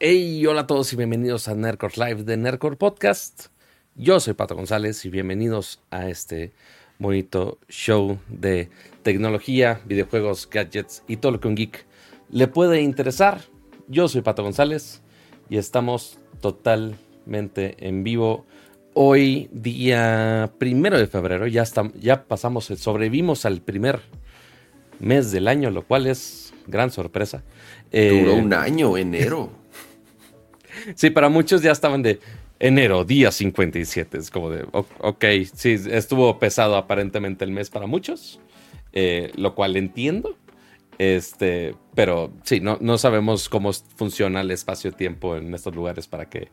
Hey, hola a todos y bienvenidos a Nerdcore Live de Nerdcore Podcast. Yo soy Pato González y bienvenidos a este bonito show de tecnología, videojuegos, gadgets y todo lo que un geek le puede interesar. Yo soy Pato González y estamos totalmente en vivo. Hoy, día primero de febrero, ya, ya pasamos, sobrevivimos al primer mes del año, lo cual es gran sorpresa. Duró eh, un año, enero. Sí, para muchos ya estaban de enero, día 57. Es como de, ok, sí, estuvo pesado aparentemente el mes para muchos, eh, lo cual entiendo. Este, pero sí, no, no sabemos cómo funciona el espacio-tiempo en estos lugares para que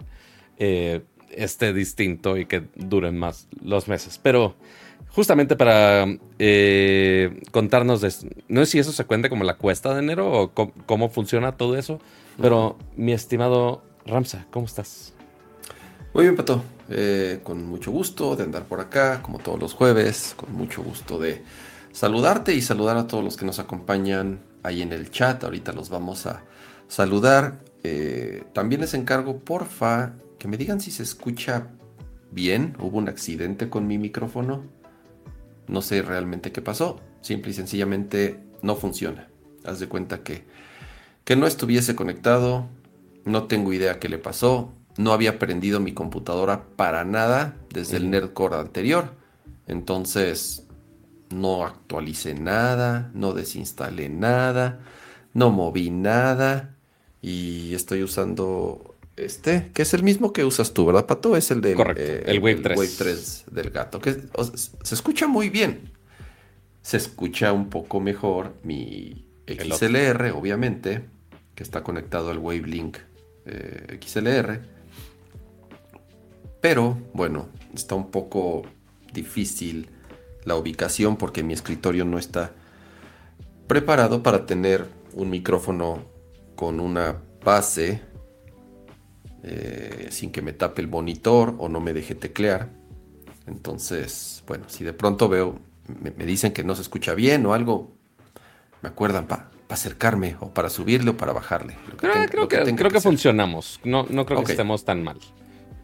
eh, esté distinto y que duren más los meses. Pero justamente para eh, contarnos no sé si eso se cuenta como la cuesta de enero o cómo funciona todo eso, pero mi estimado Ramsa, ¿cómo estás? Muy bien, Pato. Eh, con mucho gusto de andar por acá, como todos los jueves. Con mucho gusto de saludarte y saludar a todos los que nos acompañan ahí en el chat. Ahorita los vamos a saludar. Eh, también les encargo, porfa, que me digan si se escucha bien. Hubo un accidente con mi micrófono. No sé realmente qué pasó. Simple y sencillamente no funciona. Haz de cuenta que, que no estuviese conectado no tengo idea qué le pasó. No había prendido mi computadora para nada desde el Nerdcore anterior. Entonces no actualicé nada, no desinstalé nada, no moví nada. Y estoy usando este, que es el mismo que usas tú, ¿verdad, Pato? Es el del eh, el Wave 3. Wave 3 del gato. Que, se escucha muy bien. Se escucha un poco mejor mi XLR, obviamente, que está conectado al Wavelink eh, XLR. Pero bueno, está un poco difícil la ubicación porque mi escritorio no está preparado para tener un micrófono con una base eh, sin que me tape el monitor o no me deje teclear. Entonces, bueno, si de pronto veo, me, me dicen que no se escucha bien o algo, me acuerdan, pa, para acercarme o para subirle o para bajarle. creo, que, creo que, funcionamos. No, no creo que estemos tan mal.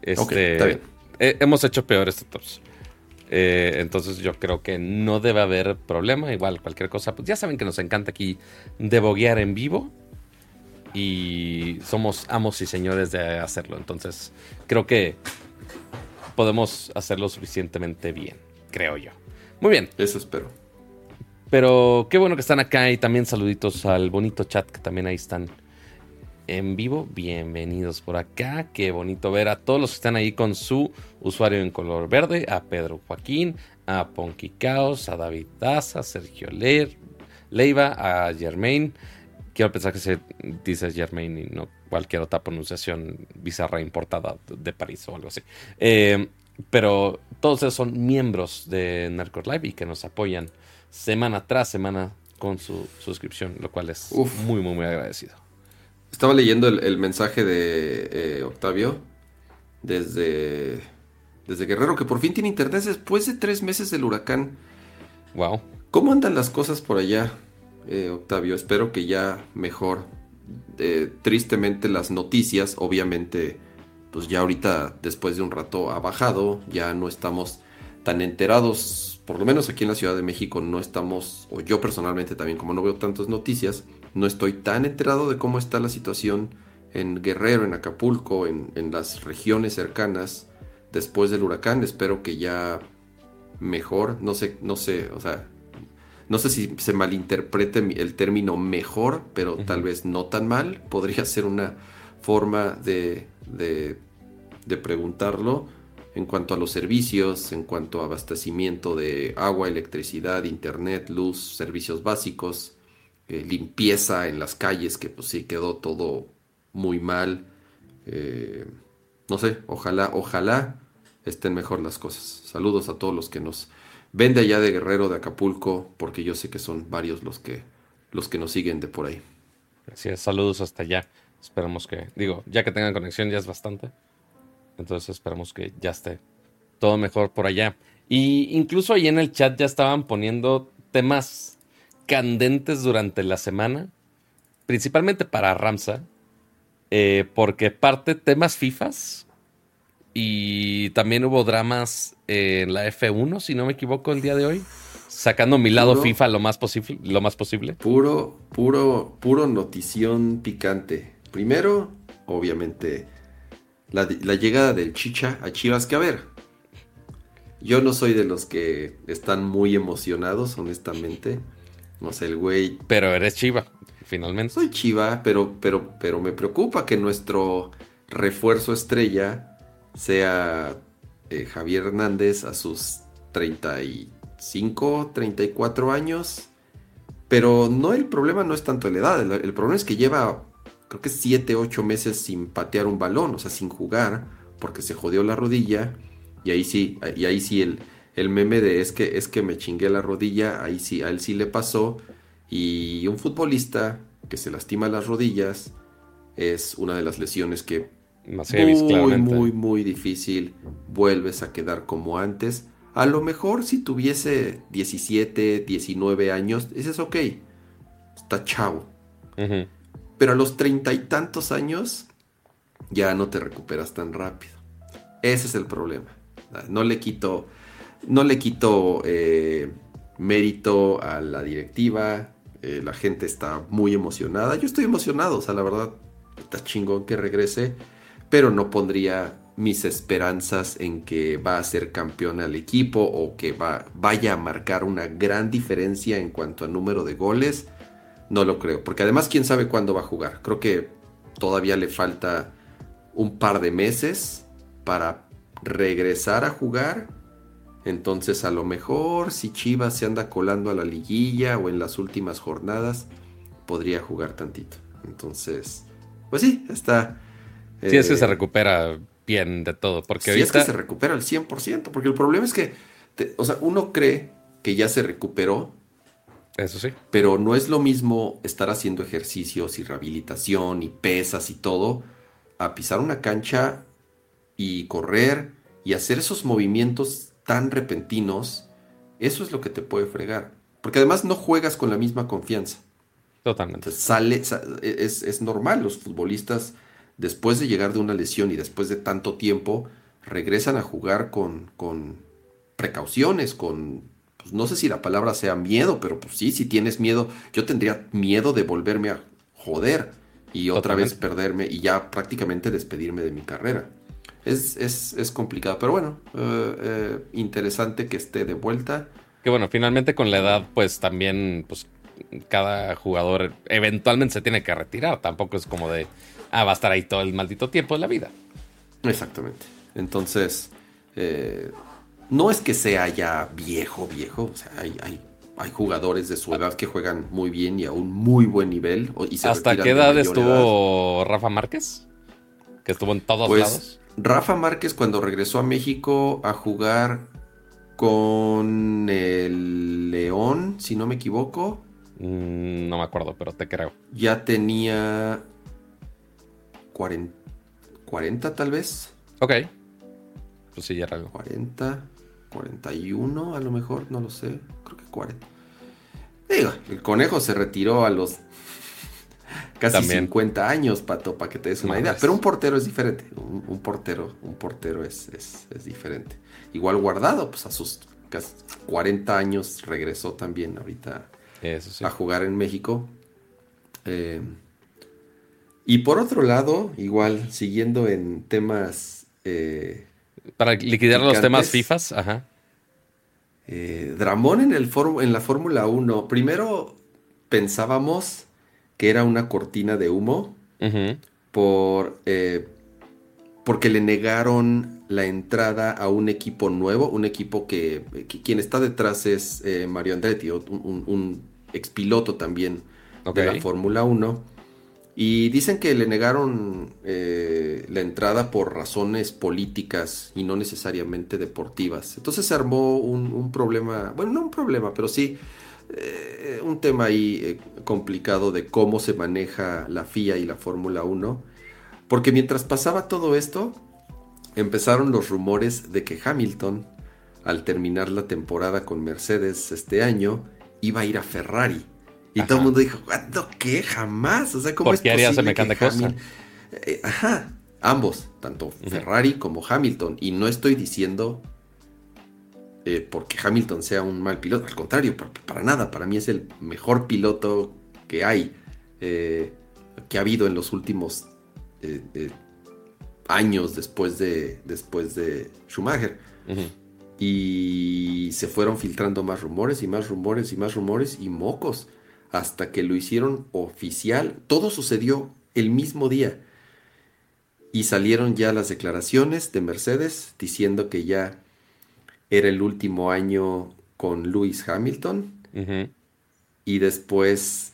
Este, está bien. hemos hecho peores setups. Eh, entonces yo creo que no debe haber problema. Igual cualquier cosa. Pues ya saben que nos encanta aquí deboguear en vivo. Y somos amos y señores de hacerlo. Entonces creo que podemos hacerlo suficientemente bien. Creo yo. Muy bien. Eso espero. Pero qué bueno que están acá y también saluditos al bonito chat que también ahí están en vivo. Bienvenidos por acá. Qué bonito ver a todos los que están ahí con su usuario en color verde. A Pedro Joaquín, a Ponky a David Daza, a Sergio Leir, Leiva, a Germain. Quiero pensar que se dice Germain y no cualquier otra pronunciación bizarra importada de París o algo así. Eh, pero todos esos son miembros de Nerdcore Live y que nos apoyan semana tras semana con su suscripción, lo cual es muy, muy, muy agradecido. Estaba leyendo el, mensaje de eh, Octavio desde, desde Guerrero, que por fin tiene internet después de tres meses del huracán. Wow. ¿Cómo andan las cosas por allá, eh, Octavio? Espero que ya mejor. Eh, tristemente las noticias, obviamente, pues ya ahorita, después de un rato, ha bajado. Ya no estamos tan enterados por lo menos aquí en la Ciudad de México no estamos, o yo personalmente también, como no veo tantas noticias, no estoy tan enterado de cómo está la situación en Guerrero, en Acapulco, en, las regiones cercanas después del huracán. Espero que ya mejor, no sé, no sé, o sea, no sé si se malinterprete el término mejor, pero tal vez no tan mal. Podría ser una forma de, de, de preguntarlo en cuanto a los servicios, en cuanto a abastecimiento de agua, electricidad, internet, luz, servicios básicos, eh, limpieza en las calles, que pues sí quedó todo muy mal. Eh, no sé, ojalá, ojalá estén mejor las cosas. Saludos a todos los que nos ven de allá de Guerrero, de Acapulco, porque yo sé que son varios los que, los que nos siguen de por ahí. Así saludos hasta allá. Esperamos que, digo, ya que tengan conexión ya es bastante. Entonces esperamos que ya esté todo mejor por allá. Y incluso ahí en el chat ya estaban poniendo temas candentes durante la semana, principalmente para Ramsa. eh, porque parte temas FIFAs y también hubo dramas en la F1, si no me equivoco, el día de hoy. Sacando mi lado FIFA lo más, posible, lo más posible. Puro, puro, puro notición picante. Primero, obviamente, la, la llegada del Chicha a Chivas. Que a ver, yo no soy de los que están muy emocionados, honestamente. No sé, el güey. Pero eres Chiva, finalmente. Soy Chiva, pero, pero, pero me preocupa que nuestro refuerzo estrella sea eh, Javier Hernández a sus 35, 34 años. Pero no, el problema no es tanto la edad. El, el problema es que lleva, creo que 7, 8 meses sin patear un balón, o sea, sin jugar, porque se jodió la rodilla y ahí sí, y ahí sí el, el meme de es que, es que me chingué la rodilla, ahí sí, a él sí le pasó. Y un futbolista que se lastima las rodillas es una de las lesiones que Más muy, muy, muy difícil vuelves a quedar como antes. A lo mejor si tuviese 17, 19 años, ese es ok. Está chavo. Ujú. Pero a los treinta y tantos años ya no te recuperas tan rápido. Ese es el problema. No le quito, no le quito eh, mérito a la directiva. eh, la gente está muy emocionada. Yo estoy emocionado. O sea, la verdad, está chingón que regrese. Pero no pondría mis esperanzas en que va a ser campeón al equipo o que va, vaya a marcar una gran diferencia en cuanto a número de goles. No lo creo, porque además quién sabe cuándo va a jugar. Creo que todavía le falta un par de meses para regresar a jugar. Entonces a lo mejor si Chivas se anda colando a la liguilla o en las últimas jornadas, podría jugar tantito. Entonces, pues sí, está... Sí, es que eh, se recupera bien de todo. Porque si ahorita. es que se recupera al 100%, porque el problema es que, te- o sea, uno cree que ya se recuperó, Eso sí. pero no es lo mismo estar haciendo ejercicios y rehabilitación y pesas y todo, a pisar una cancha y correr y hacer esos movimientos tan repentinos, eso es lo que te puede fregar. Porque además no juegas con la misma confianza. Totalmente. Sale, sa- es, es normal, los futbolistas después de llegar de una lesión y después de tanto tiempo, regresan a jugar con, con precauciones, con, pues, no sé si la palabra sea miedo, pero pues sí, si tienes miedo, yo tendría miedo de volverme a joder y otra vez perderme y ya prácticamente despedirme de mi carrera. Es, es, es complicado, pero bueno, eh, eh, interesante que esté de vuelta. Que bueno, finalmente con la edad, pues también, pues cada jugador eventualmente se tiene que retirar. Tampoco es como de, ah, va a estar ahí todo el maldito tiempo de la vida. Exactamente. Entonces, eh, no es que sea ya viejo, viejo. O sea, hay, hay, hay jugadores de su edad que juegan muy bien y a un muy buen nivel. o- y se ¿Hasta qué edad estuvo Rafa Márquez? Que estuvo en todos Pues lados. Rafa Márquez cuando regresó a México a jugar con el León, si no me equivoco, Mm, no me acuerdo, pero te creo. ya tenía 40, 40 tal vez. Ok. Pues sí, ya era algo. 40, 41 a lo mejor, no lo sé. Creo que 40. Digo, el conejo se retiró a los casi También. 50 años, Pato, para que te des una idea. Pero un portero es diferente. Un, un portero, un portero es, es, es diferente. Igual guardado, pues a sus casi 40 años regresó también ahorita Eso sí. a jugar en México. Eh, y por otro lado, igual, siguiendo en temas eh, Para liquidar los temas FIFAs, ajá. Eh, Dramón en, el en la Fórmula 1, primero pensábamos que era una cortina de humo por, eh, porque le negaron la entrada a un equipo nuevo, un equipo que, que quien está detrás es eh, Mario Andretti, un, un, un expiloto también de la Fórmula 1. Y dicen que le negaron eh, la entrada por razones políticas y no necesariamente deportivas. Entonces se armó un, problema, bueno, no un problema, pero sí eh, un tema ahí eh, complicado de cómo se maneja la FIA y la Fórmula 1. Porque mientras pasaba todo esto, empezaron los rumores de que Hamilton, al terminar la temporada con Mercedes este año, iba a ir a Ferrari. Y Ajá. todo el mundo dijo, ¿cuándo qué? Jamás. O sea, ¿cómo ¿Por es qué haría posible semejante que cosa? Eh, ajá, ambos, tanto Ferrari como Hamilton. Y no estoy diciendo eh, porque Hamilton sea un mal piloto, al contrario, para, nada, para mí es el mejor piloto que hay, eh, que ha habido en los últimos años después de, después de Schumacher. Y se fueron filtrando más rumores y más rumores y más rumores y mocos hasta que lo hicieron oficial. Todo sucedió el mismo día. Y salieron ya las declaraciones de Mercedes diciendo que ya era el último año con Lewis Hamilton. Y después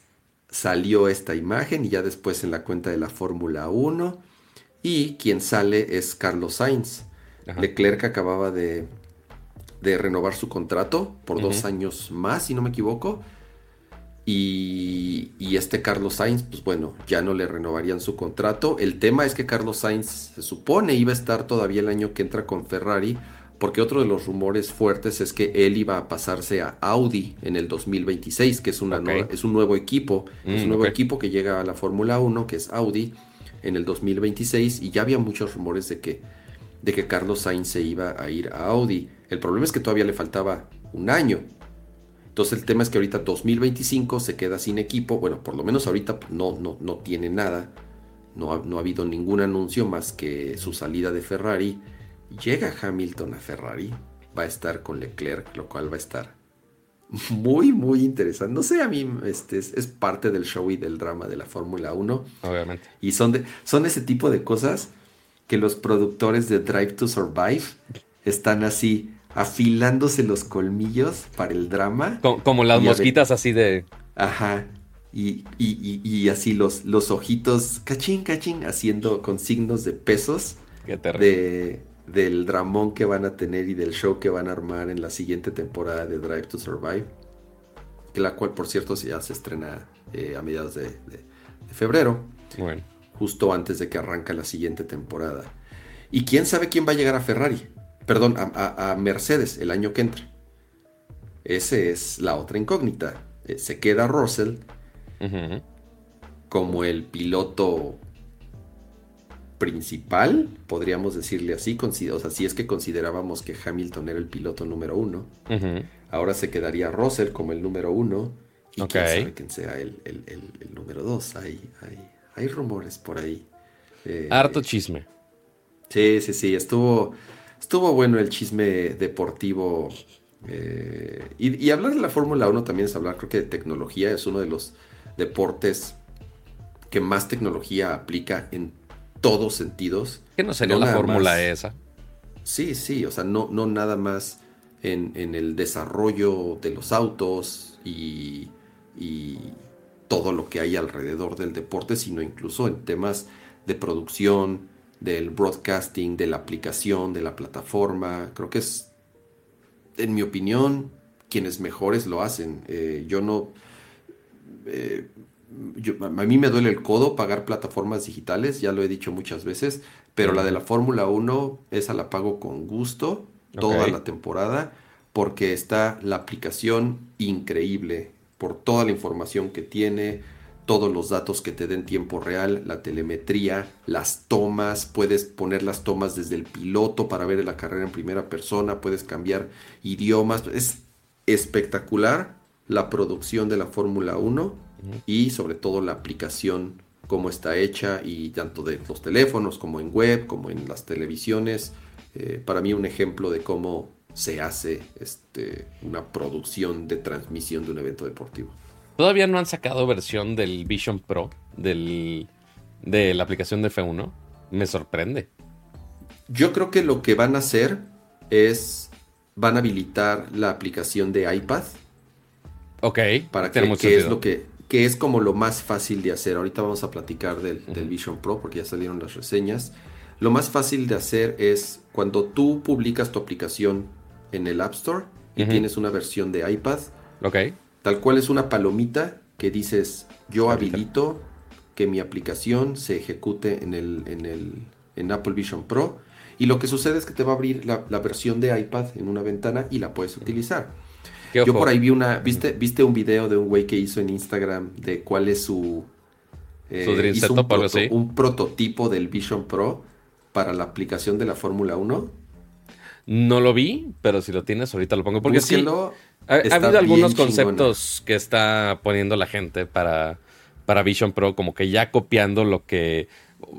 salió esta imagen y ya después en la cuenta de la Fórmula 1. Y quien sale es Carlos Sainz. Leclerc acababa de, de, renovar su contrato por dos años más, si no me equivoco. Y, este Carlos Sainz, pues bueno, ya no le renovarían su contrato. El tema es que Carlos Sainz se supone iba a estar todavía el año que entra con Ferrari, porque otro de los rumores fuertes es que él iba a pasarse a Audi en el 2026, que es, una es un nuevo equipo, es un mm, nuevo equipo que llega a la Fórmula 1, que es Audi, en el 2026, y ya había muchos rumores de que, de que Carlos Sainz se iba a ir a Audi. El problema es que todavía le faltaba un año entonces el tema es que ahorita 2025 se queda sin equipo. Bueno, por lo menos ahorita pues, no, no, no tiene nada. No ha, no ha habido ningún anuncio más que su salida de Ferrari. Llega Hamilton a Ferrari. Va a estar con Leclerc, lo cual va a estar muy, muy interesante. No sé, a mí este, es, es parte del show y del drama de la Fórmula 1. Obviamente. Y son, de, son ese tipo de cosas que los productores de Drive to Survive están así afilándose los colmillos para el drama. Como, las mosquitas así de... Ajá. Y, y, así los, los ojitos, cachín, cachín, haciendo con signos de pesos. de, del dramón que van a tener y del show que van a armar en la siguiente temporada de Drive to Survive. Que la cual, por cierto, ya se estrena eh, a mediados de, de, febrero. Bueno. Justo antes de que arranca la siguiente temporada. Y quién sabe quién va a llegar a Ferrari perdón, a, Mercedes el año que entra. Esa es la otra incógnita. Eh, se queda Russell como el piloto principal, podríamos decirle así, o sea, si es que considerábamos que Hamilton era el piloto número uno, ahora se quedaría Russell como el número uno, y quién sabe quién sea el, número dos, hay, hay, rumores por ahí. Eh, Harto chisme. Sí, sí, sí, estuvo, estuvo bueno el chisme deportivo. Eh, y, hablar de la Fórmula 1 también es hablar, creo que de tecnología. Es uno de los deportes que más tecnología aplica en todos sentidos. ¿Qué no sería la fórmula esa? Sí, sí, o sea, no, no nada más en, el desarrollo de los autos y, y, todo lo que hay alrededor del deporte, sino incluso en temas de producción, del broadcasting, de la aplicación, de la plataforma. Creo que es, en mi opinión, quienes mejores lo hacen. Eh, yo no... Eh, a mí me duele el codo pagar plataformas digitales, ya lo he dicho muchas veces, pero la de la Fórmula 1, esa la pago con gusto toda la temporada, porque está la aplicación increíble por toda la información que tiene, todos los datos que te den tiempo real, la telemetría, las tomas, puedes poner las tomas desde el piloto para ver la carrera en primera persona, puedes cambiar idiomas, es espectacular la producción de la Fórmula 1 y sobre todo la aplicación cómo está hecha y tanto de los teléfonos como en web, como en las televisiones, eh, para mí un ejemplo de cómo se hace este, una producción de transmisión de un evento deportivo. Todavía no han sacado versión del Vision Pro del, de la aplicación de F1. Me sorprende. Yo creo que lo que van a hacer es. Van a habilitar la aplicación de iPad. Ok. Para que, que es lo que, que es como lo más fácil de hacer. Ahorita vamos a platicar del, Vision Pro porque ya salieron las reseñas. Lo más fácil de hacer es cuando tú publicas tu aplicación en el App Store y tienes una versión de iPad. Ok Tal cual es una palomita que dices, yo habilito que mi aplicación se ejecute en, el, en, el, en Apple Vision Pro. Y lo que sucede es que te va a abrir la, versión de iPad en una ventana y la puedes utilizar. Yo por ahí vi una, viste, viste un video de un güey que hizo en Instagram de cuál es su, eh, hizo un, prototipo del Vision Pro para la aplicación de la Fórmula 1. No lo vi, pero si lo tienes, ahorita lo pongo. Porque sí, ha, habido algunos conceptos que está poniendo la gente para, para Vision Pro, como que ya copiando lo que.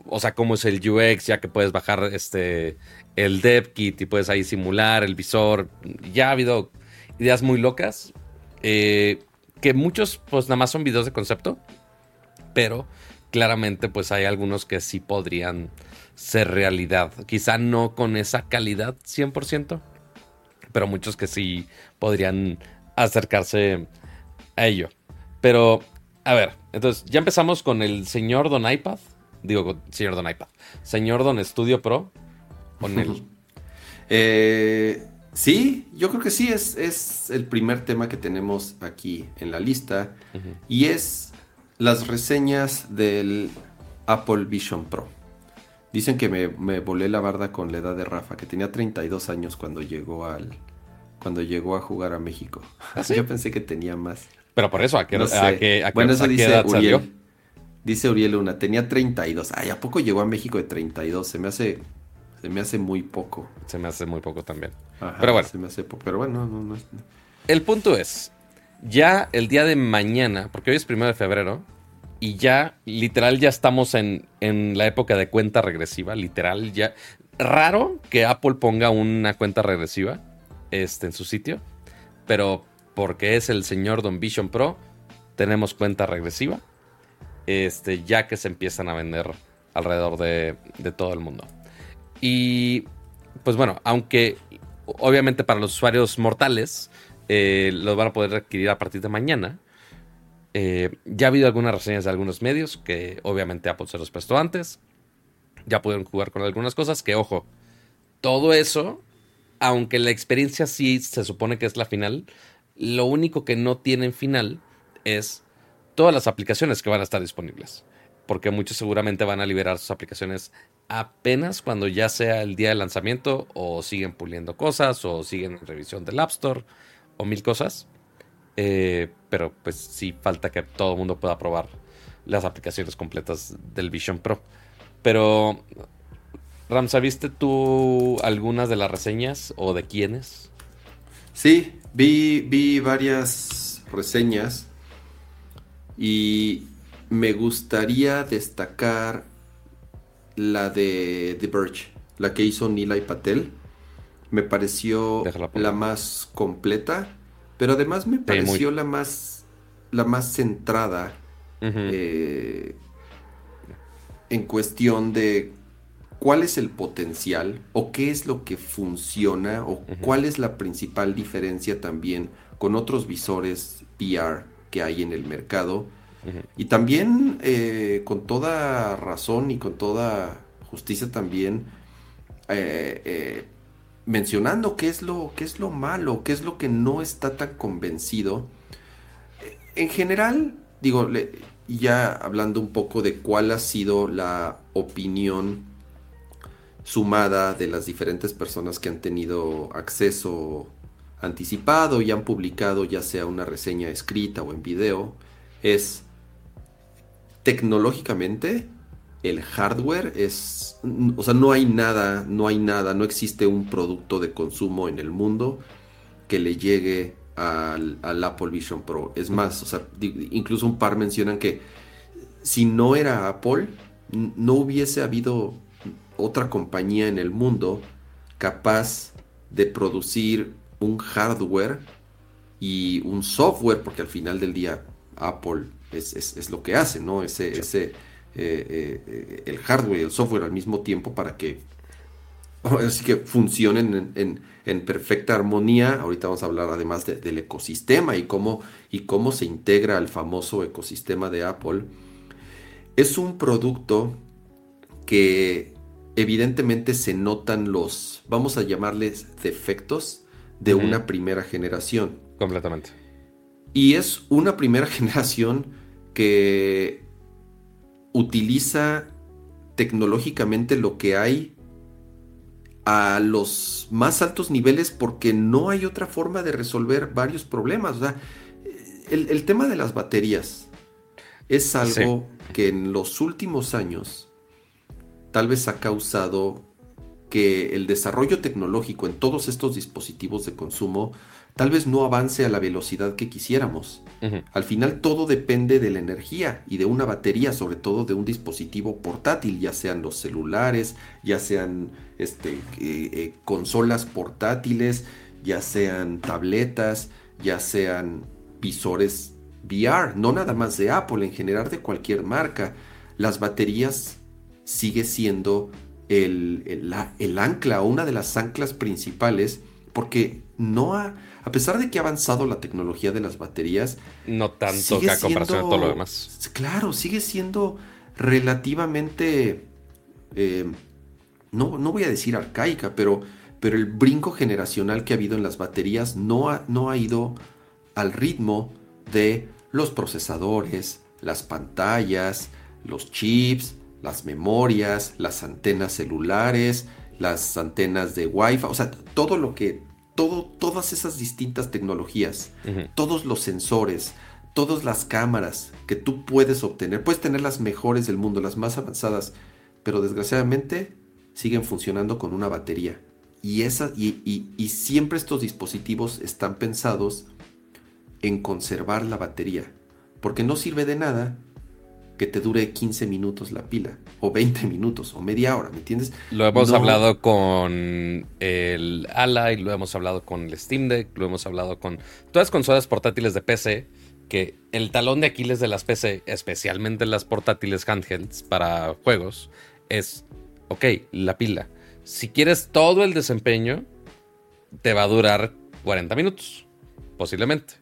O sea, cómo es el UX, ya que puedes bajar este el dev kit y puedes ahí simular el visor. Ya ha habido ideas muy locas. Eh, que muchos, pues nada más son videos de concepto. Pero claramente, pues hay algunos que sí podrían ser realidad. Quizá no con esa calidad 100%, pero muchos que sí podrían acercarse a ello. Pero, a ver, entonces ya empezamos con el señor Don iPad. Digo, señor Don iPad. Señor Don Studio Pro. Con él. eh, sí, yo creo que sí, es, es, el primer tema que tenemos aquí en la lista. Y es las reseñas del Apple Vision Pro. Dicen que me, volé la barda con la edad de Rafa, que tenía 32 años cuando llegó al cuando llegó a jugar a México. ¿Ah, Yo pensé que tenía más. Pero por eso, ¿a qué, a bueno, eso dice Uriel. Dice Uriel una, tenía 32. Ay, ¿a poco llegó a México de 32? Se me hace se me hace muy poco. Se me hace muy poco también. pero bueno. Se me hace poco, pero bueno, no, no, El punto es, ya el día de mañana, porque hoy es primero de febrero, y ya, literal, ya estamos en, la época de cuenta regresiva, literal, ya. Raro que Apple ponga una cuenta regresiva este, en su sitio, pero porque es el señor Don Vision Pro, tenemos cuenta regresiva, este, ya que se empiezan a vender alrededor de, todo el mundo. Y pues bueno, aunque obviamente para los usuarios mortales eh, los van a poder adquirir a partir de mañana, eh, ya ha habido algunas reseñas de algunos medios que obviamente Apple se los prestó antes. Ya pudieron jugar con algunas cosas que, ojo, todo eso, aunque la experiencia sí se supone que es la final, lo único que no tienen final es todas las aplicaciones que van a estar disponibles. Porque muchos seguramente van a liberar sus aplicaciones apenas cuando ya sea el día de lanzamiento o siguen puliendo cosas o siguen en revisión del App Store o mil cosas. Eh, pero pues sí falta que todo el mundo pueda probar las aplicaciones completas del Vision Pro. Pero, Ramsa, ¿viste tú algunas de las reseñas o de quiénes? Sí, vi, vi varias reseñas y me gustaría destacar la de The Verge, la que hizo Nilay Patel. Me pareció la más completa pero además me pareció la más la más centrada eh, en cuestión de cuál es el potencial o qué es lo que funciona o cuál es la principal diferencia también con otros visores VR que hay en el mercado. Y también eh, con toda razón y con toda justicia también eh, mencionando qué es lo, qué es lo malo, qué es lo que no está tan convencido. En general, digo, ya hablando un poco de cuál ha sido la opinión sumada de las diferentes personas que han tenido acceso anticipado y han publicado ya sea una reseña escrita o en video, es tecnológicamente el hardware es, o sea, no hay nada, no hay nada, no existe un producto de consumo en el mundo que le llegue al, Apple Vision Pro. Es más, o sea, incluso un par mencionan que si no era Apple, no hubiese habido otra compañía en el mundo capaz de producir un hardware y un software, porque al final del día Apple es, lo que hace, ¿no? Ese, ese eh, eh, el hardware y el software al mismo tiempo para que así que funcionen en, perfecta armonía. Ahorita vamos a hablar además del ecosistema y cómo, y cómo se integra al famoso ecosistema de Apple. Es un producto que evidentemente se notan los, vamos a llamarles defectos de una primera generación. Completamente. Y es una primera generación que utiliza tecnológicamente lo que hay a los más altos niveles porque no hay otra forma de resolver varios problemas. O sea, el, tema de las baterías. es algo que en los últimos años tal vez ha causado que el desarrollo tecnológico en todos estos dispositivos de consumo tal vez no avance a la velocidad que quisiéramos. Al final todo depende de la energía y de una batería, sobre todo de un dispositivo portátil, ya sean los celulares, ya sean este, eh, eh, consolas portátiles, ya sean tabletas, ya sean visores VR, no nada más de Apple, en general de cualquier marca. Las baterías sigue siendo el, el, el ancla, una de las anclas principales, porque no ha, a pesar de que ha avanzado la tecnología de las baterías, no tanto que a comparación todo lo demás. Claro, sigue siendo relativamente, eh, no, no, voy a decir arcaica, pero, pero el brinco generacional que ha habido en las baterías no ha, no ha ido al ritmo de los procesadores, las pantallas, los chips, las memorias, las antenas celulares, las antenas de Wi-Fi, o sea, todo lo que, todo, todas esas distintas tecnologías, todos los sensores, todas las cámaras que tú puedes obtener, puedes tener las mejores del mundo, las más avanzadas, pero desgraciadamente siguen funcionando con una batería. Y, esa, y, y siempre estos dispositivos están pensados en conservar la batería, porque no sirve de nada que te dure 15 minutos la pila, o 20 minutos, o media hora, ¿me entiendes? Lo hemos hablado con el Ally, lo hemos hablado con el Steam Deck, lo hemos hablado con todas las consolas portátiles de PC, que el talón de Aquiles de las PC, especialmente las portátiles handhelds para juegos, es, ok, la pila. Si quieres todo el desempeño, te va a durar 40 minutos, posiblemente.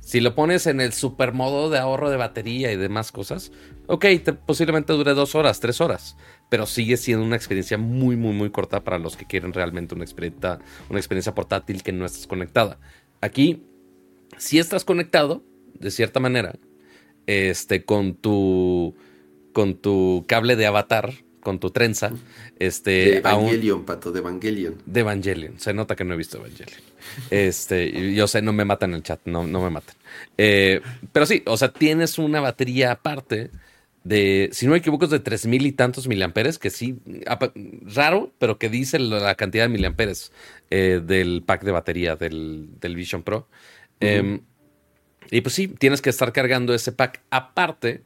Si lo pones en el super modo de ahorro de batería y demás cosas, ok, posiblemente dure dos horas, tres horas, pero sigue siendo una experiencia muy, muy, muy corta para los que quieren realmente una experiencia, una experiencia portátil que no estés conectada. Aquí, si estás conectado, de cierta manera, este, con tu, con tu cable de avatar, con tu trenza. Este, de Evangelion, pato, de Evangelion. De Evangelion. Se nota que no he visto Evangelion. Este, yo sé, no me matan en el chat, no, no me matan. Eh, pero sí, o sea, tienes una batería aparte de, si no me equivoco, es de tres mil y tantos miliamperes, que sí, raro, pero que dice la cantidad de miliamperes eh, del pack de batería del, Vision Pro. Em, y pues sí, tienes que estar cargando ese pack aparte,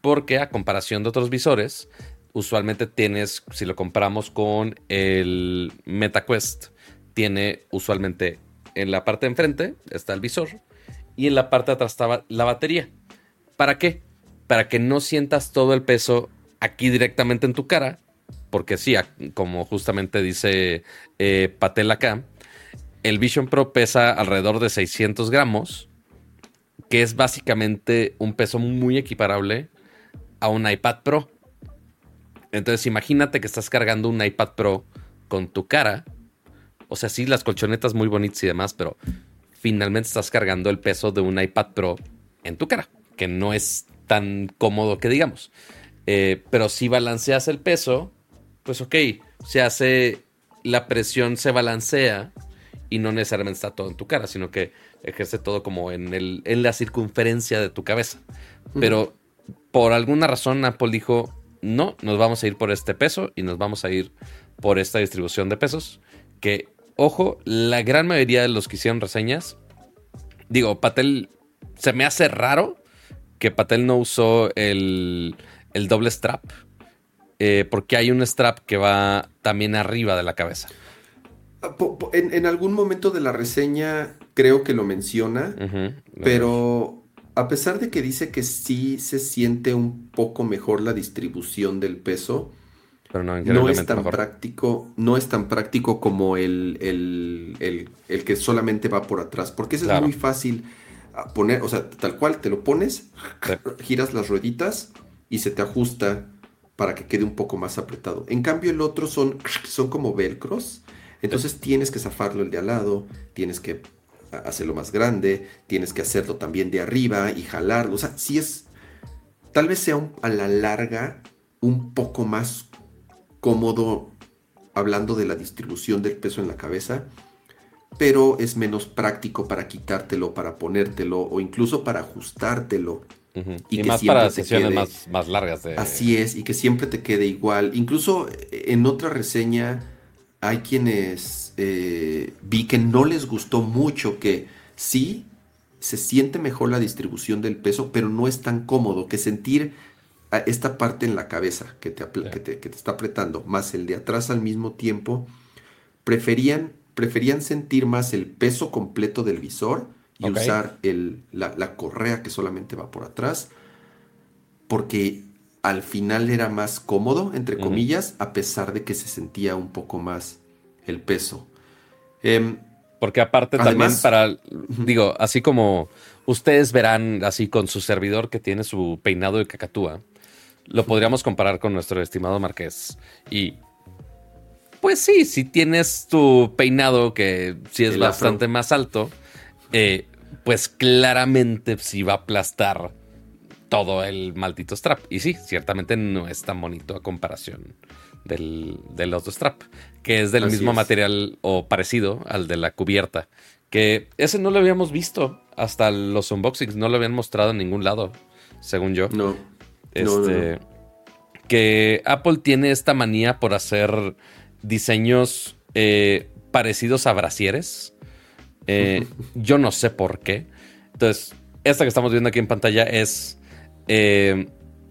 porque a comparación de otros visores, usualmente tienes, si lo compramos con el MetaQuest, tiene usualmente en la parte de enfrente está el visor y en la parte de atrás está la batería. ¿Para qué? Para que no sientas todo el peso aquí directamente en tu cara, porque sí, como justamente dice eh, Patel acá, el Vision Pro pesa alrededor de 600 gramos, que es básicamente un peso muy equiparable a un iPad Pro. Entonces imagínate que estás cargando un iPad Pro con tu cara. O sea, sí, las colchonetas muy bonitas y demás, pero finalmente estás cargando el peso de un iPad Pro en tu cara, que no es tan cómodo que digamos. Eh, pero si balanceas el peso, pues ok, se hace, la presión se balancea y no necesariamente está todo en tu cara, sino que ejerce todo como en, el, en la circunferencia de tu cabeza. Pero por alguna razón Apple dijo, no, nos vamos a ir por este peso y nos vamos a ir por esta distribución de pesos. Que, ojo, la gran mayoría de los que hicieron reseñas, digo, Patel, se me hace raro que Patel no usó el, doble strap, eh, porque hay un strap que va también arriba de la cabeza. Ah, en, algún momento de la reseña creo que lo menciona, pero a pesar de que dice que sí se siente un poco mejor la distribución del peso, no, es tan práctico, no es tan práctico como el, el, que solamente va por atrás, porque ese es muy fácil poner, o sea, tal cual, te lo pones, giras las rueditas y se te ajusta para que quede un poco más apretado. En cambio el otro son, son como velcros, entonces tienes que zafarlo el de al lado, tienes que hacerlo más grande, tienes que hacerlo también de arriba y jalarlo. O sea, si es, tal vez sea a la larga un poco más cómodo hablando de la distribución del peso en la cabeza, pero es menos práctico para quitártelo, para ponértelo o incluso para ajustártelo Y, más para sesiones más, largas. De... Así es, y que siempre te quede igual. Incluso eh, en otra reseña hay quienes eh, vi que no les gustó mucho, que sí se siente mejor la distribución del peso, pero no es tan cómodo que sentir esta parte en la cabeza que te, que te, está apretando, más el de atrás al mismo tiempo, preferían, preferían sentir más el peso completo del visor y usar el, la, correa que solamente va por atrás, porque al final era más cómodo, entre comillas, a pesar de que se sentía un poco más el peso. Em, porque aparte también para, digo, así como ustedes verán así con su servidor que tiene su peinado de cacatúa, lo podríamos comparar con nuestro estimado Marqués. Y pues sí, si tienes tu peinado que sí es bastante más alto, eh, pues claramente sí va a aplastar todo el maldito strap. Y sí, ciertamente no es tan bonito a comparación del, del strap, que es del mismo material o parecido al de la cubierta. Que ese no lo habíamos visto hasta los unboxings, no lo habían mostrado en ningún lado, según yo. No. Este, Que Apple tiene esta manía por hacer diseños eh, parecidos a brasieres eh, yo no sé por qué. Entonces, esta que estamos viendo aquí en pantalla es eh,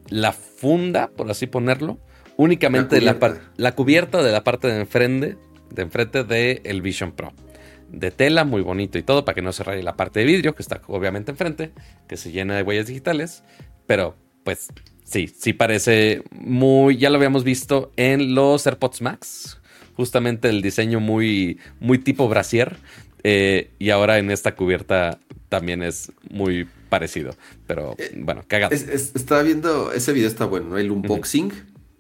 la funda, por así ponerlo, únicamente la, la, cubierta de la parte de enfrente, de enfrente del Vision Pro. De tela, muy bonito y todo, para que no se raye la parte de vidrio, que está obviamente enfrente, que se llena de huellas digitales. Pero, pues, sí, sí parece muy. Ya lo habíamos visto en los AirPods Max. Justamente el diseño muy, muy tipo brasier. Eh, y ahora en esta cubierta también es muy parecido. Pero eh, bueno, cagado. estaba viendo, ese video está bueno, El unboxing.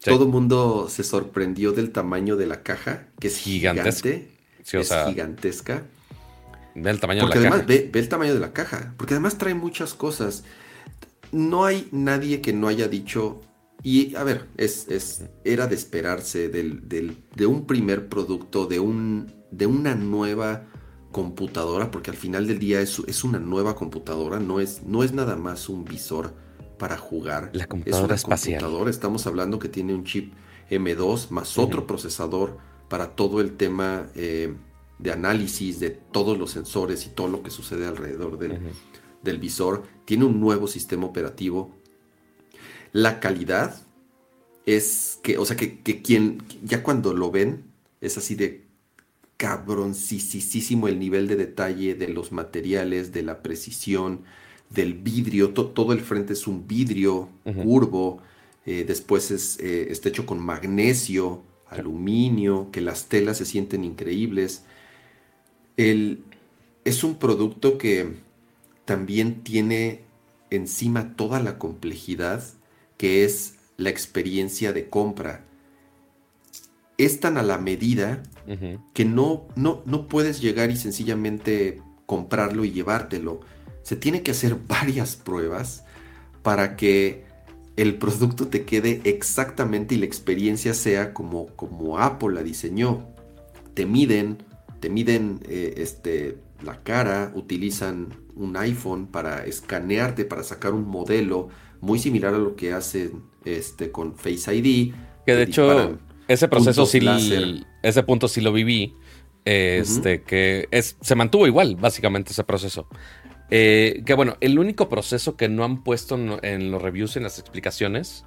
Todo el mundo se sorprendió del tamaño de la caja, que es gigante. es gigantesca. Ve el tamaño de la además, Ve, el tamaño de la caja. Porque además trae muchas cosas. No hay nadie que no haya dicho. Y a ver, es, es era de esperarse del, del, de un primer producto, de, un, de una nueva computadora, porque al final del día es, es una nueva computadora, no es, no es nada más un visor para jugar. La computadora es espacial. Estamos hablando que tiene un chip M2 más otro procesador para todo el tema eh, de análisis de todos los sensores y todo lo que sucede alrededor del, del visor. Tiene un nuevo sistema operativo. La calidad es que, o sea, que, que quien ya cuando lo ven es así de cabroncísimo el nivel de detalle de los materiales, de la precisión, del vidrio. todo el frente es un vidrio curvo. Eh, después es, eh, está hecho con magnesio, aluminio, que las telas se sienten increíbles. El, es un producto que también tiene encima toda la complejidad que es la experiencia de compra. Es tan a la medida que no, no, no puedes llegar y sencillamente comprarlo y llevártelo. Se tiene que hacer varias pruebas para que el producto te quede exactamente y la experiencia sea como, como Apple la diseñó. Te miden, te miden eh, este, la cara, utilizan un iPhone para escanearte, para sacar un modelo muy similar a lo que hacen este, con Face ID. Que de hecho ese proceso sí, ese punto sí lo viví. Este, que es, se mantuvo igual, básicamente, ese proceso. Eh, que bueno, el único proceso que no han puesto en, los reviews, en las explicaciones,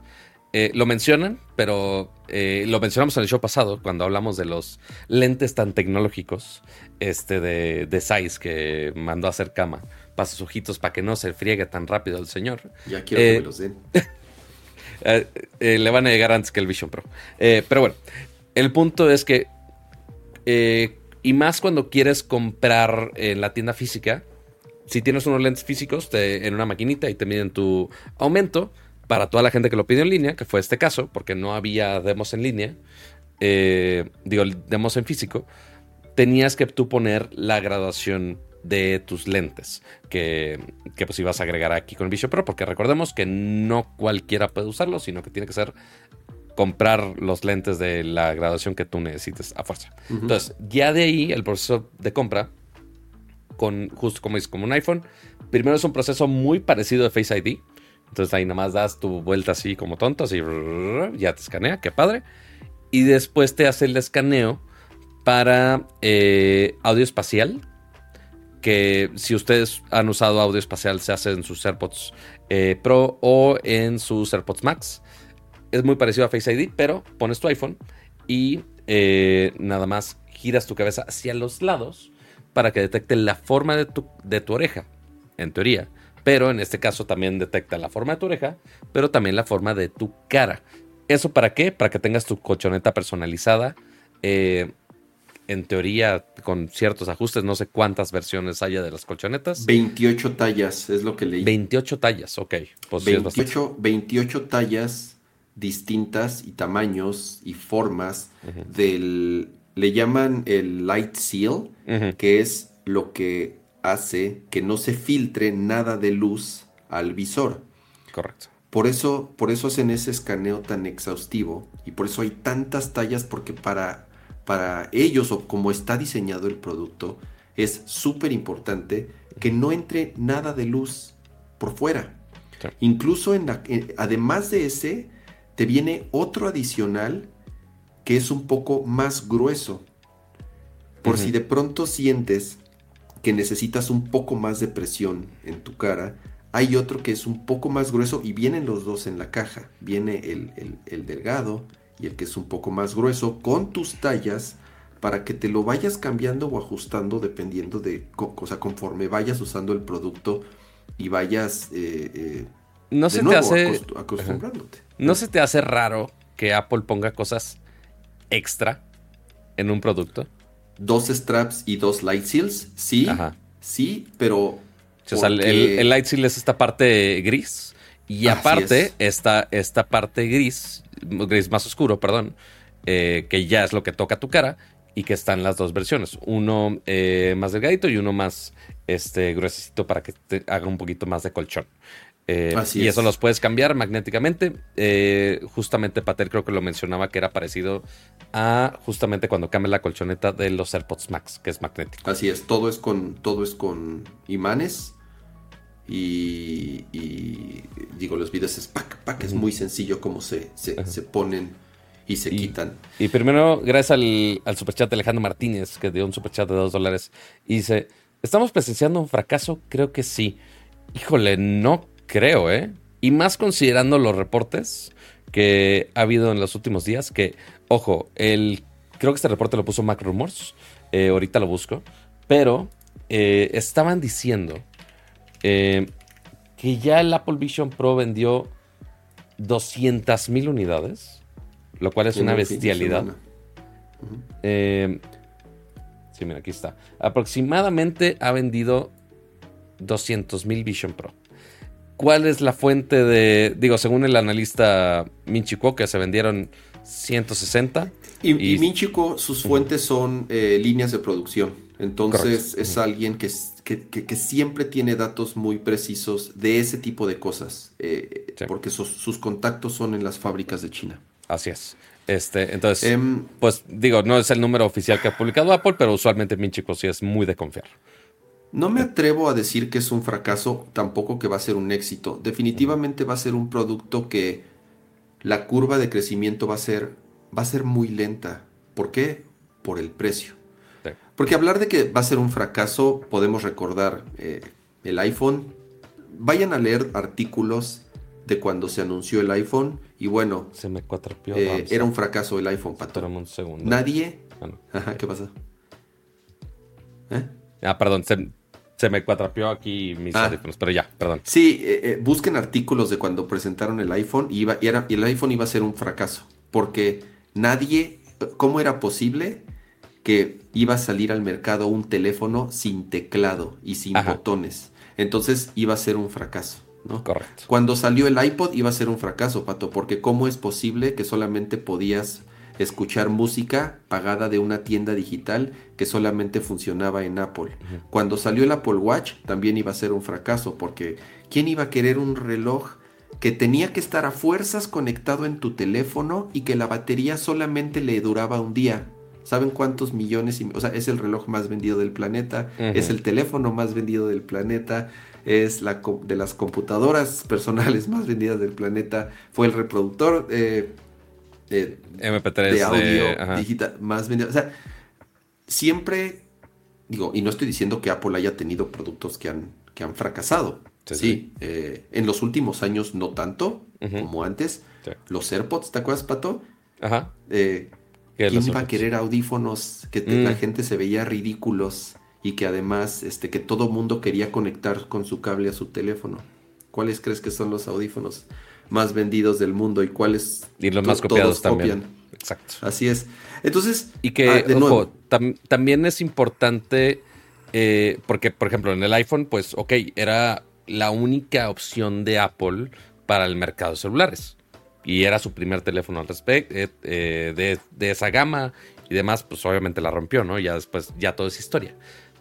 eh, lo mencionan, pero eh, lo mencionamos en el show pasado, cuando hablamos de los lentes tan tecnológicos este, de, de Size que mandó a hacer cama para sus ojitos para que no se friegue tan rápido el señor. Ya quiero que me los den. Eh, eh, le van a llegar antes que el Vision Pro. Eh, pero bueno, el punto es que, y más cuando quieres comprar en la tienda física, si tienes unos lentes físicos en una maquinita y te miden tu aumento, para toda la gente que lo pide en línea, que fue este caso, porque no había demos en línea, digo, demos en físico, tenías que tú poner la graduación de tus lentes que, que, pues ibas a agregar aquí con Vision Pro, porque recordemos que no cualquiera puede usarlo, sino que tiene que ser comprar los lentes de la graduación que tú necesites a fuerza. Entonces, ya de ahí el proceso de compra, con justo como es como un iPhone, primero es un proceso muy parecido de Face ID, Entonces ahí nada más das tu vuelta así como tonto, así ya te escanea, qué padre. Y después te hace el escaneo para eh, audio espacial. Que si ustedes han usado audio espacial, se hace en sus AirPods eh, Pro o en sus AirPods Max. Es muy parecido a Face ID, pero pones tu iPhone y eh, nada más giras tu cabeza hacia los lados para que detecte la forma de tu, de tu oreja, en teoría. Pero en este caso también detecta la forma de tu oreja, pero también la forma de tu cara. ¿Eso para qué? Para que tengas tu colchoneta personalizada. Eh, en teoría, con ciertos ajustes, no sé cuántas versiones haya de las colchonetas. 28 tallas, es lo que leí. 28 tallas, ok. Pues 28, 28 tallas distintas y tamaños y formas del... Le llaman el light seal, que es lo que hace que no se filtre nada de luz al visor. Correcto. Por eso, por eso hacen ese escaneo tan exhaustivo y por eso hay tantas tallas porque para, para ellos o como está diseñado el producto es súper importante que no entre nada de luz por fuera. Incluso en la, además de ese, te viene otro adicional que es un poco más grueso. Por si de pronto sientes que necesitas un poco más de presión en tu cara, hay otro que es un poco más grueso y vienen los dos en la caja. Viene el, delgado y el que es un poco más grueso con tus tallas para que te lo vayas cambiando o ajustando dependiendo de, o sea, conforme vayas usando el producto y vayas eh, eh, no se te hace acostumbrándote. No se te hace raro que Apple ponga cosas extra en un producto. Dos straps y dos light seals, sí, sí, pero... O sea, el, light seal es esta parte gris y aparte esta, esta parte gris, gris más oscuro, perdón, eh, que ya es lo que toca tu cara y que están las dos versiones, uno eh, más delgadito y uno más este, gruesito para que te haga un poquito más de colchón. Eh, y eso los puedes cambiar magnéticamente. Eh, justamente Pater creo que lo mencionaba que era parecido a justamente cuando cambia la colchoneta de los AirPods Max, que es magnético. Así es, todo es con, todo es con imanes. Y, digo, los videos es pack, pack, es muy sencillo como se, se, ponen y se quitan. Y primero, gracias al, al superchat de Alejandro Martínez, que dio un superchat de dos dólares, y dice, ¿estamos presenciando un fracaso? Creo que sí. Híjole, no creo, ¿eh? Y más considerando los reportes que ha habido en los últimos días, que, ojo, el, creo que este reporte lo puso Mac Rumors, eh, ahorita lo busco, pero eh, estaban diciendo eh, que ya el Apple Vision Pro vendió 200 mil unidades, lo cual es una bestialidad. sí, mira, aquí está. Aproximadamente ha vendido 200 mil Vision Pro. ¿Cuál es la fuente de, digo, según el analista Minchico, que se vendieron 160? Y, y, Minchico, sus fuentes son eh, líneas de producción. Entonces es alguien que, que, siempre tiene datos muy precisos de ese tipo de cosas, eh, porque sus, contactos son en las fábricas de China. Así es. Este, entonces, em, pues digo, no es el número oficial que ha publicado Apple, pero usualmente Minchico sí es muy de confiar. No me atrevo a decir que es un fracaso, tampoco que va a ser un éxito. Definitivamente va a ser un producto que la curva de crecimiento va a ser, va a ser muy lenta. ¿Por qué? Por el precio. Porque hablar de que va a ser un fracaso, podemos recordar eh, el iPhone. Vayan a leer artículos de cuando se anunció el iPhone y bueno, se me eh, era un fracaso el iPhone, Pato. Un segundo. Nadie. Ah, Ajá, ¿qué pasa? ¿Eh? Ah, perdón, se, se me cuatrapeó aquí mis ah. audífonos, pero ya, perdón. Sí, eh, eh, busquen artículos de cuando presentaron el iPhone y, iba, y, era, y el iPhone iba a ser un fracaso, porque nadie, ¿cómo era posible que iba a salir al mercado un teléfono sin teclado y sin botones? Entonces iba a ser un fracaso. ¿no? Correcto. Cuando salió el iPod iba a ser un fracaso, Pato, porque ¿cómo es posible que solamente podías escuchar música pagada de una tienda digital que solamente funcionaba en Apple. Cuando salió el Apple Watch también iba a ser un fracaso porque ¿quién iba a querer un reloj que tenía que estar a fuerzas conectado en tu teléfono y que la batería solamente le duraba un día? ¿Saben cuántos millones? o sea, es el reloj más vendido del planeta, es el teléfono más vendido del planeta. es la de las computadoras personales más vendidas del planeta. Fue el reproductor eh, MP3 de audio digital más vendido. O sea, siempre digo, y no estoy diciendo que Apple haya tenido productos que han, que han fracasado. Sí, eh, en los últimos años no tanto como antes. Los AirPods, ¿te acuerdas, Pato? Ajá. Eh, ¿Quién va a querer audífonos que la mm. gente se veía ridículos y que además este, que todo mundo quería conectar con su cable a su teléfono? ¿Cuáles crees que son los audífonos más vendidos del mundo y cuáles y los más copiados también? Exacto. Así es. Entonces, y que, ah, ojo, también es importante, eh, porque, por ejemplo, en el iPhone, pues, ok, era la única opción de Apple para el mercado de celulares. Y era su primer teléfono al respecto, eh, eh, de, esa gama y demás, pues obviamente la rompió, ¿no? Ya después, ya todo es historia.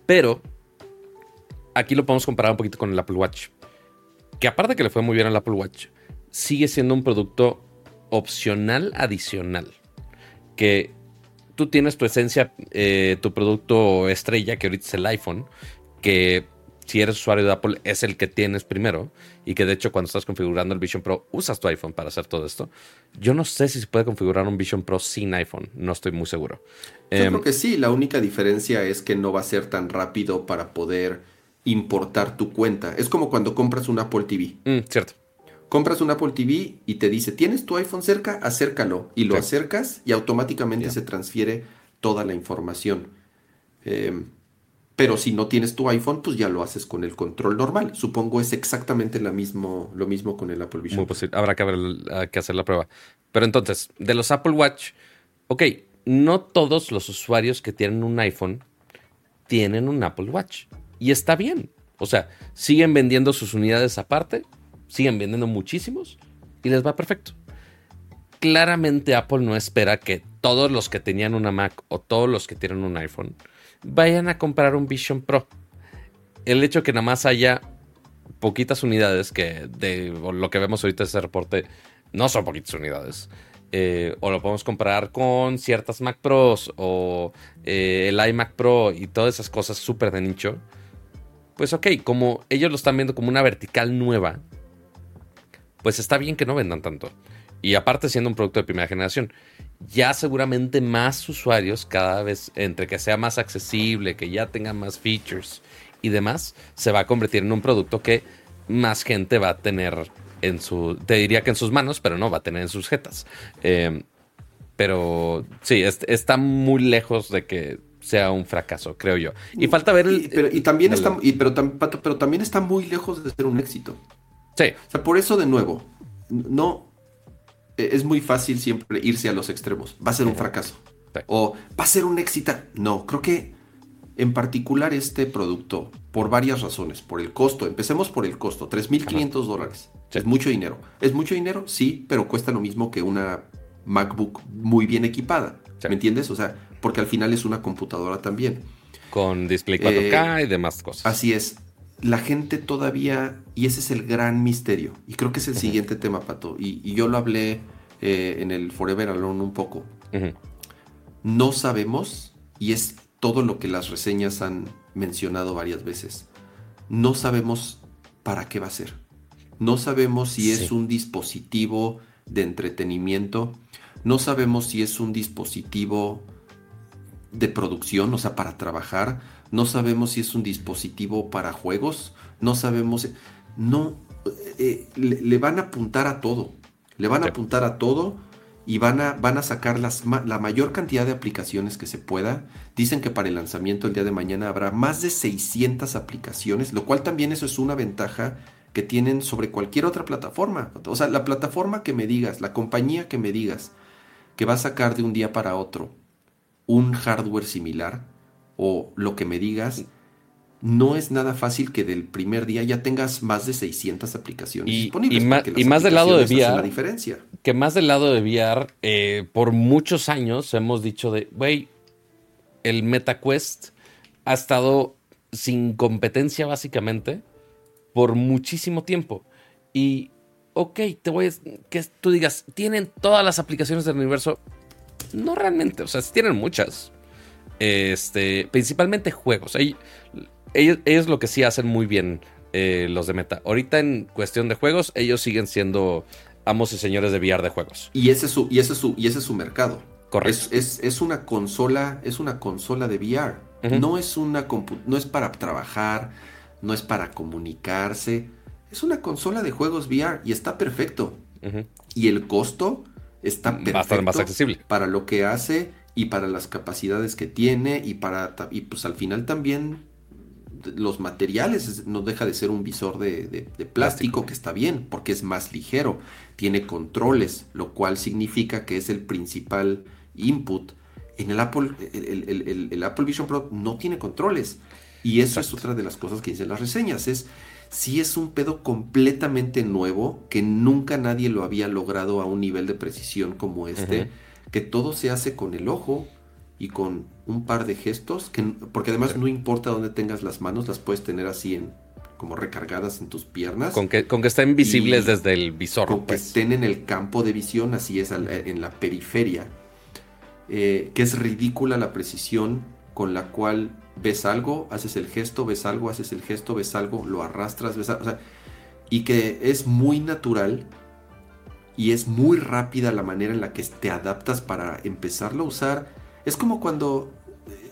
Pero aquí lo podemos comparar un poquito con el Apple Watch. Que aparte que le fue muy bien al Apple Watch, sigue siendo un producto opcional adicional. Que tú tienes tu esencia, eh, tu producto estrella, que ahorita es el iPhone, que si eres usuario de Apple es el que tienes primero y que de hecho cuando estás configurando el Vision Pro usas tu iPhone para hacer todo esto. Yo no sé si se puede configurar un Vision Pro sin iPhone, no estoy muy seguro. Yo creo em, que sí, la única diferencia es que no va a ser tan rápido para poder importar tu cuenta. Es como cuando compras un Apple TV. Mm, cierto compras un Apple TV y te dice, ¿tienes tu iPhone cerca? Acércalo. Y lo acercas y automáticamente se transfiere toda la información. Em, pero si no tienes tu iPhone, pues ya lo haces con el control normal. Supongo es exactamente lo mismo, con el Apple Vision. Muy posible. Habrá que, que hacer la prueba. Pero entonces, de los Apple Watch, ok, no todos los usuarios que tienen un iPhone tienen un Apple Watch. Y está bien. O sea, siguen vendiendo sus unidades aparte siguen vendiendo muchísimos y les va perfecto. Claramente Apple no espera que todos los que tenían una Mac o todos los que tienen un iPhone vayan a comprar un Vision Pro. El hecho que nada más haya poquitas unidades, que de lo que vemos ahorita ese reporte, no son poquitas unidades. Eh, o lo podemos comprar con ciertas Mac Pros o eh, el iMac Pro y todas esas cosas súper de nicho. Pues ok, como ellos lo están viendo como una vertical nueva, pues está bien que no vendan tanto. Y aparte siendo un producto de primera generación, ya seguramente más usuarios cada vez, entre que sea más accesible, que ya tenga más features y demás, se va a convertir en un producto que más gente va a tener en su, te diría que en sus manos, pero no, va a tener en sus jetas. Em, pero sí, está muy lejos de que sea un fracaso, creo yo. Y falta ver el... pero, y también está, pero, pero también está muy lejos de ser un éxito. O sea, por eso de nuevo, no es muy fácil siempre irse a los extremos. Va a ser un fracaso. O va a ser un éxito. No, creo que en particular este producto, por varias razones, por el costo, empecemos por el costo, 3.500 dólares. Es mucho dinero. ¿Es mucho dinero? Sí, pero cuesta lo mismo que una MacBook muy bien equipada. ¿Me entiendes? O sea, porque al final es una computadora también. Con display 4K y demás cosas. Así es la gente todavía, y ese es el gran misterio, y creo que es el siguiente tema, Pato, y, yo lo hablé eh, en el Forever Alone un poco. No sabemos, y es todo lo que las reseñas han mencionado varias veces, no sabemos para qué va a ser. No sabemos si es un dispositivo de entretenimiento, no sabemos si es un dispositivo de producción, o sea, para trabajar, no sabemos si es un dispositivo para juegos, no sabemos, no, eh, le, van a apuntar a todo, le van a apuntar a todo y van a, van a sacar las, la mayor cantidad de aplicaciones que se pueda. Dicen que para el lanzamiento el día de mañana habrá más de 600 aplicaciones, lo cual también eso es una ventaja que tienen sobre cualquier otra plataforma. O sea, la plataforma que me digas, la compañía que me digas, que va a sacar de un día para otro un hardware similar, o lo que me digas, no es nada fácil que del primer día ya tengas más de 600 aplicaciones y, disponibles. Y, más, del lado de VR. La diferencia. Que más del lado de VR, eh, por muchos años hemos dicho de, güey, el MetaQuest ha estado sin competencia básicamente por muchísimo tiempo. Y, ok, te voy a que tú digas, ¿tienen todas las aplicaciones del universo? No realmente, o sea, tienen muchas. Este, principalmente juegos. Ellos, lo que sí hacen muy bien eh, los de Meta. Ahorita en cuestión de juegos, ellos siguen siendo amos y señores de VR de juegos. Y ese es su, y ese es su, y ese es su mercado. Correcto. Es, es, una consola, es una consola de VR. No es una no es para trabajar, no es para comunicarse. Es una consola de juegos VR y está perfecto. Y el costo está perfecto más accesible. para lo que hace y para las capacidades que tiene y para y pues al final también los materiales no deja de ser un visor de, plástico, que está bien porque es más ligero, tiene controles, lo cual significa que es el principal input. En el Apple, el, Apple Vision Pro no tiene controles. Y eso es otra de las cosas que dicen las reseñas. Es si es un pedo completamente nuevo, que nunca nadie lo había logrado a un nivel de precisión como este, que todo se hace con el ojo y con un par de gestos, que, porque además no importa dónde tengas las manos, las puedes tener así en como recargadas en tus piernas. Con que, con que estén visibles desde el visor. Con que pues. estén en el campo de visión, así es, en la periferia. Eh, que es ridícula la precisión con la cual ves algo, haces el gesto, ves algo, haces el gesto, ves algo, lo arrastras, ves algo, y que es muy natural y es muy rápida la manera en la que te adaptas para empezarlo a usar. Es como cuando,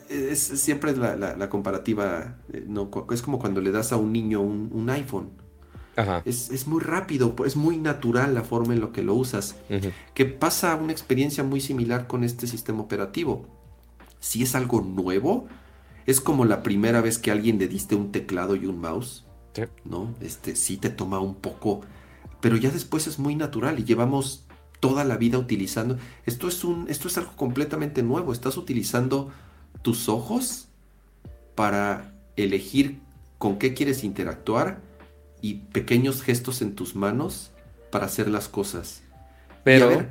eh, es siempre la, la, comparativa, eh, no, es como cuando le das a un niño un, iPhone. Es, muy rápido, es muy natural la forma en la que lo usas. Que pasa una experiencia muy similar con este sistema operativo. Si es algo nuevo, es como la primera vez que a alguien le diste un teclado y un mouse. ¿No? Este sí te toma un poco. Pero ya después es muy natural y llevamos toda la vida utilizando. Esto es un. Esto es algo completamente nuevo. Estás utilizando tus ojos para elegir con qué quieres interactuar y pequeños gestos en tus manos para hacer las cosas. Pero,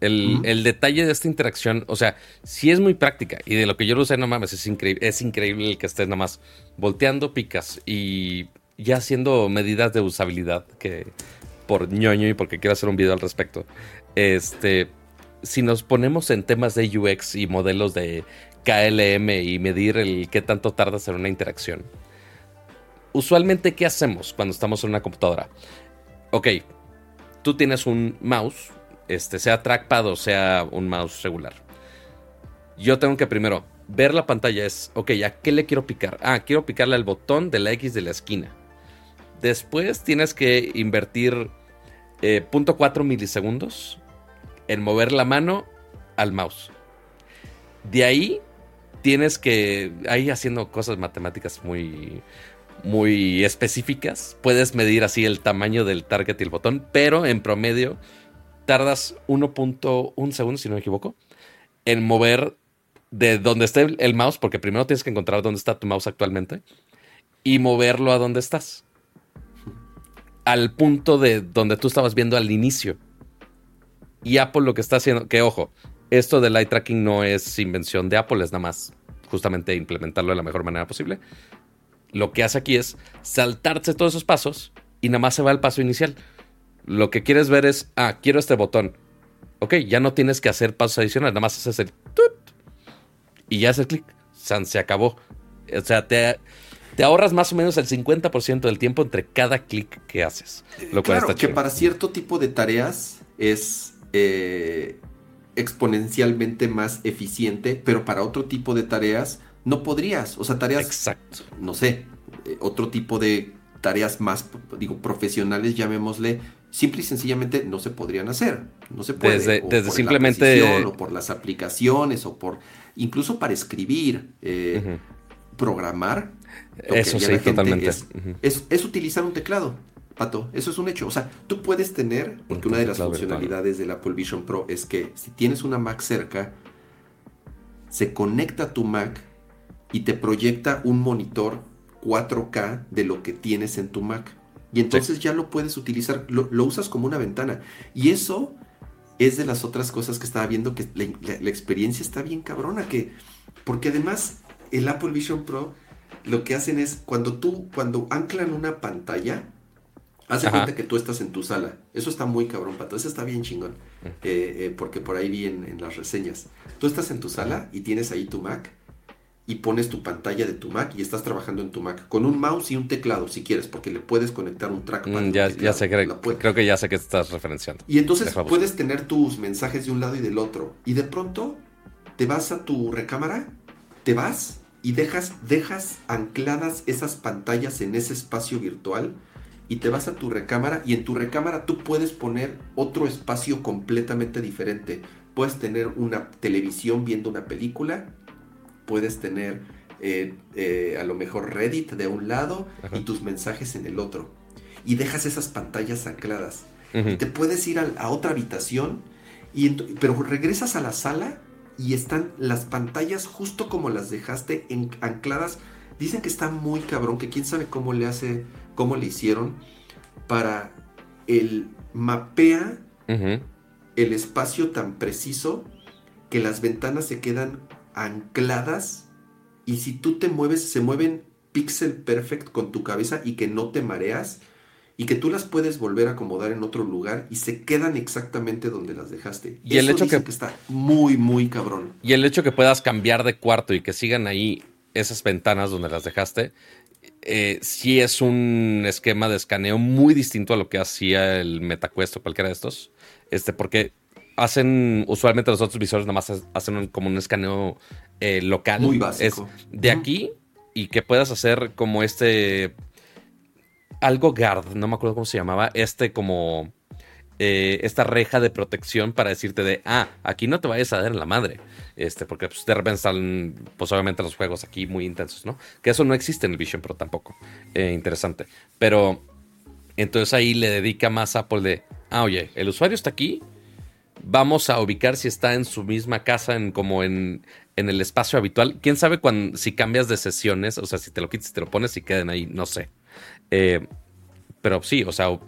el, detalle de esta interacción, o sea, sí es muy práctica. Y de lo que yo lo sé, no mames, es increíble, es increíble el que estés nada más volteando picas y ya haciendo medidas de usabilidad que por ñoño y porque quiero hacer un video al respecto. Este, si nos ponemos en temas de UX y modelos de KLM y medir el qué tanto tardas en una interacción. Usualmente, ¿qué hacemos cuando estamos en una computadora? Ok, tú tienes un mouse este, sea trackpad o sea un mouse regular. Yo tengo que primero ver la pantalla, es, ok, ¿a qué le quiero picar? Ah, quiero picarle al botón de la X de la esquina. Después tienes que invertir eh, 0.4 milisegundos en mover la mano al mouse. De ahí tienes que, ahí haciendo cosas matemáticas muy, muy específicas, puedes medir así el tamaño del target y el botón, pero en promedio tardas 1.1 segundos, si no me equivoco, en mover de donde esté el mouse, porque primero tienes que encontrar dónde está tu mouse actualmente, y moverlo a donde estás. Al punto de donde tú estabas viendo al inicio. Y Apple lo que está haciendo, que ojo, esto del eye tracking no es invención de Apple, es nada más justamente implementarlo de la mejor manera posible. Lo que hace aquí es saltarse todos esos pasos y nada más se va al paso inicial. Lo que quieres ver es, ah, quiero este botón. Ok, ya no tienes que hacer pasos adicionales, nada más haces el tut y ya haces clic. Se acabó. O sea, te, te ahorras más o menos el 50% del tiempo entre cada clic que haces. Lo cual claro, que para cierto tipo de tareas es eh, exponencialmente más eficiente, pero para otro tipo de tareas no podrías. O sea, tareas. Exacto. No sé, eh, otro tipo de tareas más, digo, profesionales, llamémosle, simple y sencillamente no se podrían hacer. No se puede. Desde, desde simplemente. o por las aplicaciones, o por. Incluso para escribir, eh, programar. Eso sí, totalmente. Es, utilizar un teclado, Pato. Eso es un hecho. O sea, tú puedes tener, porque una de las funcionalidades del Apple Vision Pro es que si tienes una Mac cerca, se conecta a tu Mac y te proyecta un monitor 4K de lo que tienes en tu Mac. Y entonces ya lo puedes utilizar, lo, usas como una ventana. Y eso es de las otras cosas que estaba viendo, que la, experiencia está bien cabrona, que, porque además el Apple Vision Pro lo que hacen es, cuando tú, cuando anclan una pantalla, hace cuenta que tú estás en tu sala. Eso está muy cabrón, Pato, eso está bien chingón, eh, eh, porque por ahí vi en, las reseñas. Tú estás en tu sala y tienes ahí tu Mac, y pones tu pantalla de tu Mac y estás trabajando en tu Mac con un mouse y un teclado si quieres, porque le puedes conectar un trackpad. Mm, ya, ya sé, creo, creo que ya sé que estás referenciando. Y entonces puedes tener tus mensajes de un lado y del otro. Y de pronto te vas a tu recámara, te vas y dejas, dejas ancladas esas pantallas en ese espacio virtual y te vas a tu recámara y en tu recámara tú puedes poner otro espacio completamente diferente. Puedes tener una televisión viendo una película puedes tener eh, eh, a lo mejor Reddit de un lado y tus mensajes en el otro. Y dejas esas pantallas ancladas. te puedes ir a, otra habitación, y pero regresas a la sala y están las pantallas justo como las dejaste ancladas. Dicen que está muy cabrón, que quién sabe cómo le hace, cómo le hicieron para el mapea el espacio tan preciso que las ventanas se quedan ancladas y si tú te mueves, se mueven pixel perfect con tu cabeza y que no te mareas y que tú las puedes volver a acomodar en otro lugar y se quedan exactamente donde las dejaste. Y el hecho que, está muy, muy cabrón. Y el hecho que puedas cambiar de cuarto y que sigan ahí esas ventanas donde las dejaste, eh, sí es un esquema de escaneo muy distinto a lo que hacía el MetaQuest o cualquiera de estos. Este, porque hacen, usualmente los otros visores nada más hacen como un escaneo eh, local. Muy básico. Es de aquí y que puedas hacer como este, algo guard, no me acuerdo cómo se llamaba, este como... Eh, esta reja de protección para decirte de, ah, aquí no te vayas a dar en la madre. Este, porque pues, de repente están, pues obviamente los juegos aquí muy intensos, ¿no? Que eso no existe en el Vision Pro tampoco. Eh, interesante. Pero entonces ahí le dedica más a Apple de, ah, oye, el usuario está aquí, vamos a ubicar si está en su misma casa, en, como en, en el espacio habitual. ¿Quién sabe cuando, si cambias de sesiones? O sea, si te lo quitas, y te lo pones y queden ahí, no sé. Eh, pero sí, o sea,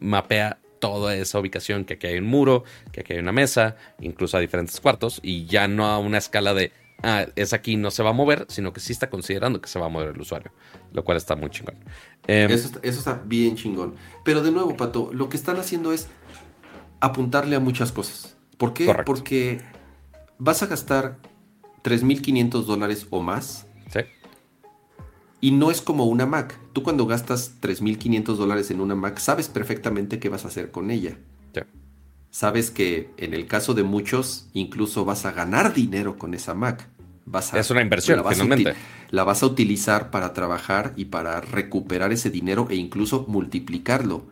mapea toda esa ubicación, que aquí hay un muro, que aquí hay una mesa, incluso a diferentes cuartos, y ya no a una escala de, ah, es aquí, no se va a mover, sino que sí está considerando que se va a mover el usuario, lo cual está muy chingón. Em, eso, eso está bien chingón. Pero de nuevo, Pato, lo que están haciendo es apuntarle a muchas cosas. ¿Por qué? Porque vas a gastar 3.500 dólares o más. Y no es como una Mac. Tú cuando gastas 3.500 dólares en una Mac, sabes perfectamente qué vas a hacer con ella. Sabes que en el caso de muchos, incluso vas a ganar dinero con esa Mac. Vas es una inversión, finalmente. la vas a utilizar para trabajar y para recuperar ese dinero e incluso multiplicarlo.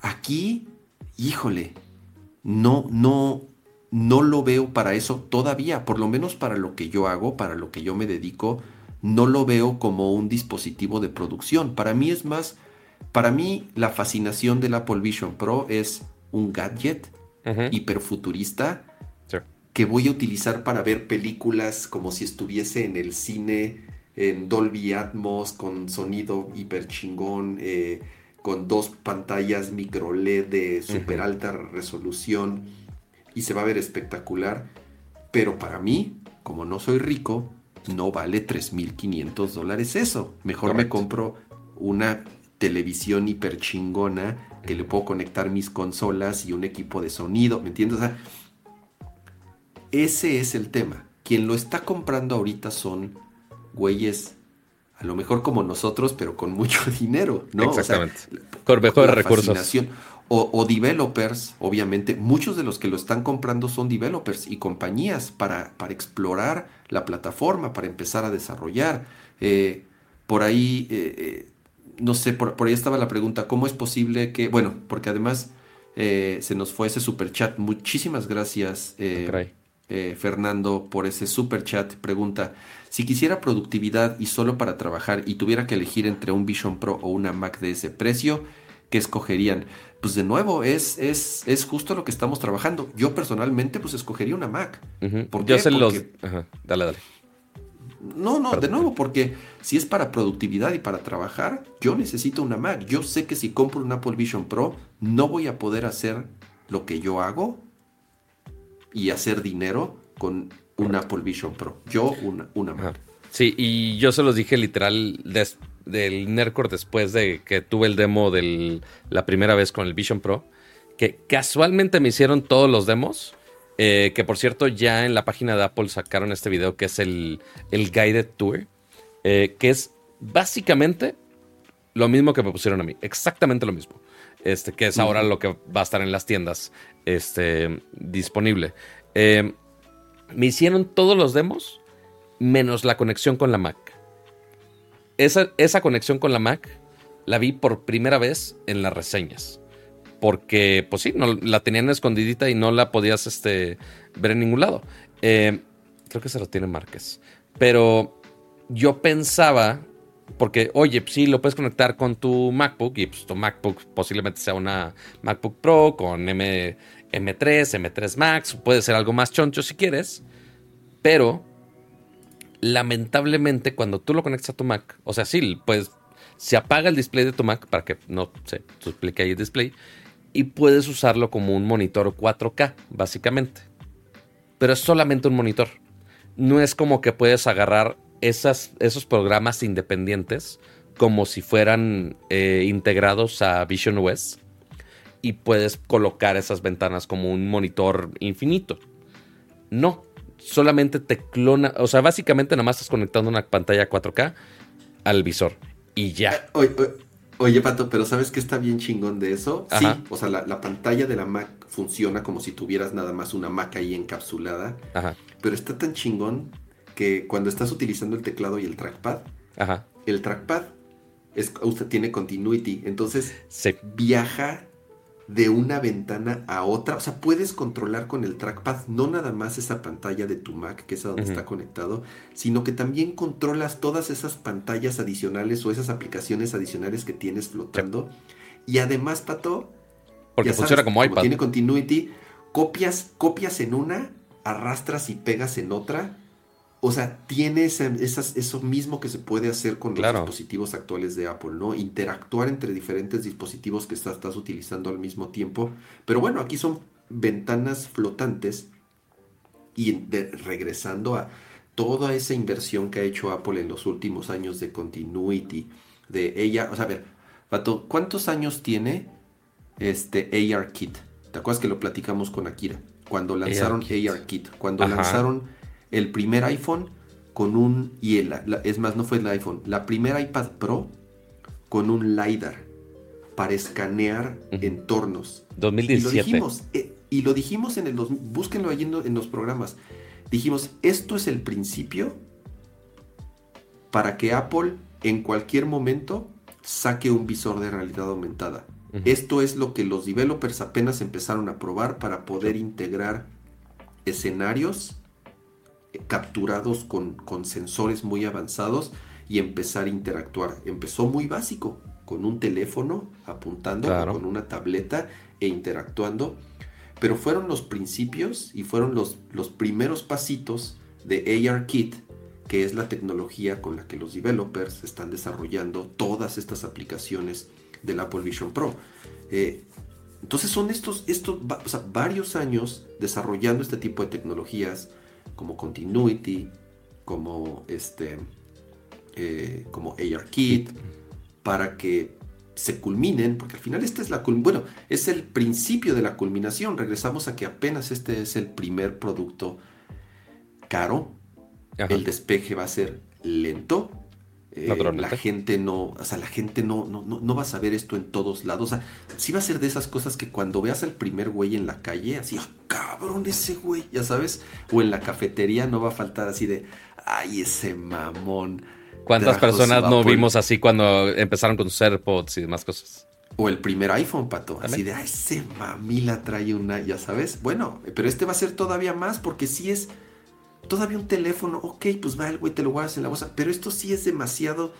Aquí, híjole, no, no, no lo veo para eso todavía, por lo menos para lo que yo hago, para lo que yo me dedico, no lo veo como un dispositivo de producción. Para mí es más, para mí la fascinación del Apple Vision Pro es un gadget hiperfuturista que voy a utilizar para ver películas como si estuviese en el cine, en Dolby Atmos, con sonido hiper chingón. Eh, con dos pantallas micro LED de super alta resolución y se va a ver espectacular. Pero para mí, como no soy rico, no vale 3.500 dólares eso. Mejor me compro una televisión hiper chingona que le puedo conectar mis consolas y un equipo de sonido, ¿me entiendes? ese es el tema. Quien lo está comprando ahorita son güeyes a lo mejor como nosotros, pero con mucho dinero, ¿no? Exactamente. con mejores recursos. O, o, developers, obviamente, muchos de los que lo están comprando son developers y compañías para, para explorar la plataforma, para empezar a desarrollar. Eh, por ahí, eh, eh, no sé, por, ahí estaba la pregunta, ¿cómo es posible que, bueno, porque además se nos fue ese super chat. Muchísimas gracias, Fernando, por ese super chat. Pregunta, si quisiera productividad y solo para trabajar y tuviera que elegir entre un Vision Pro o una Mac de ese precio, ¿qué escogerían? Pues de nuevo, es, es, es justo lo que estamos trabajando. Yo personalmente pues escogería una Mac. Yo sé los... Dale, dale. No, no, de nuevo, porque si es para productividad y para trabajar, yo necesito una Mac. Yo sé que si compro un Apple Vision Pro, no voy a poder hacer lo que yo hago y hacer dinero con un Apple Vision Pro. Yo una, una Mac. Sí, y yo se los dije literal del Nerdcore después de que tuve el demo de la primera vez con el Vision Pro, que casualmente me hicieron todos los demos Eh, que por cierto, ya en la página de Apple sacaron este video que es el, el Guided Tour. Eh, que es básicamente lo mismo que me pusieron a mí. Exactamente lo mismo. Este, que es ahora lo que va a estar en las tiendas este, disponible. Eh, me hicieron todos los demos menos la conexión con la Mac. Esa, esa conexión con la Mac la vi por primera vez en las reseñas. Porque, pues sí, no, la tenían escondidita y no la podías este, ver en ningún lado. Eh, creo que se lo tiene Márquez. Pero yo pensaba, porque, oye, pues sí, lo puedes conectar con tu MacBook y pues tu MacBook posiblemente sea una MacBook Pro con M, M3, M3 Max, puede ser algo más choncho si quieres, pero lamentablemente cuando tú lo conectas a tu Mac, o sea, sí, pues se apaga el display de tu Mac para que no se explique ahí el display y puedes usarlo como un monitor 4K, básicamente. Pero es solamente un monitor. No es como que puedes agarrar esas, esos programas independientes como si fueran eh, integrados a Vision OS y puedes colocar esas ventanas como un monitor infinito. No, solamente te clona, o sea, básicamente nada más estás conectando una pantalla 4K al visor y ya. Oye, oye, Pato, pero ¿sabes qué está bien chingón de eso? Sí, o sea, la, pantalla de la Mac funciona como si tuvieras nada más una Mac ahí encapsulada. Ajá. Pero está tan chingón que cuando estás utilizando el teclado y el trackpad, el trackpad es, usted tiene continuity, entonces viaja de una ventana a otra. O sea, puedes controlar con el trackpad no nada más esa pantalla de tu Mac, que es a donde está conectado, sino que también controlas todas esas pantallas adicionales o esas aplicaciones adicionales que tienes flotando. Y además, Pato, porque funciona como iPad. tiene continuity, copias, copias en una, arrastras y pegas en otra o sea, tiene eso mismo que se puede hacer con los dispositivos actuales de Apple, ¿no? Interactuar entre diferentes dispositivos que estás, utilizando al mismo tiempo. Pero bueno, aquí son ventanas flotantes y regresando a toda esa inversión que ha hecho Apple en los últimos años de continuity, de ella, o sea, a ver, Pato, ¿cuántos años tiene este ARKit? ¿Te acuerdas que lo platicamos con Akira? Cuando lanzaron ARKit, cuando lanzaron el primer iPhone con un, y el, es más, no fue el iPhone, la primera iPad Pro con un LiDAR para escanear entornos. 2017. Y lo dijimos, eh, y lo dijimos en el, búsquenlo ahí en, los programas. Dijimos, esto es el principio para que Apple en cualquier momento saque un visor de realidad aumentada. Esto es lo que los developers apenas empezaron a probar para poder integrar escenarios capturados con, sensores muy avanzados y empezar a interactuar. Empezó muy básico, con un teléfono apuntando, con una tableta e interactuando, pero fueron los principios y fueron los, los primeros pasitos de ARKit, que es la tecnología con la que los developers están desarrollando todas estas aplicaciones del Apple Vision Pro. Eh, entonces son estos, estos varios años desarrollando este tipo de tecnologías, como Continuity, como este, eh, como ARKit, para que se culminen, porque al final este es la bueno, es el principio de la culminación. Regresamos a que apenas este es el primer producto caro. El despeje va a ser lento, eh, la gente no, o sea, la gente no, no, no, va a saber esto en todos lados. O sea, sí va a ser de esas cosas que cuando veas al primer güey en la calle, así, ah, cabrón, ese güey, ya sabes, o en la cafetería no va a faltar así de, ay, ese mamón. ¿Cuántas personas no vimos así cuando empezaron con sus AirPods y demás cosas? O el primer iPhone, pato. Así de, ay, ese mamila trae una, ya sabes. Bueno, pero este va a ser todavía más porque sí es Todavía un teléfono, ok, pues va el güey, te lo guardas en la bolsa, pero esto sí es demasiado...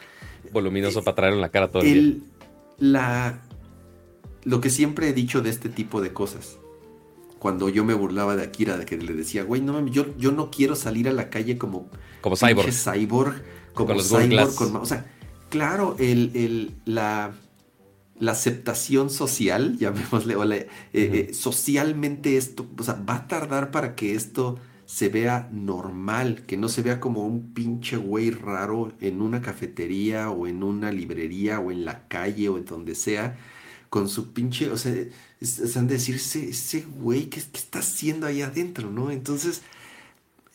Voluminoso para traerlo en la cara todo el, día. La, lo que siempre he dicho de este tipo de cosas, cuando yo me burlaba de Akira, de que le decía, güey, no, yo, yo no quiero salir a la calle como... Como cyborg. cyborg como con los cyborg, con, o sea, claro, el, la, la aceptación social, llamémosle, o eh, eh, socialmente esto, o sea, va a tardar para que esto se vea normal, que no se vea como un pinche güey raro en una cafetería o en una librería o en la calle o en donde sea, con su pinche, o sea, es, han de decir, ese, güey, ¿qué, está haciendo ahí adentro, no? Entonces,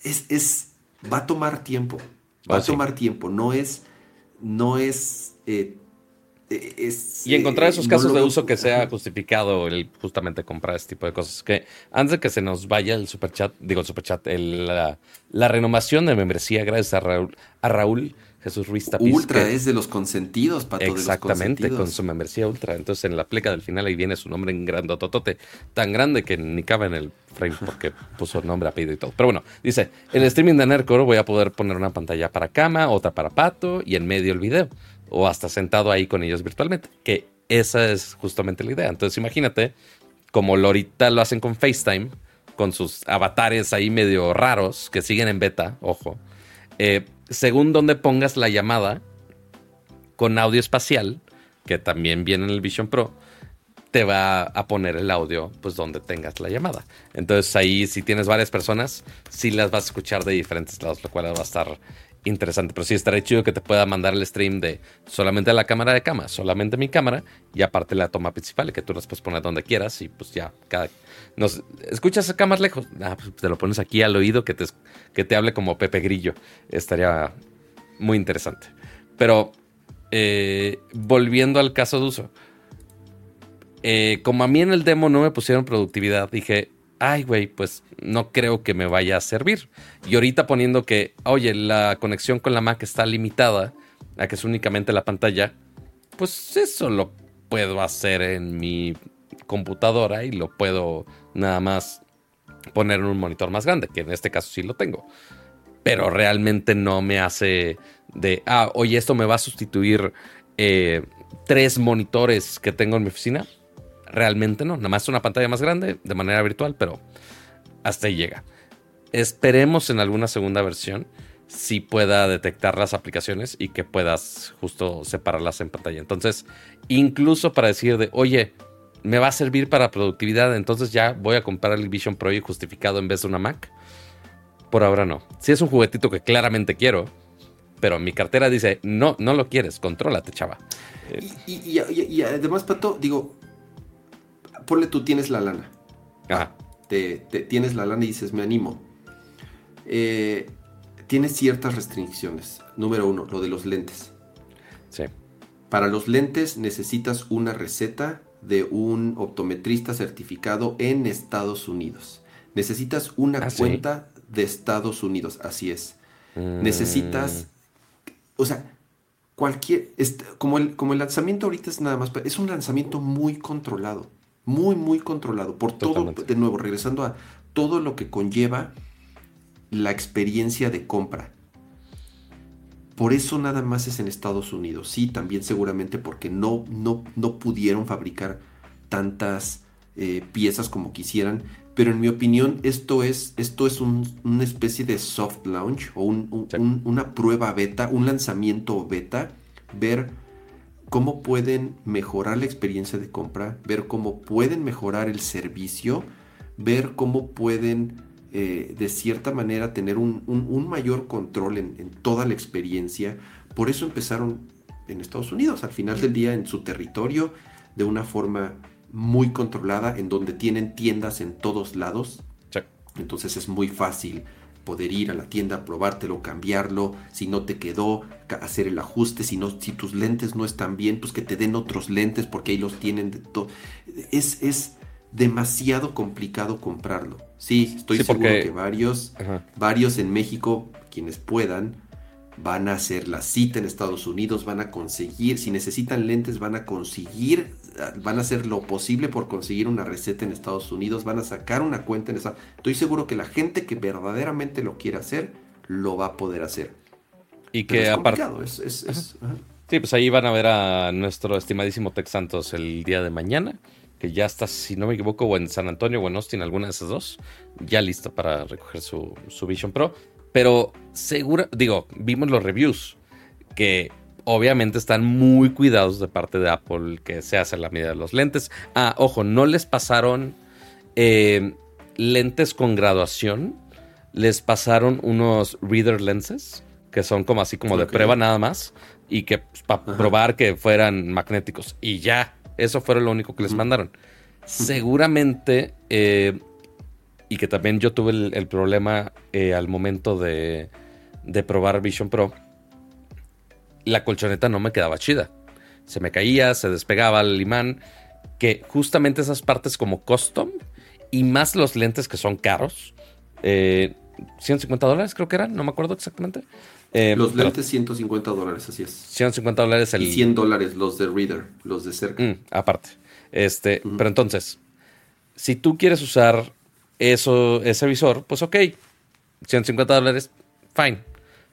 es, es, va a tomar tiempo, va a ah, tomar tiempo, no es, no es eh, y encontrar esos casos de uso que sea justificado el justamente comprar este tipo de cosas. Que antes de que se nos vaya el superchat, digo el superchat, el, la, la, renovación de membresía gracias a Raúl, a Raúl Jesús Ruiz Tapiz. Ultra es de los consentidos, Pato, Exactamente, con su membresía Ultra. Entonces en la pleca del final ahí viene su nombre en grandototote, tan grande que ni cabe en el frame porque puso nombre, apellido y todo. Pero bueno, dice, en el streaming de Nerdcore voy a poder poner una pantalla para cama, otra para pato y en medio el video o hasta sentado ahí con ellos virtualmente, que esa es justamente la idea. Entonces imagínate, como ahorita lo hacen con FaceTime, con sus avatares ahí medio raros que siguen en beta, ojo, eh, según donde pongas la llamada con audio espacial, que también viene en el Vision Pro, te va a poner el audio pues donde tengas la llamada. Entonces ahí si tienes varias personas, sí las vas a escuchar de diferentes lados, lo cual va a estar interesante. Pero sí estaría chido que te pueda mandar el stream de solamente la cámara de cama, solamente mi cámara y aparte la toma principal, que tú las puedes poner donde quieras y pues ya, cada... Nos, ¿Escuchas acá más lejos? Ah, pues te lo pones aquí al oído que te, que te hable como Pepe Grillo. Estaría muy interesante. Pero eh, volviendo al caso de uso. Eh, como a mí en el demo no me pusieron productividad, dije, ay, güey, pues no creo que me vaya a servir. Y ahorita poniendo que, oye, la conexión con la Mac está limitada a que es únicamente la pantalla, pues eso lo puedo hacer en mi computadora y lo puedo nada más poner en un monitor más grande, que en este caso sí lo tengo. Pero realmente no me hace de, ah, oye, esto me va a sustituir eh, tres monitores que tengo en mi oficina Realmente no, nada más una pantalla más grande de manera virtual, pero hasta ahí llega. Esperemos en alguna segunda versión si pueda detectar las aplicaciones y que puedas justo separarlas en pantalla. Entonces, incluso para decir de, oye, me va a servir para productividad, entonces ya voy a comprar el Vision Pro y justificado en vez de una Mac. Por ahora no. Si es un juguetito que claramente quiero, pero mi cartera dice, no, no lo quieres, contrólate, chava. Y, y además, Pato, digo, ponle tú tienes la lana. Ajá. Te, tienes la lana y dices, me animo. Eh, tienes ciertas restricciones. Número uno, lo de los lentes. Sí. Para los lentes necesitas una receta de un optometrista certificado en Estados Unidos. Necesitas una ah, cuenta de Estados Unidos, así es. Mm. Necesitas, o sea, cualquier, como el, como el lanzamiento ahorita es nada más, es un lanzamiento muy controlado muy, muy controlado por todo, de nuevo, regresando a todo lo que conlleva la experiencia de compra. Por eso nada más es en Estados Unidos. Sí, también seguramente porque no, no, no pudieron fabricar tantas eh, piezas como quisieran. Pero en mi opinión, esto es, esto es una especie de soft launch o una prueba beta, un lanzamiento beta. Ver cómo pueden mejorar la experiencia de compra, ver cómo pueden mejorar el servicio, ver cómo pueden eh, de cierta manera tener un, mayor control en, toda la experiencia. Por eso empezaron en Estados Unidos, al final del día en su territorio, de una forma muy controlada, en donde tienen tiendas en todos lados. Entonces es muy fácil poder ir a la tienda, probártelo, cambiarlo, si no te quedó, hacer el ajuste, si, no, si tus lentes no están bien, pues que te den otros lentes porque ahí los tienen de todo. Es, es demasiado complicado comprarlo. Sí, estoy seguro que varios, varios en México, quienes puedan, van a hacer la cita en Estados Unidos, van a conseguir, si necesitan lentes, van a conseguir, van a hacer lo posible por conseguir una receta en Estados Unidos, van a sacar una cuenta en esa. Estoy seguro que la gente que verdaderamente lo quiere hacer, lo va a poder hacer. Y que aparte... sí, pues ahí van a ver a nuestro estimadísimo Tex Santos el día de mañana, que ya está, si no me equivoco, o en San Antonio o en Austin, alguna de esas dos, ya listo para recoger su, su Vision Pro. Pero seguro, digo, vimos los reviews que obviamente están muy cuidados de parte de Apple que se hace la medida de los lentes. Ah, ojo, no les pasaron eh, lentes con graduación, les pasaron unos reader lenses que son como así como de prueba nada más y que pues, para probar que fueran magnéticos y ya. Eso fue lo único que les mandaron. Seguramente, eh, y que también yo tuve el, problema eh, al momento de, de probar Vision Pro, la colchoneta no me quedaba chida. Se me caía, se despegaba el imán, que justamente esas partes como custom y más los lentes que son caros, eh, 150 dólares creo que eran, no me acuerdo exactamente. Eh, los lentes 150 dólares, así es. 150 dólares el... Y 100 dólares los de Reader, los de cerca. Mm, aparte. Este, Pero entonces, si tú quieres usar eso, ese visor, pues ok, 150 dólares, fine.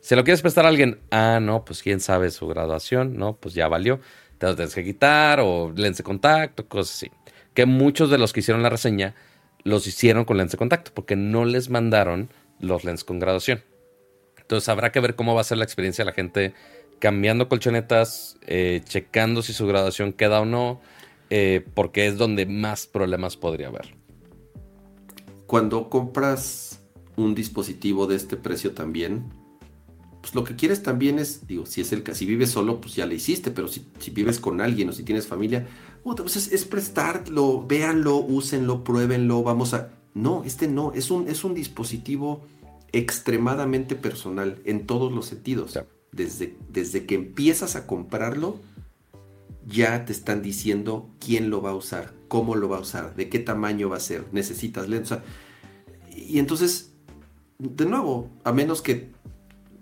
Si lo quieres prestar a alguien, ah, no, pues quién sabe su graduación, no, pues ya valió. Te lo tienes que quitar o lente de contacto, cosas así. Que muchos de los que hicieron la reseña los hicieron con lente de contacto porque no les mandaron los lentes con graduación. Entonces habrá que ver cómo va a ser la experiencia de la gente cambiando colchonetas, eh, checando si su graduación queda o no, eh, porque es donde más problemas podría haber. Cuando compras un dispositivo de este precio también, pues lo que quieres también es, digo, si es el si vives solo, pues ya le hiciste, pero si, vives con alguien o si tienes familia, pues es, es, prestarlo, véanlo, úsenlo, pruébenlo, vamos a. No, este no, es un, es un dispositivo extremadamente personal en todos los sentidos. Desde, desde que empiezas a comprarlo, ya te están diciendo quién lo va a usar, cómo lo va a usar, de qué tamaño va a ser, necesitas lentes. y entonces, de nuevo, a menos que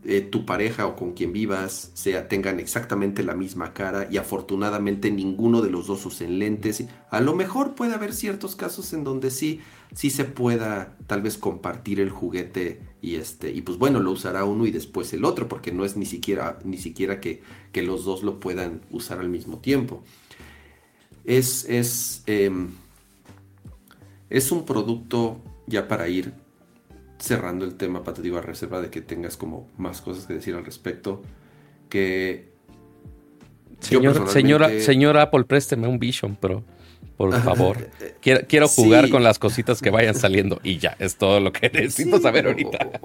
eh, tu pareja o con quien vivas sea, tengan exactamente la misma cara y afortunadamente ninguno de los dos usen lentes. A lo mejor puede haber ciertos casos en donde sí, sí se pueda tal vez compartir el juguete y este, y pues bueno, lo usará uno y después el otro, porque no es ni siquiera, ni siquiera que, que los dos lo puedan usar al mismo tiempo. Es, es, em, es un producto ya para ir cerrando el tema, para te digo, a reserva de que tengas como más cosas que decir al respecto, que... Señor, señora, señora Apple, présteme un Vision Pro, por favor. Quiero, jugar con las cositas que vayan saliendo y ya, es todo lo que necesito saber ahorita.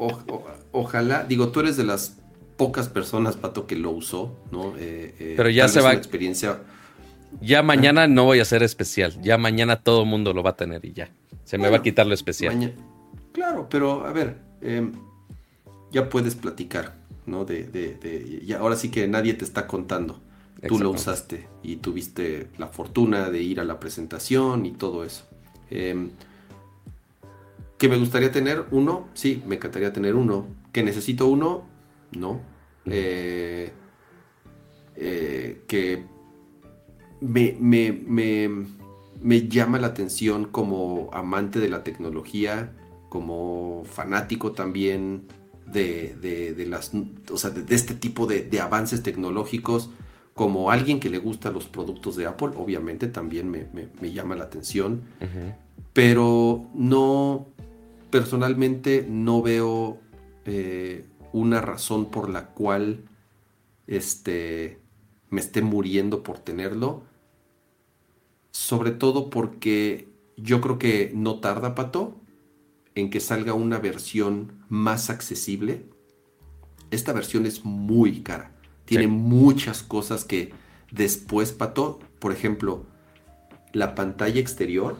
ojalá, digo, tú eres de las pocas personas, Pato, que lo usó, ¿no? Eh, eh, Pero ya se va... experiencia... Ya mañana no voy a ser especial, ya mañana todo el mundo lo va a tener y ya. Se me va a quitar lo especial. Claro, pero a ver, em, ya puedes platicar, ¿no? De, de, y ahora sí que nadie te está contando. Tú lo usaste y tuviste la fortuna de ir a la presentación y todo eso. Em, ¿Que me gustaría tener uno? Sí, me encantaría tener uno. ¿Que necesito uno? No. Eh, eh, que me, me, me, me, llama la atención como amante de la tecnología como fanático también de, las, de, este tipo de, avances tecnológicos, como alguien que le gusta los productos de Apple, obviamente también me, llama la atención, pero no, personalmente no veo eh, una razón por la cual este, me esté muriendo por tenerlo, sobre todo porque yo creo que no tarda, Pato, en que salga una versión más accesible. Esta versión es muy cara. Tiene muchas cosas que después, Pato, por ejemplo, la pantalla exterior,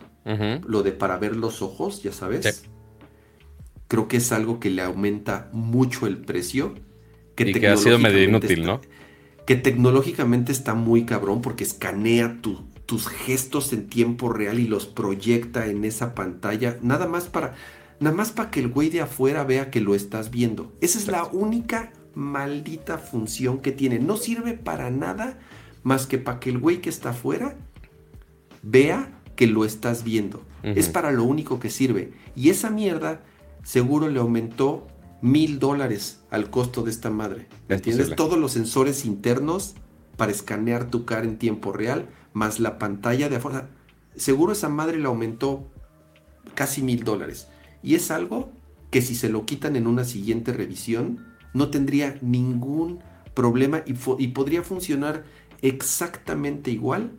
lo de para ver los ojos, ya sabes. Creo que es algo que le aumenta mucho el precio. Que y que ha sido medio inútil, ¿no? Que tecnológicamente está muy cabrón porque escanea tus gestos en tiempo real y los proyecta en esa pantalla. Nada más para nada más para que el güey de afuera vea que lo estás viendo. Esa es la única maldita función que tiene. No sirve para nada más que para que el güey que está afuera vea que lo estás viendo. Es para lo único que sirve. Y esa mierda seguro le aumentó mil dólares al costo de esta madre. ¿Me entiendes? Todos los sensores internos para escanear tu cara en tiempo real, más la pantalla de afuera. Seguro esa madre le aumentó casi mil dólares. Y es algo que si se lo quitan en una siguiente revisión, no tendría ningún problema y, podría funcionar exactamente igual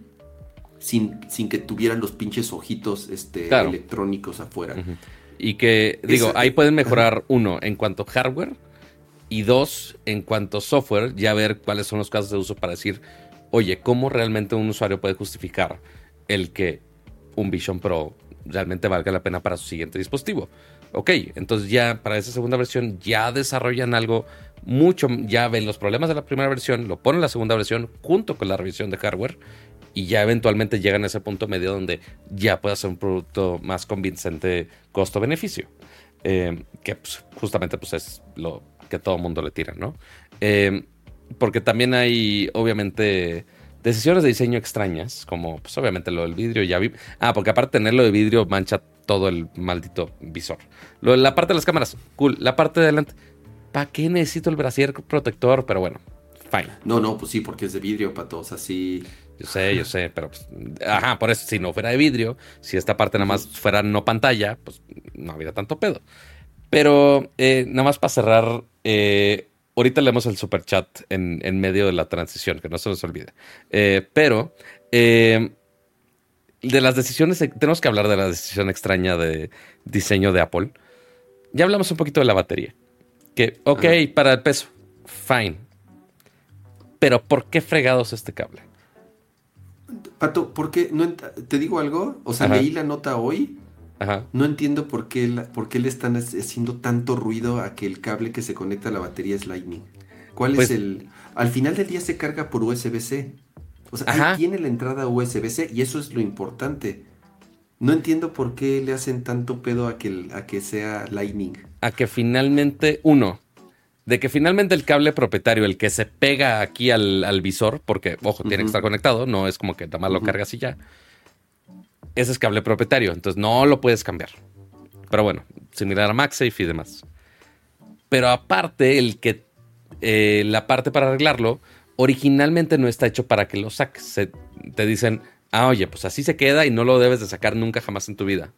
sin, sin, que tuvieran los pinches ojitos este, electrónicos afuera. Y que, digo, ahí pueden mejorar, uno, en cuanto a hardware, y dos, en cuanto a software, ya ver cuáles son los casos de uso para decir, oye, ¿cómo realmente un usuario puede justificar el que un Vision Pro realmente valga la pena para su siguiente dispositivo? Ok, entonces ya para esa segunda versión ya desarrollan algo mucho, ya ven los problemas de la primera versión, lo ponen en la segunda versión junto con la revisión de hardware y ya eventualmente llegan a ese punto medio donde ya puede ser un producto más convincente costo-beneficio. Eh, que pues, justamente pues, es lo que todo mundo le tira, ¿no? Eh, porque también hay, obviamente, decisiones de diseño extrañas, como pues obviamente lo del vidrio, ya vi. Ah, porque aparte de tenerlo de vidrio mancha todo el maldito visor. Lo, la parte de las cámaras, cool. La parte de adelante, ¿para qué necesito el brasier protector? Pero bueno, fine. No, no, pues sí, porque es de vidrio, patos, así. Yo sé, yo sé, pero pues, ajá, por eso, si no fuera de vidrio, si esta parte nada más fuera no pantalla, pues no habría tanto pedo. Pero eh, nada más para cerrar, eh, ahorita leemos el super chat en, en, medio de la transición, que no se nos olvide. Eh, pero eh, de las decisiones, tenemos que hablar de la decisión extraña de diseño de Apple. Ya hablamos un poquito de la batería. Que, ok, Ajá. para el peso, fine. Pero ¿por qué fregados este cable? Pato, ¿por qué? No ¿Te digo algo? O sea, Ajá. leí la nota hoy. Ajá. No entiendo por qué, la, por qué le están haciendo tanto ruido a que el cable que se conecta a la batería es Lightning. ¿Cuál pues, es el...? Al final del día se carga por USB-C. O sea, ahí tiene la entrada USB-C y eso es lo importante. No entiendo por qué le hacen tanto pedo a que, a que sea Lightning. A que finalmente, uno, de que finalmente el cable propietario, el que se pega aquí al, al visor, porque, ojo, uh -huh. tiene que estar conectado, no es como que nada más lo uh -huh. cargas y ya. Ese es cable propietario, entonces no lo puedes cambiar. Pero bueno, similar a MagSafe y demás. Pero aparte, el que eh, la parte para arreglarlo originalmente no está hecho para que lo saques. Se, te dicen, ah, oye, pues así se queda y no lo debes de sacar nunca jamás en tu vida.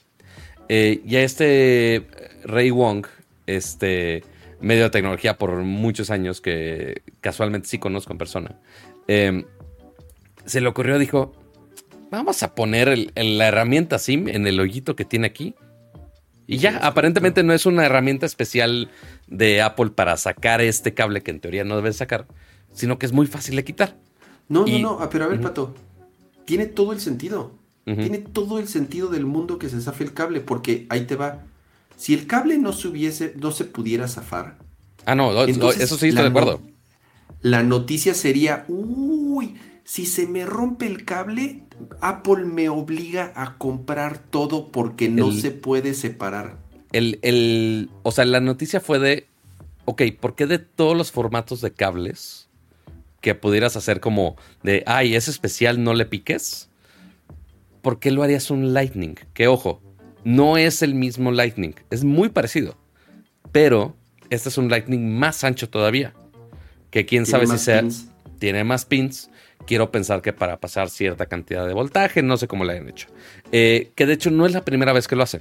Eh, y a este Ray Wong, este medio de tecnología por muchos años que casualmente sí conozco en persona, eh, se le ocurrió, dijo, vamos a poner el, el, la herramienta SIM en el hoyito que tiene aquí. Y ya, aparentemente no es una herramienta especial de Apple para sacar este cable que en teoría no debes sacar, sino que es muy fácil de quitar. No, y... no, no, pero a ver, uh -huh. Pato, tiene todo el sentido. Uh -huh. Tiene todo el sentido del mundo que se zafe el cable, porque ahí te va. Si el cable no se hubiese, no se pudiera zafar. Ah, no, entonces, eso sí estoy de acuerdo. No, la noticia sería, uy, si se me rompe el cable, Apple me obliga a comprar todo porque no el, se puede separar. El, el, o sea, la noticia fue de, ok, ¿por qué de todos los formatos de cables que pudieras hacer como de, ay, es especial, no le piques? ¿Por qué lo harías un Lightning? Que ojo, no es el mismo Lightning, es muy parecido, pero este es un Lightning más ancho todavía. Que quién sabe si sea, pins? tiene más pins quiero pensar que para pasar cierta cantidad de voltaje, no sé cómo lo hayan hecho. Eh, que de hecho no es la primera vez que lo hace.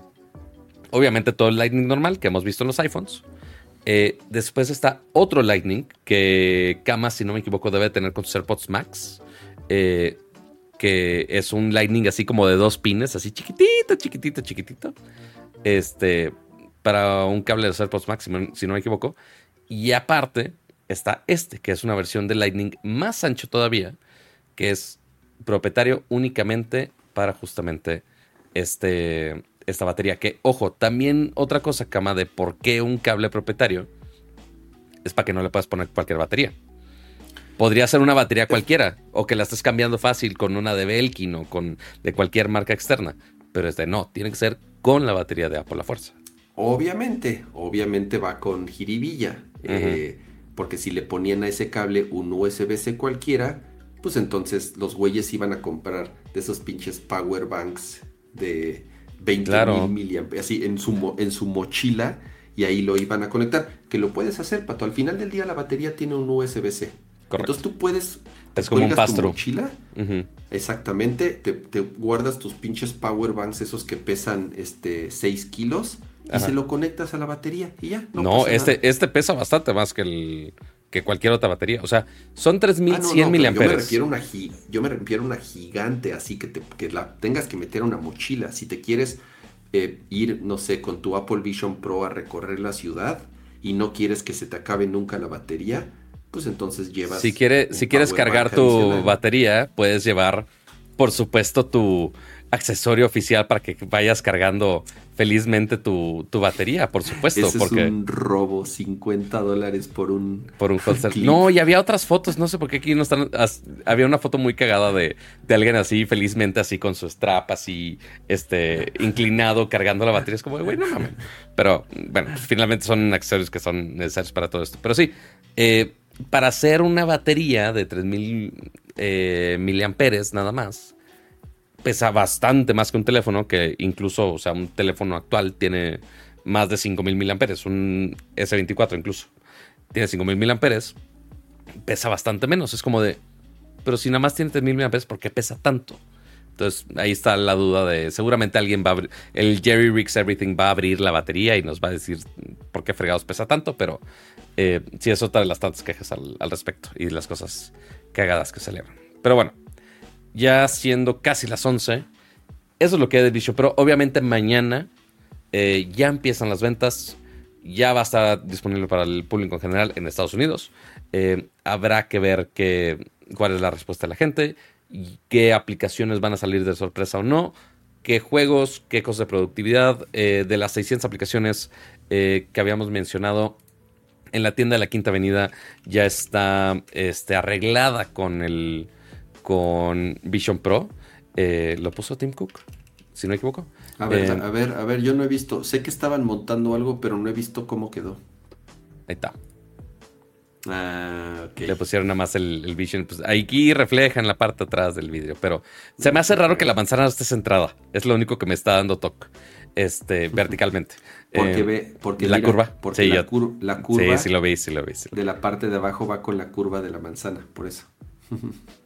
Obviamente todo el Lightning normal que hemos visto en los iPhones. Eh, después está otro Lightning que Kama, si no me equivoco, debe tener con sus AirPods Max. Eh, que es un Lightning así como de dos pines, así chiquitito, chiquitito, chiquitito. Este, para un cable de AirPods Max, si no me equivoco. Y aparte está este, que es una versión de Lightning más ancho todavía, que es propietario únicamente para justamente este, esta batería. Que, ojo, también otra cosa, cama, de por qué un cable propietario es para que no le puedas poner cualquier batería. Podría ser una batería cualquiera, o que la estés cambiando fácil con una de Belkin o con de cualquier marca externa. Pero este no, tiene que ser con la batería de Apple a fuerza. Obviamente, obviamente va con jiribilla. Uh -huh. eh, porque si le ponían a ese cable un USB-C cualquiera, pues entonces los güeyes iban a comprar de esos pinches power banks de 20 claro. mil miliamperes, así en su, en su mochila, y ahí lo iban a conectar. Que lo puedes hacer, Pato. Al final del día la batería tiene un USB-C. Entonces tú puedes... Es como un pastro. Tu mochila, uh -huh. Exactamente. Te, te, guardas tus pinches power banks, esos que pesan este 6 kilos, y Ajá. se lo conectas a la batería y ya. No, no este, nada. este pesa bastante más que el que cualquier otra batería. O sea, son 3100 ah, no, no, miliamperes. Yo me, refiero una yo me refiero a una gigante, así que, te, que la tengas que meter a una mochila. Si te quieres eh, ir, no sé, con tu Apple Vision Pro a recorrer la ciudad y no quieres que se te acabe nunca la batería, pues entonces llevas. Si, quiere, si quieres cargar tu batería, puedes llevar, por supuesto, tu accesorio oficial para que vayas cargando felizmente tu, batería, por supuesto. Ese porque es un robo, 50 dólares por un... Por un No, y había otras fotos, no sé por qué aquí no están... Había una foto muy cagada de, alguien así, felizmente así con su strap, así, este, inclinado, cargando la batería. Es como, güey, no mames. Pero, bueno, finalmente son accesorios que son necesarios para todo esto. Pero sí, eh, para hacer una batería de 3000 eh, miliamperes nada más, pesa bastante más que un teléfono, que incluso, o sea, un teléfono actual tiene más de 5000 miliamperes, un S24 incluso. Tiene 5000 miliamperes, pesa bastante menos. Es como de, pero si nada más tiene 3000 miliamperes, ¿por qué pesa tanto? Entonces ahí está la duda de, seguramente alguien va a abrir, el Jerry Riggs Everything va a abrir la batería y nos va a decir por qué fregados pesa tanto, pero eh, sí es otra de las tantas quejas al, al respecto y las cosas cagadas que celebran. Pero bueno, ya siendo casi las 11. Eso es lo que he dicho, pero obviamente mañana eh, ya empiezan las ventas, ya va a estar disponible para el público en general en Estados Unidos. Eh, habrá que ver cuál es la respuesta de la gente, qué aplicaciones van a salir de sorpresa o no, qué juegos, qué cosas de productividad. Eh, de las 600 aplicaciones que habíamos mencionado, en la tienda de la Quinta Avenida ya está este, arreglada con el con Vision Pro. Eh, ¿Lo puso Tim Cook? Si no me equivoco. A ver, eh, a ver, a ver, yo no he visto. Sé que estaban montando algo, pero no he visto cómo quedó. Ahí está. Ah, Le pusieron nada más el, Vision. Pues aquí refleja en la parte atrás del vídeo. Pero se me hace raro que la manzana no esté centrada. Es lo único que me está dando toque. Este, verticalmente. Porque eh, ve, porque la curva. Porque la, la, curva. Sí, sí lo vi, sí lo vi. de la parte de abajo va con la curva de la manzana, por eso.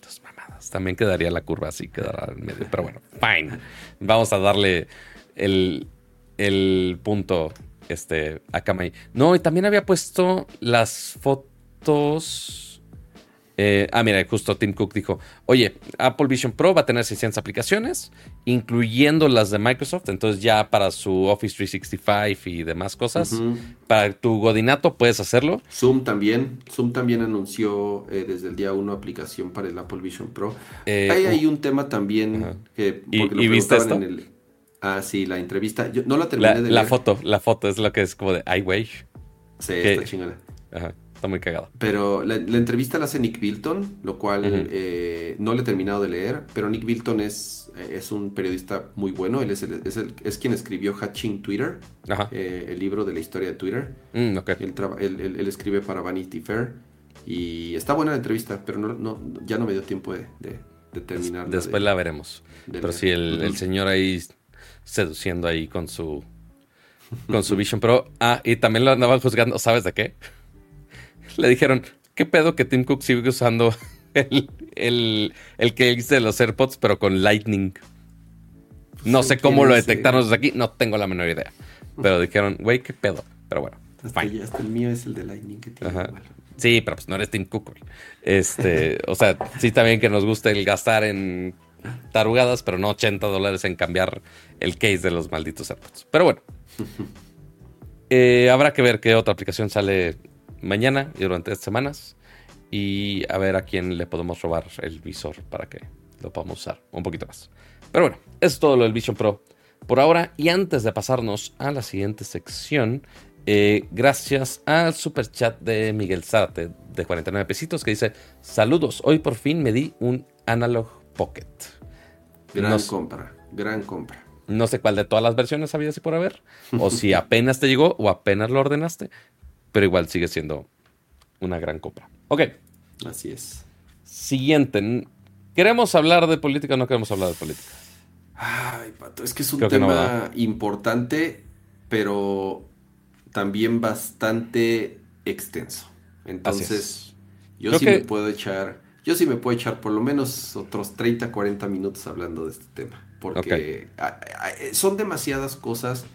También quedaría la curva así, quedará en medio. Pero bueno, fine. Vamos a darle el, el punto este, a Kamai. No, y también había puesto las fotos eh, ah, mira, justo Tim Cook dijo, oye, Apple Vision Pro va a tener 600 aplicaciones, incluyendo las de Microsoft, entonces ya para su Office 365 y demás cosas, para tu Godinato puedes hacerlo. Zoom también, Zoom también anunció eh, desde el día 1 aplicación para el Apple Vision Pro. Eh, Hay ahí un tema también que... ¿Y, viste esto? En el, ah, sí, la entrevista. Yo no la terminé la, de La foto, la foto es lo que es como de, ay, güey. Sí, está chingada. Ajá. Está muy cagado. Pero la, entrevista la hace Nick Bilton, lo cual eh, no le he terminado de leer, pero Nick Bilton es, es un periodista muy bueno. Él es, es, es quien escribió Hatching Twitter, eh, el libro de la historia de Twitter. Mm, él, escribe para Vanity Fair y está buena la entrevista, pero no, ya no me dio tiempo de, terminar. después la veremos. pero sí, el, señor ahí seduciendo ahí con su con su Vision Pro. Ah, y también lo andaban juzgando, ¿sabes de qué? le dijeron, ¿qué pedo que Tim Cook sigue usando el, el, el case de los AirPods, pero con Lightning? No sé cómo lo detectaron desde aquí, no tengo la menor idea. Pero dijeron, güey, ¿qué pedo? Pero bueno. Hasta, el mío es el de Lightning que tiene. Sí, pero pues no eres Tim Cook. Este, o sea, sí también que nos gusta el gastar en tarugadas, pero no 80 dólares en cambiar el case de los malditos AirPods. Pero bueno. Eh, habrá que ver qué otra aplicación sale mañana y durante estas semanas. Y a ver a quién le podemos robar el visor para que lo podamos usar un poquito más. Pero bueno, eso es todo lo del Vision Pro por ahora. Y antes de pasarnos a la siguiente sección, eh, gracias al super chat de Miguel Zárate de 49 pesitos que dice: Saludos, hoy por fin me di un Analog Pocket. Gran compra, gran compra. No sé cuál de todas las versiones había así por haber, o si apenas te llegó o apenas lo ordenaste, pero igual sigue siendo una gran compra. Ok. Así es. Siguiente. ¿Queremos hablar de política o no queremos hablar de política? Ay, Pato, es que es un tema importante, pero también bastante extenso. Entonces, yo sí me puedo echar, yo sí me puedo echar por lo menos otros 30, 40 minutos hablando de este tema, porque son demasiadas cosas.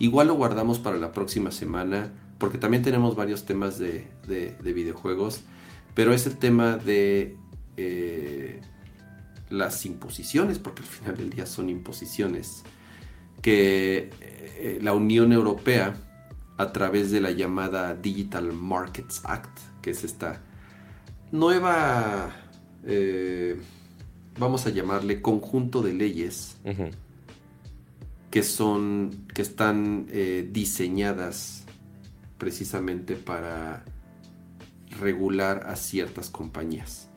Igual lo guardamos para la próxima semana porque también tenemos varios temas de, videojuegos, pero es el tema de eh, las imposiciones, porque al final del día son imposiciones, que eh, la Unión Europea, a través de la llamada Digital Markets Act, que es esta nueva, eh, vamos a llamarle conjunto de leyes que son, que están eh, diseñadas precisamente para regular a ciertas compañías.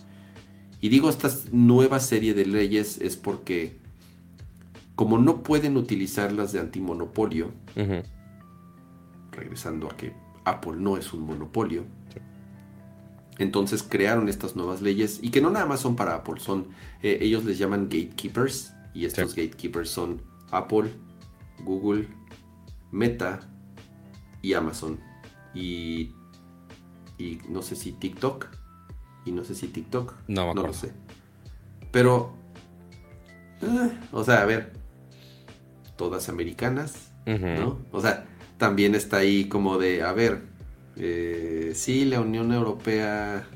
Y digo esta nueva serie de leyes es porque como no pueden utilizarlas de antimonopolio, regresando a que Apple no es un monopolio, entonces crearon estas nuevas leyes y que no nada más son para Apple, son eh, ellos les llaman gatekeepers y estos gatekeepers son Apple, Google, Meta y Amazon y, y no sé si TikTok y no sé si TikTok no, no lo sé pero eh, o sea a ver todas americanas ¿no? o sea también está ahí como de a ver eh, sí, la Unión Europea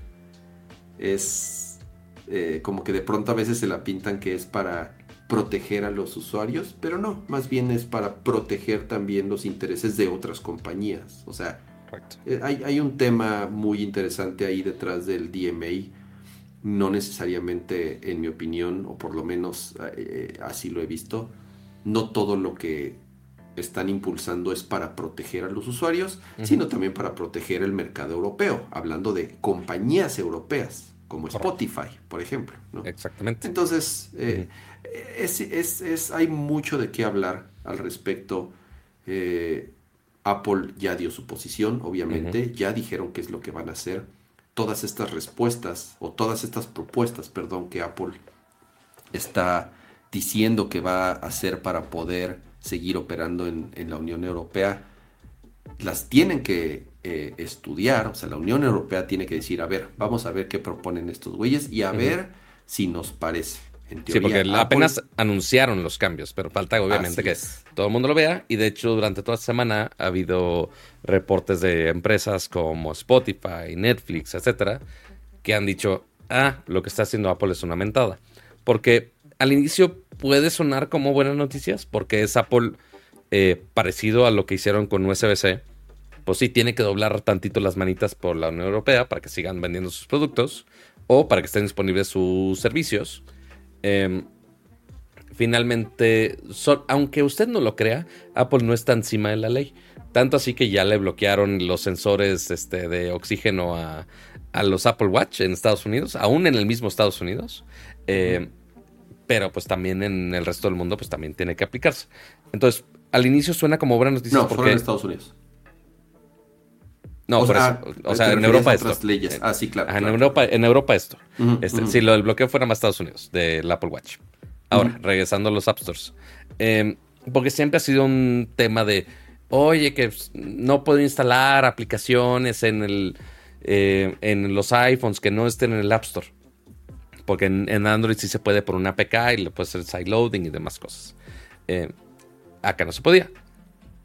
es eh, como que de pronto a veces se la pintan que es para proteger a los usuarios, pero no, más bien es para proteger también los intereses de otras compañías. O sea, eh, hay, un tema muy interesante ahí detrás del DMA, no necesariamente en mi opinión, o por lo menos así lo he visto, no todo lo que están impulsando es para proteger a los usuarios, sino también para proteger el mercado europeo, hablando de compañías europeas, como Spotify, por ejemplo. Exactamente. Entonces, eh, es, hay mucho de qué hablar al respecto. Eh, Apple ya dio su posición, obviamente, ya dijeron qué es lo que van a hacer. Todas estas respuestas, o todas estas propuestas, perdón, que Apple está diciendo que va a hacer para poder seguir operando en, la Unión Europea, las tienen que eh, estudiar, o sea, la Unión Europea tiene que decir, a ver, vamos a ver qué proponen estos güeyes y a ver si nos parece. Sí, porque apenas anunciaron los cambios, pero falta obviamente que todo el mundo lo vea. Y de hecho, durante toda la semana ha habido reportes de empresas como Spotify, Netflix, etcétera, que han dicho, ah, lo que está haciendo Apple es una mentada. Porque al inicio puede sonar como buenas noticias porque es Apple eh, parecido a lo que hicieron con USB-C. Pues sí, tiene que doblar tantito las manitas por la Unión Europea para que sigan vendiendo sus productos o para que estén disponibles sus servicios. Em, finalmente, aunque usted no lo crea, Apple no está encima de la ley. Tanto así que ya le bloquearon los sensores este, de oxígeno a, los Apple Watch en Estados Unidos, aún en el mismo Estados Unidos. Eh, pero pues también en el resto del mundo pues también tiene que aplicarse. Entonces, al inicio suena como buena noticia no, porque... en Estados Unidos. No, o sea, o sea en Europa esto. Leyes. Ah, sí, claro, En, Europa, en Europa esto. este, Si lo del bloqueo fuera más Estados Unidos, del Apple Watch. Ahora, regresando a los App Stores. Em, porque siempre ha sido un tema de, oye, que no puedo instalar aplicaciones en, el, eh, en los iPhones que no estén en el App Store. Porque en, Android sí se puede por una APK y le puede hacer sideloading y demás cosas. Eh, acá no se podía.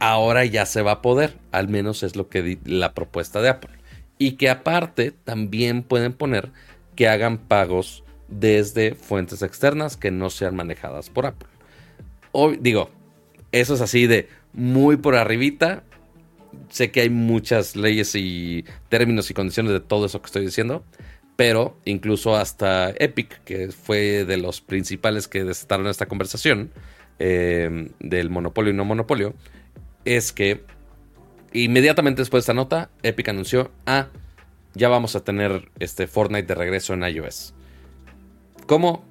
Ahora ya se va a poder. Al menos es lo que di, la propuesta de Apple. Y que aparte también pueden poner que hagan pagos desde fuentes externas que no sean manejadas por Apple. Hoy, digo, eso es así de muy por arribita. Sé que hay muchas leyes y términos y condiciones de todo eso que estoy diciendo pero incluso hasta Epic, que fue de los principales que desataron esta conversación eh, del monopolio y no monopolio, es que inmediatamente después de esta nota, Epic anunció, ah, ya vamos a tener este Fortnite de regreso en iOS. ¿Cómo?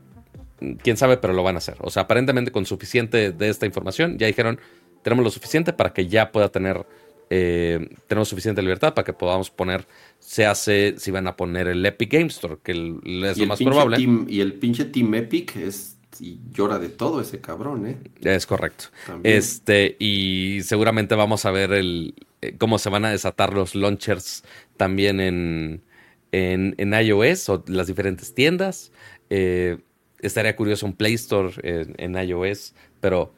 Quién sabe, pero lo van a hacer. O sea, aparentemente con suficiente de esta información, ya dijeron, tenemos lo suficiente para que ya pueda tener eh, tenemos suficiente libertad para que podamos poner, se hace, si van a poner el Epic Game Store, que es lo más probable. y el pinche Team Epic es y llora de todo ese cabrón, ¿eh? Es correcto. Este, y seguramente vamos a ver el eh, cómo se van a desatar los launchers también en, en, iOS o las diferentes tiendas. Eh, estaría curioso un Play Store en, iOS, pero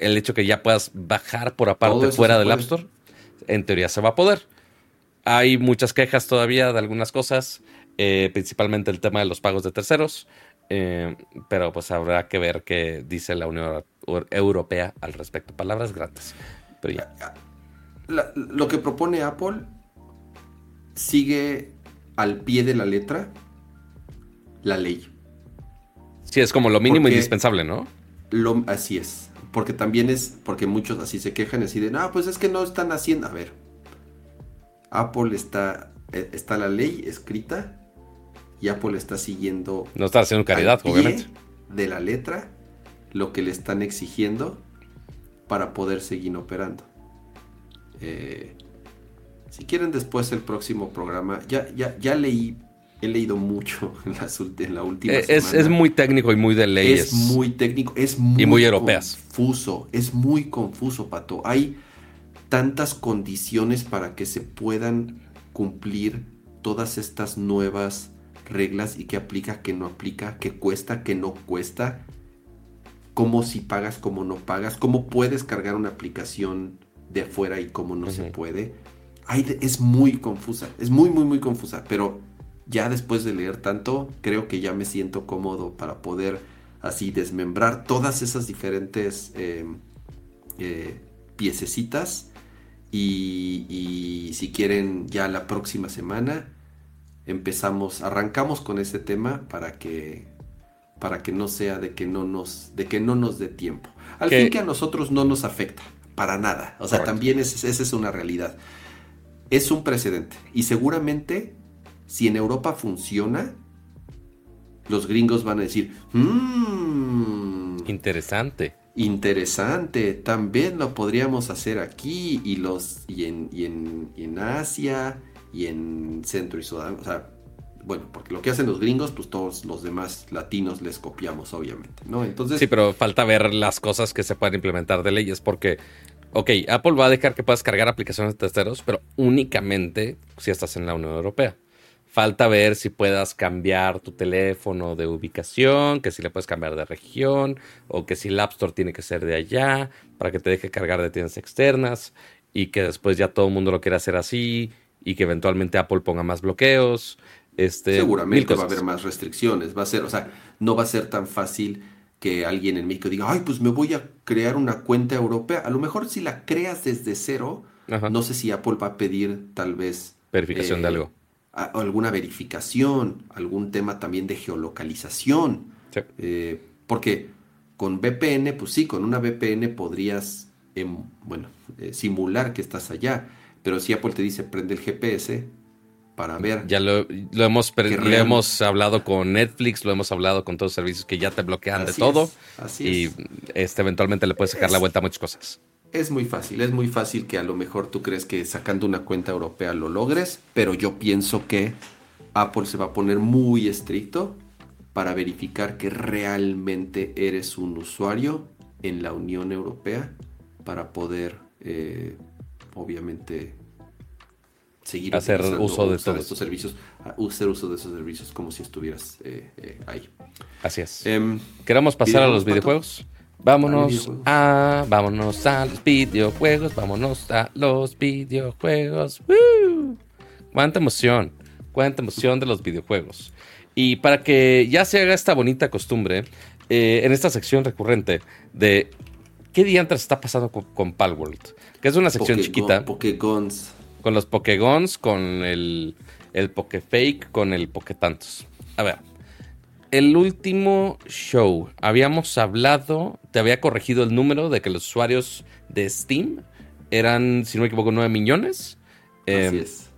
el hecho que ya puedas bajar por aparte fuera del App Store en teoría se va a poder. Hay muchas quejas todavía de algunas cosas, eh, principalmente el tema de los pagos de terceros, eh, pero pues habrá que ver qué dice la Unión Europea al respecto. Palabras gratas. lo que propone Apple sigue al pie de la letra la ley. Sí, es como lo mínimo indispensable, ¿no? Lo, así es. Porque también es, porque muchos así se quejan así de, no, pues es que no están haciendo. A ver, Apple está, eh, está la ley escrita y Apple está siguiendo. No está haciendo caridad, obviamente. De la letra, lo que le están exigiendo para poder seguir operando. Eh, si quieren después el próximo programa, ya, ya, ya leí he leído mucho en, la última eh, es, Es muy técnico y muy de leyes. Es muy técnico, es muy, y muy europeas. confuso, es muy confuso, Pato. Hay tantas condiciones para que se puedan cumplir todas estas nuevas reglas y que aplica, que no aplica, que cuesta, que no cuesta, cómo si pagas, cómo no pagas, cómo puedes cargar una aplicación de afuera y cómo no se puede. es muy confusa, es muy, muy, muy confusa, pero ya después de leer tanto, creo que ya me siento cómodo para poder así desmembrar todas esas diferentes eh, eh, piececitas. Y, si quieren, ya la próxima semana empezamos, arrancamos con ese tema para que para que no sea de que no nos de que no nos dé tiempo. Al fin que a nosotros no nos afecta para nada. O sea, también esa es una realidad. Es un precedente y seguramente si en Europa funciona, los gringos van a decir, mmm, interesante. Interesante, también lo podríamos hacer aquí y, los, y, en, y, en, Asia y en Centro y Sudán. O sea, bueno, porque lo que hacen los gringos, pues todos los demás latinos les copiamos, obviamente, ¿no? Entonces. Sí, pero falta ver las cosas que se pueden implementar de leyes, porque, ok, Apple va a dejar que puedas cargar aplicaciones de terceros, pero únicamente si estás en la Unión Europea. Falta ver si puedas cambiar tu teléfono de ubicación, que si le puedes cambiar de región, o que si el App Store tiene que ser de allá, para que te deje cargar de tiendas externas, y que después ya todo el mundo lo quiera hacer así, y que eventualmente Apple ponga más bloqueos. Este, Seguramente va a haber más restricciones, va a ser, o sea, no va a ser tan fácil que alguien en México diga, ay, pues me voy a crear una cuenta europea. A lo mejor si la creas desde cero, no sé si Apple va a pedir tal vez... Verificación de eh, algo alguna verificación, algún tema también de geolocalización. Eh, porque con VPN, pues sí, con una VPN podrías, em, bueno, eh, simular que estás allá. Pero si Apple te dice prende el GPS para ver. Ya lo, hemos, lo hemos hablado con Netflix, lo hemos hablado con todos los servicios que ya te bloquean de todo. y este, eventualmente le puedes sacar la vuelta a muchas cosas. Es muy fácil, es muy fácil que a lo mejor tú crees que sacando una cuenta europea lo logres, pero yo pienso que Apple se va a poner muy estricto para verificar que realmente eres un usuario en la Unión Europea para poder, eh, obviamente, seguir hacer uso de todos estos servicios, hacer uso de esos servicios como si estuvieras eh, eh, ahí. Así es. Em, ¿Queremos pasar a los videojuegos? Vámonos a, vámonos a los videojuegos, vámonos a los videojuegos. Cuánta emoción, cuánta emoción de los videojuegos. Y para que ya se haga esta bonita costumbre, eh, en esta sección recurrente de qué día antes está pasando con, Palworld, que es una sección chiquita. Pokegons. Con los Pokegons, con el, el Pokefake, con el Poketantos. A ver, el último show habíamos hablado, te había corregido el número de que los usuarios de Steam eran, si no me equivoco, 9 millones. Así em, es.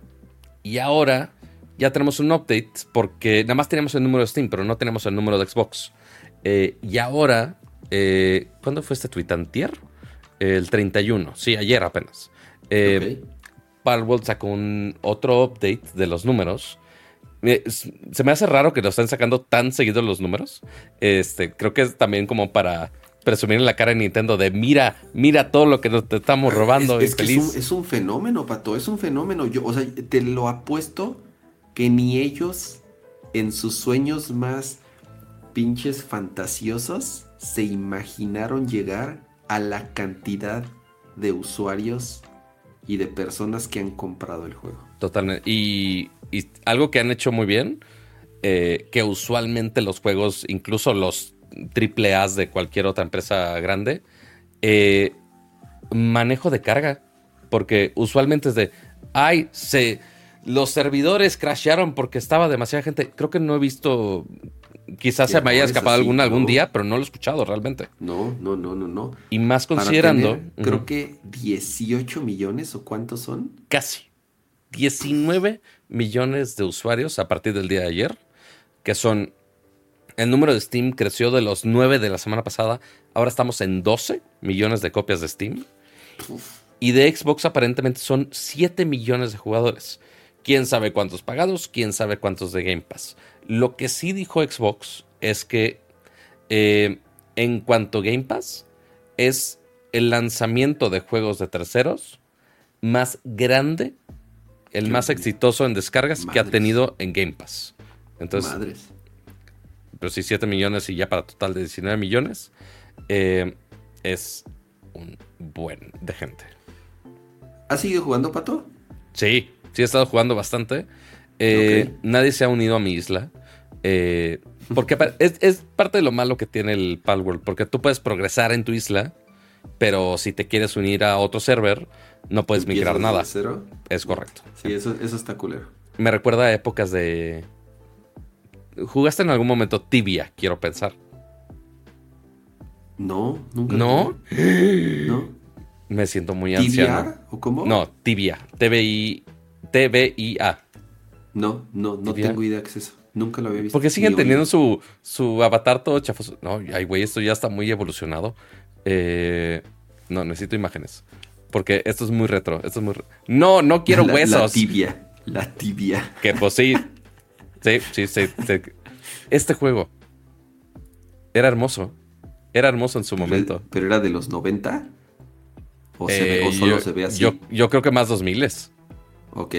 Y ahora ya tenemos un update porque nada más teníamos el número de Steam, pero no tenemos el número de Xbox. Eh, y ahora, eh, ¿cuándo fue este tweet? ¿Antier? El 31, sí, ayer apenas. Eh, sacó un otro update de los números se me hace raro que lo estén sacando tan seguido los números. Este, creo que es también como para presumir en la cara de Nintendo de mira, mira todo lo que nos te estamos robando. Es, es, un, fenómeno, Pato, es un fenómeno. Yo, o sea, te lo apuesto que ni ellos en sus sueños más pinches fantasiosos se imaginaron llegar a la cantidad de usuarios y de personas que han comprado el juego. Totalmente. Y y algo que han hecho muy bien, eh, que usualmente los juegos, incluso los triple A's de cualquier otra empresa grande, eh, manejo de carga. Porque usualmente es de, ay, se, los servidores crashearon porque estaba demasiada gente. Creo que no he visto. Quizás se me haya escapado algún, algún día, pero no lo he escuchado realmente. No, no, no, no, no. Y más considerando. creo que 18 millones o cuántos son. Casi. 19 millones de usuarios a partir del día de ayer, que son el número de Steam creció de los 9 de la semana pasada. Ahora estamos en 12 millones de copias de Steam. Y de Xbox aparentemente son 7 millones de jugadores. Quién sabe cuántos pagados, quién sabe cuántos de Game Pass. Lo que sí dijo Xbox es que eh, en cuanto a Game Pass, es el lanzamiento de juegos de terceros más grande, el más exitoso en descargas que ha tenido en Game Pass. Entonces, Madres pero sí 7 millones y ya para total de 19 millones, eh, es un buen de gente. ¿Has seguido jugando, Pato? Sí, sí he estado jugando bastante. Eh, nadie se ha unido a mi isla. Eh, porque es, parte de lo malo que tiene el Palworld, porque tú puedes progresar en tu isla, pero si te quieres unir a otro server, no puedes migrar nada. Cero? Es correcto. Sí, eso, eso está culero. Me recuerda a épocas de, ¿Jugaste en algún momento Tibia, quiero pensar? No, nunca. ¿No? No. Me siento muy anciano. ¿O cómo? No, Tibia. T-B-I-A. No, no, no tengo idea qué es eso. Nunca lo había visto. Porque siguen teniendo su, su avatar todo chafoso. No, ay, güey, esto ya está muy evolucionado. Eh, no, necesito imágenes. Porque esto es muy retro. Esto es muy No, no quiero huesos. La tibia. La tibia. Que pues sí, Sí, sí, sí, Este juego era hermoso. Era hermoso en su momento. ¿Pero era de los 90? ¿O, se eh, solo se ve así? Yo, creo que más 2000 Ok.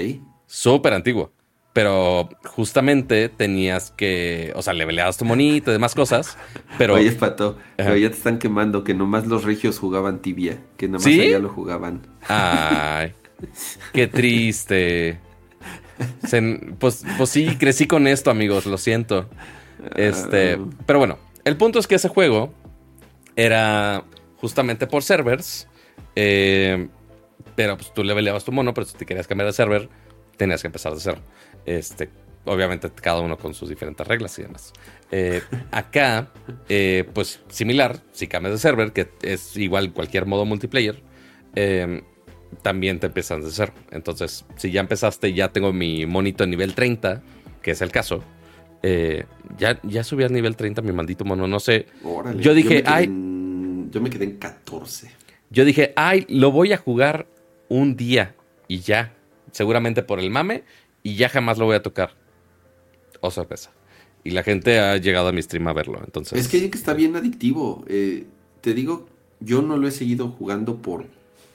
Súper antiguo. Pero justamente tenías que. O sea, le peleabas tu monito y demás cosas. Pero. Oye, Pato, pero ya te están quemando que nomás los regios jugaban tibia. Que nomás allá lo jugaban. Ay. qué triste pues, pues sí, crecí con esto, amigos, lo siento. Este, ah. pero bueno, el punto es que ese juego era justamente por servers. Eh, pero pues tú le peleabas tu mono, pero si te querías cambiar de server, tenías que empezar de cero. Este, obviamente cada uno con sus diferentes reglas y demás. Eh, acá, eh, pues similar, si cambias de server, que es igual cualquier modo multiplayer, también te empiezan de cero. Entonces, si ya empezaste, ya tengo mi monito en nivel 30, que es el caso. Eh, ya, ya subí al nivel 30 mi maldito mono, no sé. yo dije, ay. yo me quedé en 14. Yo dije, ay, lo voy a jugar un día y ya. Seguramente por el mame y ya jamás lo voy a tocar. Oh, sorpresa. Y la gente ha llegado a mi stream a verlo. Entonces. Es que está bien adictivo. Eh, te digo, yo no lo he seguido jugando por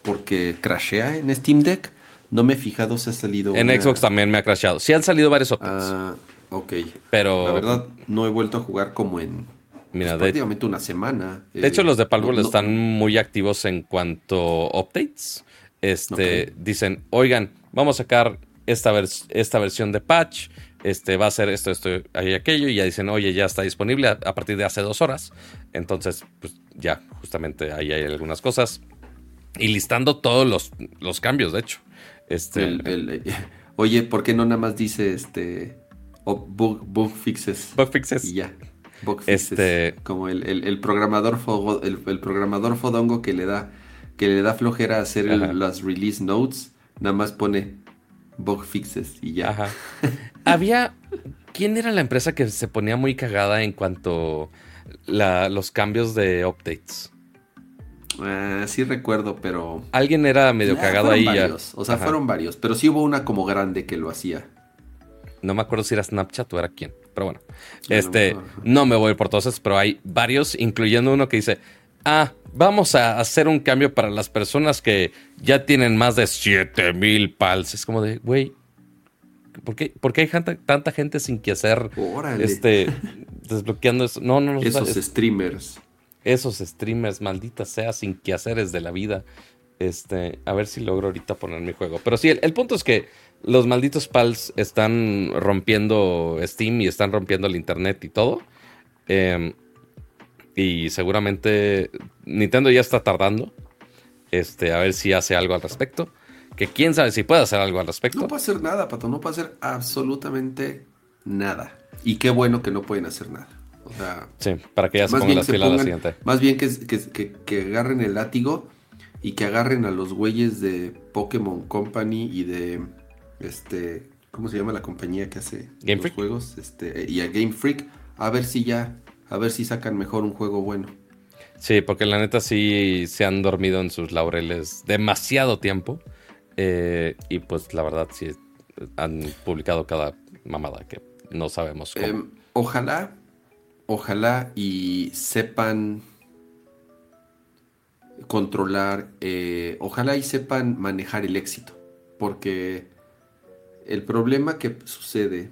porque crashea en Steam Deck. No me he fijado si ha salido. En Xbox también me ha crasheado. Sí han salido varios updates. Ah, ok. Pero. La verdad, no he vuelto a jugar como en. Mira, pues, prácticamente una semana. De hecho, los de Palworld están muy activos en cuanto updates. Este, dicen, oigan, vamos a sacar esta, esta versión de patch. Este va a ser esto, esto y aquello. Y ya dicen, oye, ya está disponible a, a partir de hace dos horas. Entonces, pues ya, justamente ahí hay algunas cosas. Y listando todos los, los cambios, de hecho. Este, eh, oye, ¿por qué no nada más dice este bug, fixes? Bug fixes. Y ya. Bug fixes. Este... Como el, programador el, programador fodongo que le da que le da flojera hacer las release notes, nada más pone bug fixes y ya. Ajá. Había. ¿Quién era la empresa que se ponía muy cagada en cuanto a los cambios de updates? Eh, sí recuerdo, pero... Alguien era medio cagado ahí. O sea, fueron varios, pero sí hubo una como grande que lo hacía. No me acuerdo si era Snapchat o era quién, pero bueno. este, no me voy por todos, pero hay varios, incluyendo uno que dice, ah, vamos a hacer un cambio para las personas que ya tienen más de 7000 pals. Es como de, güey, ¿por qué, hay tanta, gente sin que hacer? Este, desbloqueando eso. No, no, no. Esos streamers esos streamers, maldita sea, sin quehaceres de la vida. Este, a ver si logro ahorita poner mi juego. Pero sí, el, punto es que los malditos pals están rompiendo Steam y están rompiendo el internet y todo. Em, y seguramente Nintendo ya está tardando. Este, a ver si hace algo al respecto. que quién sabe si puede hacer algo al respecto. No puede hacer nada, Pato, no puede hacer absolutamente nada. Y qué bueno que no pueden hacer nada. O sea, sí, para que ya se pongan las pilas la siguiente. Más bien que, que, que, agarren el látigo y que agarren a los güeyes de Pokémon Company y de este ¿cómo se llama la compañía que hace Game los juegos? Este, y a Game Freak, a ver si ya, a ver si sacan mejor un juego bueno. Sí, porque la neta sí se han dormido en sus laureles demasiado tiempo. Eh, y pues la verdad sí han publicado cada mamada que no sabemos cómo. Em, ojalá, ojalá y sepan controlar, eh, ojalá y sepan manejar el éxito. Porque el problema que sucede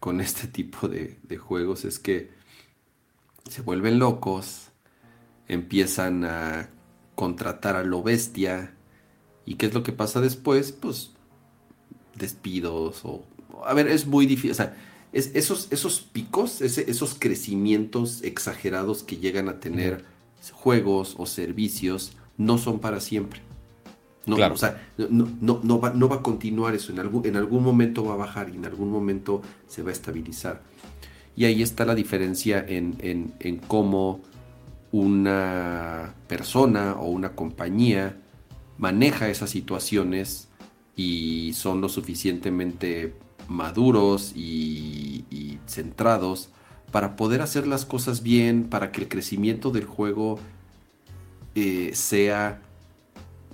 con este tipo de, juegos es que se vuelven locos, empiezan a contratar a lo bestia. ¿Y qué es lo que pasa después? Pues despidos o... A ver, es muy difícil. O sea, esos, esos picos, esos crecimientos exagerados que llegan a tener juegos o servicios, no son para siempre. No, claro. O sea, no, no, no, va, no va a continuar eso. En algún, en algún momento va a bajar y en algún momento se va a estabilizar. Y ahí está la diferencia en, en, cómo una persona o una compañía maneja esas situaciones y son lo suficientemente maduros y, centrados para poder hacer las cosas bien, para que el crecimiento del juego eh, sea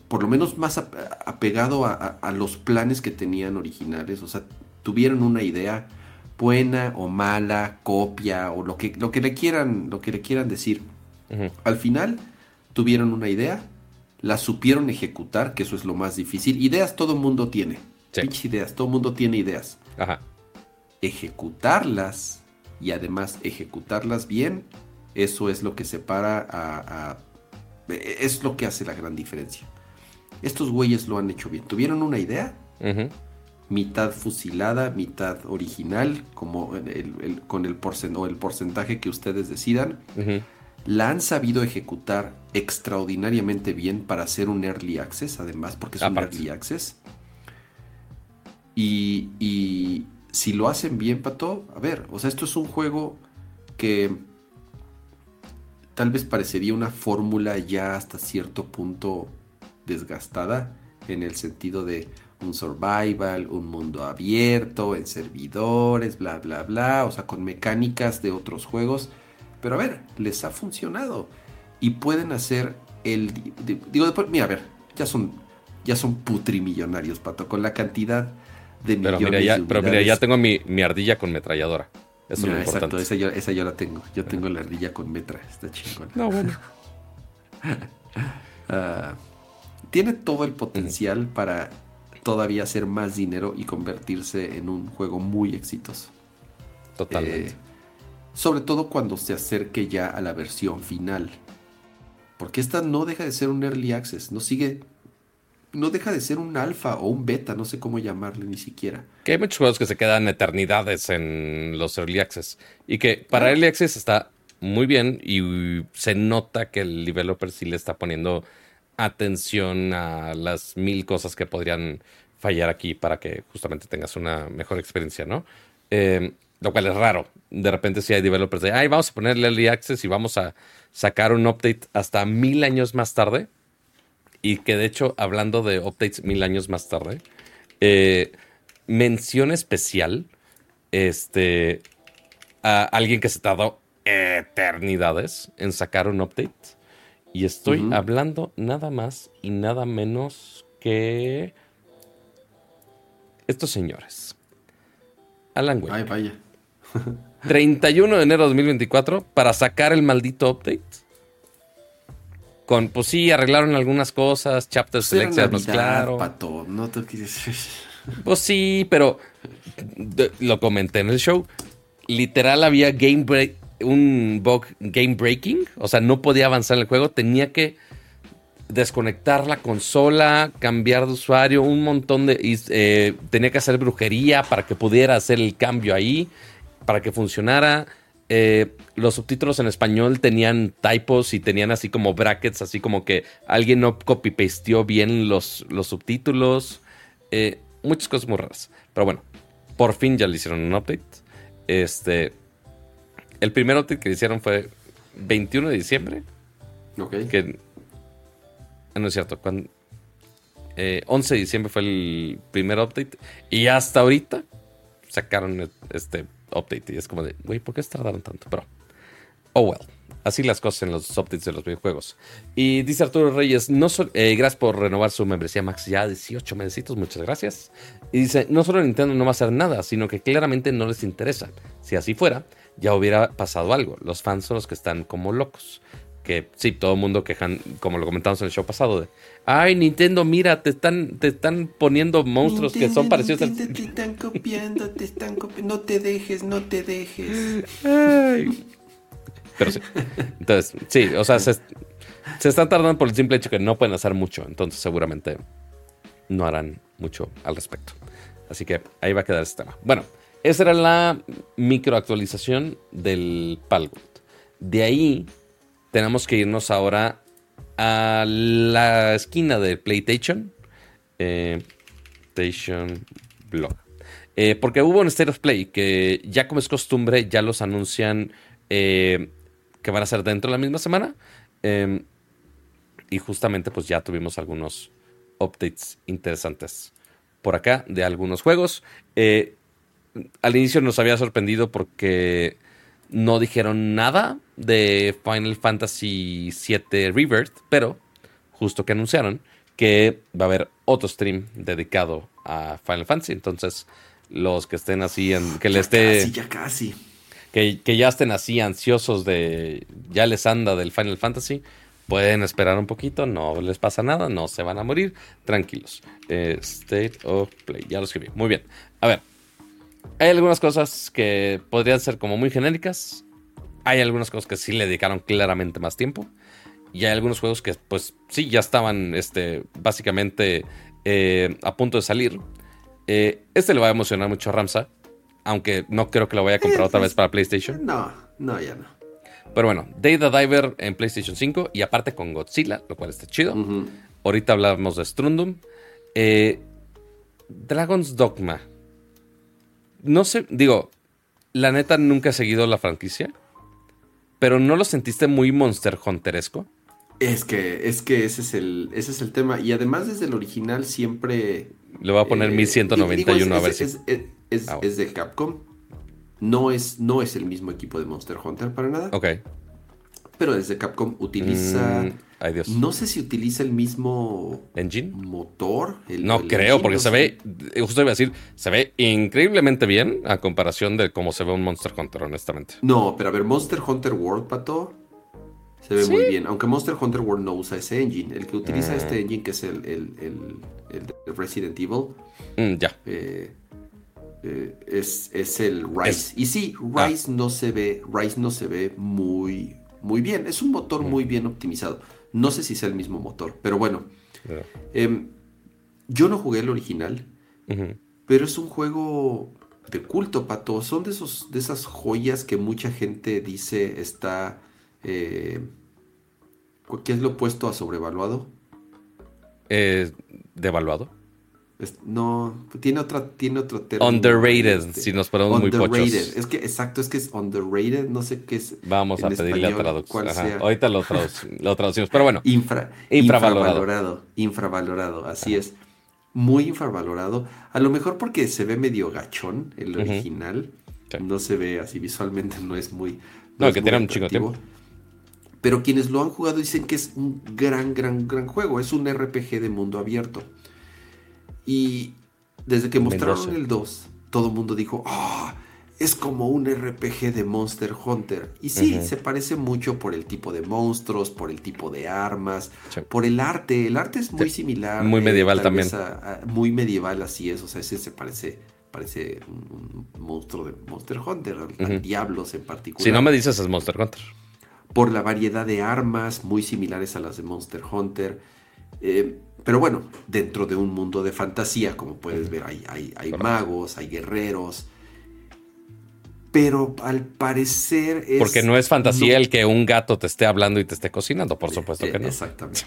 por lo menos más apegado a, los planes que tenían originales. O sea, tuvieron una idea buena o mala, copia o lo que, lo que, le, quieran, lo que le quieran decir. Al final tuvieron una idea, la supieron ejecutar, que eso es lo más difícil. Ideas todo el mundo tiene. Sí. ideas, todo mundo tiene ideas. Ajá. Ejecutarlas y además ejecutarlas bien, eso es lo que separa a es lo que hace la gran diferencia. Estos güeyes lo han hecho bien. Tuvieron una idea, mitad fusilada, mitad original, como con el, el porcentaje que ustedes decidan. La han sabido ejecutar extraordinariamente bien para hacer un early access, además, porque es un early access. Y, y si lo hacen bien, Pato, a ver, o sea, esto es un juego que tal vez parecería una fórmula ya hasta cierto punto desgastada en el sentido de un survival, un mundo abierto, en servidores, bla, bla, bla, o sea, con mecánicas de otros juegos. Pero a ver, les ha funcionado y pueden hacer el... Digo, después, mira, a ver, ya son, ya son putrimillonarios, Pato, con la cantidad de pero millones mira, ya, Pero mira, ya tengo mi, ardilla con metralladora. Eso es lo exacto, esa yo, esa yo, la tengo. Yo tengo la ardilla con metra, está chingona. No, bueno. uh, tiene todo el potencial para todavía hacer más dinero y convertirse en un juego muy exitoso. Totalmente. Eh, sobre todo cuando se acerque ya a la versión final. Porque esta no deja de ser un early access, no sigue. No deja de ser un alfa o un beta, no sé cómo llamarle ni siquiera. Que hay muchos juegos que se quedan eternidades en los early access. Y que para early access está muy bien y se nota que el developer sí le está poniendo atención a las mil cosas que podrían fallar aquí para que justamente tengas una mejor experiencia, ¿no? Eh, lo cual es raro. De repente si hay developers de, ay, vamos a ponerle early access y vamos a sacar un update hasta mil años más tarde. Y que de hecho, hablando de updates mil años más tarde, eh, mención especial este, a alguien que se tardó eternidades en sacar un update y estoy hablando nada más y nada menos que estos señores. Alan Wake. Ay, vaya. 31 de enero de 2024 para sacar el maldito update. Con, pues sí, arreglaron algunas cosas, chapters pues más claro. Pato, no te quieres... Pues sí, pero lo comenté en el show. Literal había game break, un bug game breaking, o sea, no podía avanzar en el juego, tenía que desconectar la consola, cambiar de usuario, un montón de... Eh, tenía que hacer brujería para que pudiera hacer el cambio ahí, para que funcionara. eh, los subtítulos en español tenían typos y tenían así como brackets, así como que alguien no copy-pasteó bien los, los subtítulos. Eh, muchas cosas muy raras. Pero bueno, por fin ya le hicieron un update. Este, el primer update que hicieron fue 21 de diciembre. Ok. Que, ah, no es cierto, cuando, 11 de diciembre fue el primer update. Y hasta ahorita sacaron este update. Y es como de, güey, ¿por qué tardaron tanto? Pero, oh well. Así las cosas en los updates de los videojuegos. Y dice Arturo Reyes, no eh, gracias por renovar su membresía Max, ya 18 mesecitos, muchas gracias. Y dice, no solo Nintendo no va a hacer nada, sino que claramente no les interesa. Si así fuera, ya hubiera pasado algo. Los fans son los que están como locos. Que sí, todo el mundo quejan, como lo comentamos en el show pasado, de, ay Nintendo, mira, te están, te están poniendo monstruos que son parecidos Nintendo, al... Te están copiando, te están copiando, no te dejes, no te dejes. Ay. Pero sí. Entonces, sí, o sea, se, se, están tardando por el simple hecho que no pueden hacer mucho. Entonces, seguramente no harán mucho al respecto. Así que ahí va a quedar este tema. Bueno, esa era la microactualización del Palgold. De ahí tenemos que irnos ahora a la esquina de PlayStation. Eh, PlayStation Blog. Eh, porque hubo un State of Play que ya como es costumbre, ya los anuncian eh, que van a ser dentro de la misma semana. Eh, y justamente pues ya tuvimos algunos updates interesantes por acá de algunos juegos. Eh, al inicio nos había sorprendido porque no dijeron nada de Final Fantasy VII Rebirth, pero justo que anunciaron que va a haber otro stream dedicado a Final Fantasy. Entonces, los que estén así, en, que le esté... Casi, ya casi que, ya estén así ansiosos de ya les anda del Final Fantasy, pueden esperar un poquito, no les pasa nada, no se van a morir, tranquilos. Eh, state of Play, ya lo escribí. Muy bien. A ver, hay algunas cosas que podrían ser como muy genéricas. Hay algunas cosas que sí le dedicaron claramente más tiempo. Y hay algunos juegos que, pues, sí, ya estaban este, básicamente eh, a punto de salir. Eh, este le va a emocionar mucho a Ramsa, aunque no creo que lo vaya a comprar otra vez para PlayStation. No, no, ya no. Pero bueno, Day the Diver en PlayStation 5 y aparte con Godzilla, lo cual está chido. Ahorita hablamos de Strundum. Eh, Dragon's Dogma. No sé, digo, la neta nunca he seguido la franquicia, pero ¿no lo sentiste muy Monster Hunteresco? Es que, es que ese es el, ese es el tema. Y además desde el original siempre... Le voy a poner 1191 eh, a ver si... Ah, es, de Capcom. No es, no es el mismo equipo de Monster Hunter para nada. Ok. Pero desde Capcom utiliza. Mm, ay Dios. No sé si utiliza el mismo. ¿Engine? Motor. no creo, porque se ve. Justo iba a decir, se ve increíblemente bien a comparación de cómo se ve un Monster Hunter, honestamente. No, pero a ver, Monster Hunter World, pato. Se ve muy bien. Aunque Monster Hunter World no usa ese engine. El que utiliza mm. este engine, que es el, el, el, Resident Evil. Mm, ya. Eh, eh, es, el Rise. Y sí, ah. Rise no se ve, Rise no se ve muy, muy bien. Es un motor muy bien optimizado. No sé si sea el mismo motor, pero bueno. Em, yo no jugué el original, pero es un juego de culto, Pato. Son de, esos, de esas joyas que mucha gente dice está... Eh, ¿Qué es lo opuesto a sobrevaluado? Eh, ¿Devaluado? No, tiene otra, tiene otro término. Underrated, este, si nos ponemos muy pochos. Es que, exacto, es que es underrated, no sé qué es. Vamos a pedirle la traducción. Ahorita lo, traducimos, pero bueno. Infra, infravalorado. Infravalorado, así es. Muy infravalorado. A lo mejor porque se ve medio gachón el original. No se ve así visualmente, no es muy. No, que tiene un chico tiempo. Pero quienes lo han jugado dicen que es un gran, gran, gran juego. Es un RPG de mundo abierto. Y desde que mostraron el 2, todo el mundo dijo, ah, es como un RPG de Monster Hunter. Y sí, se parece mucho por el tipo de monstruos, por el tipo de armas, por el arte. El arte es muy similar. Muy medieval también. muy medieval, así es. O sea, ese se parece, parece un, monstruo de Monster Hunter, diablos en particular. Si no me dices es Monster Hunter. Por la variedad de armas muy similares a las de Monster Hunter. Eh, pero bueno, dentro de un mundo de fantasía, como puedes ver, hay, hay, magos, hay guerreros. pero al parecer es... Porque no es fantasía el que un gato te esté hablando y te esté cocinando, por supuesto que no. Exactamente.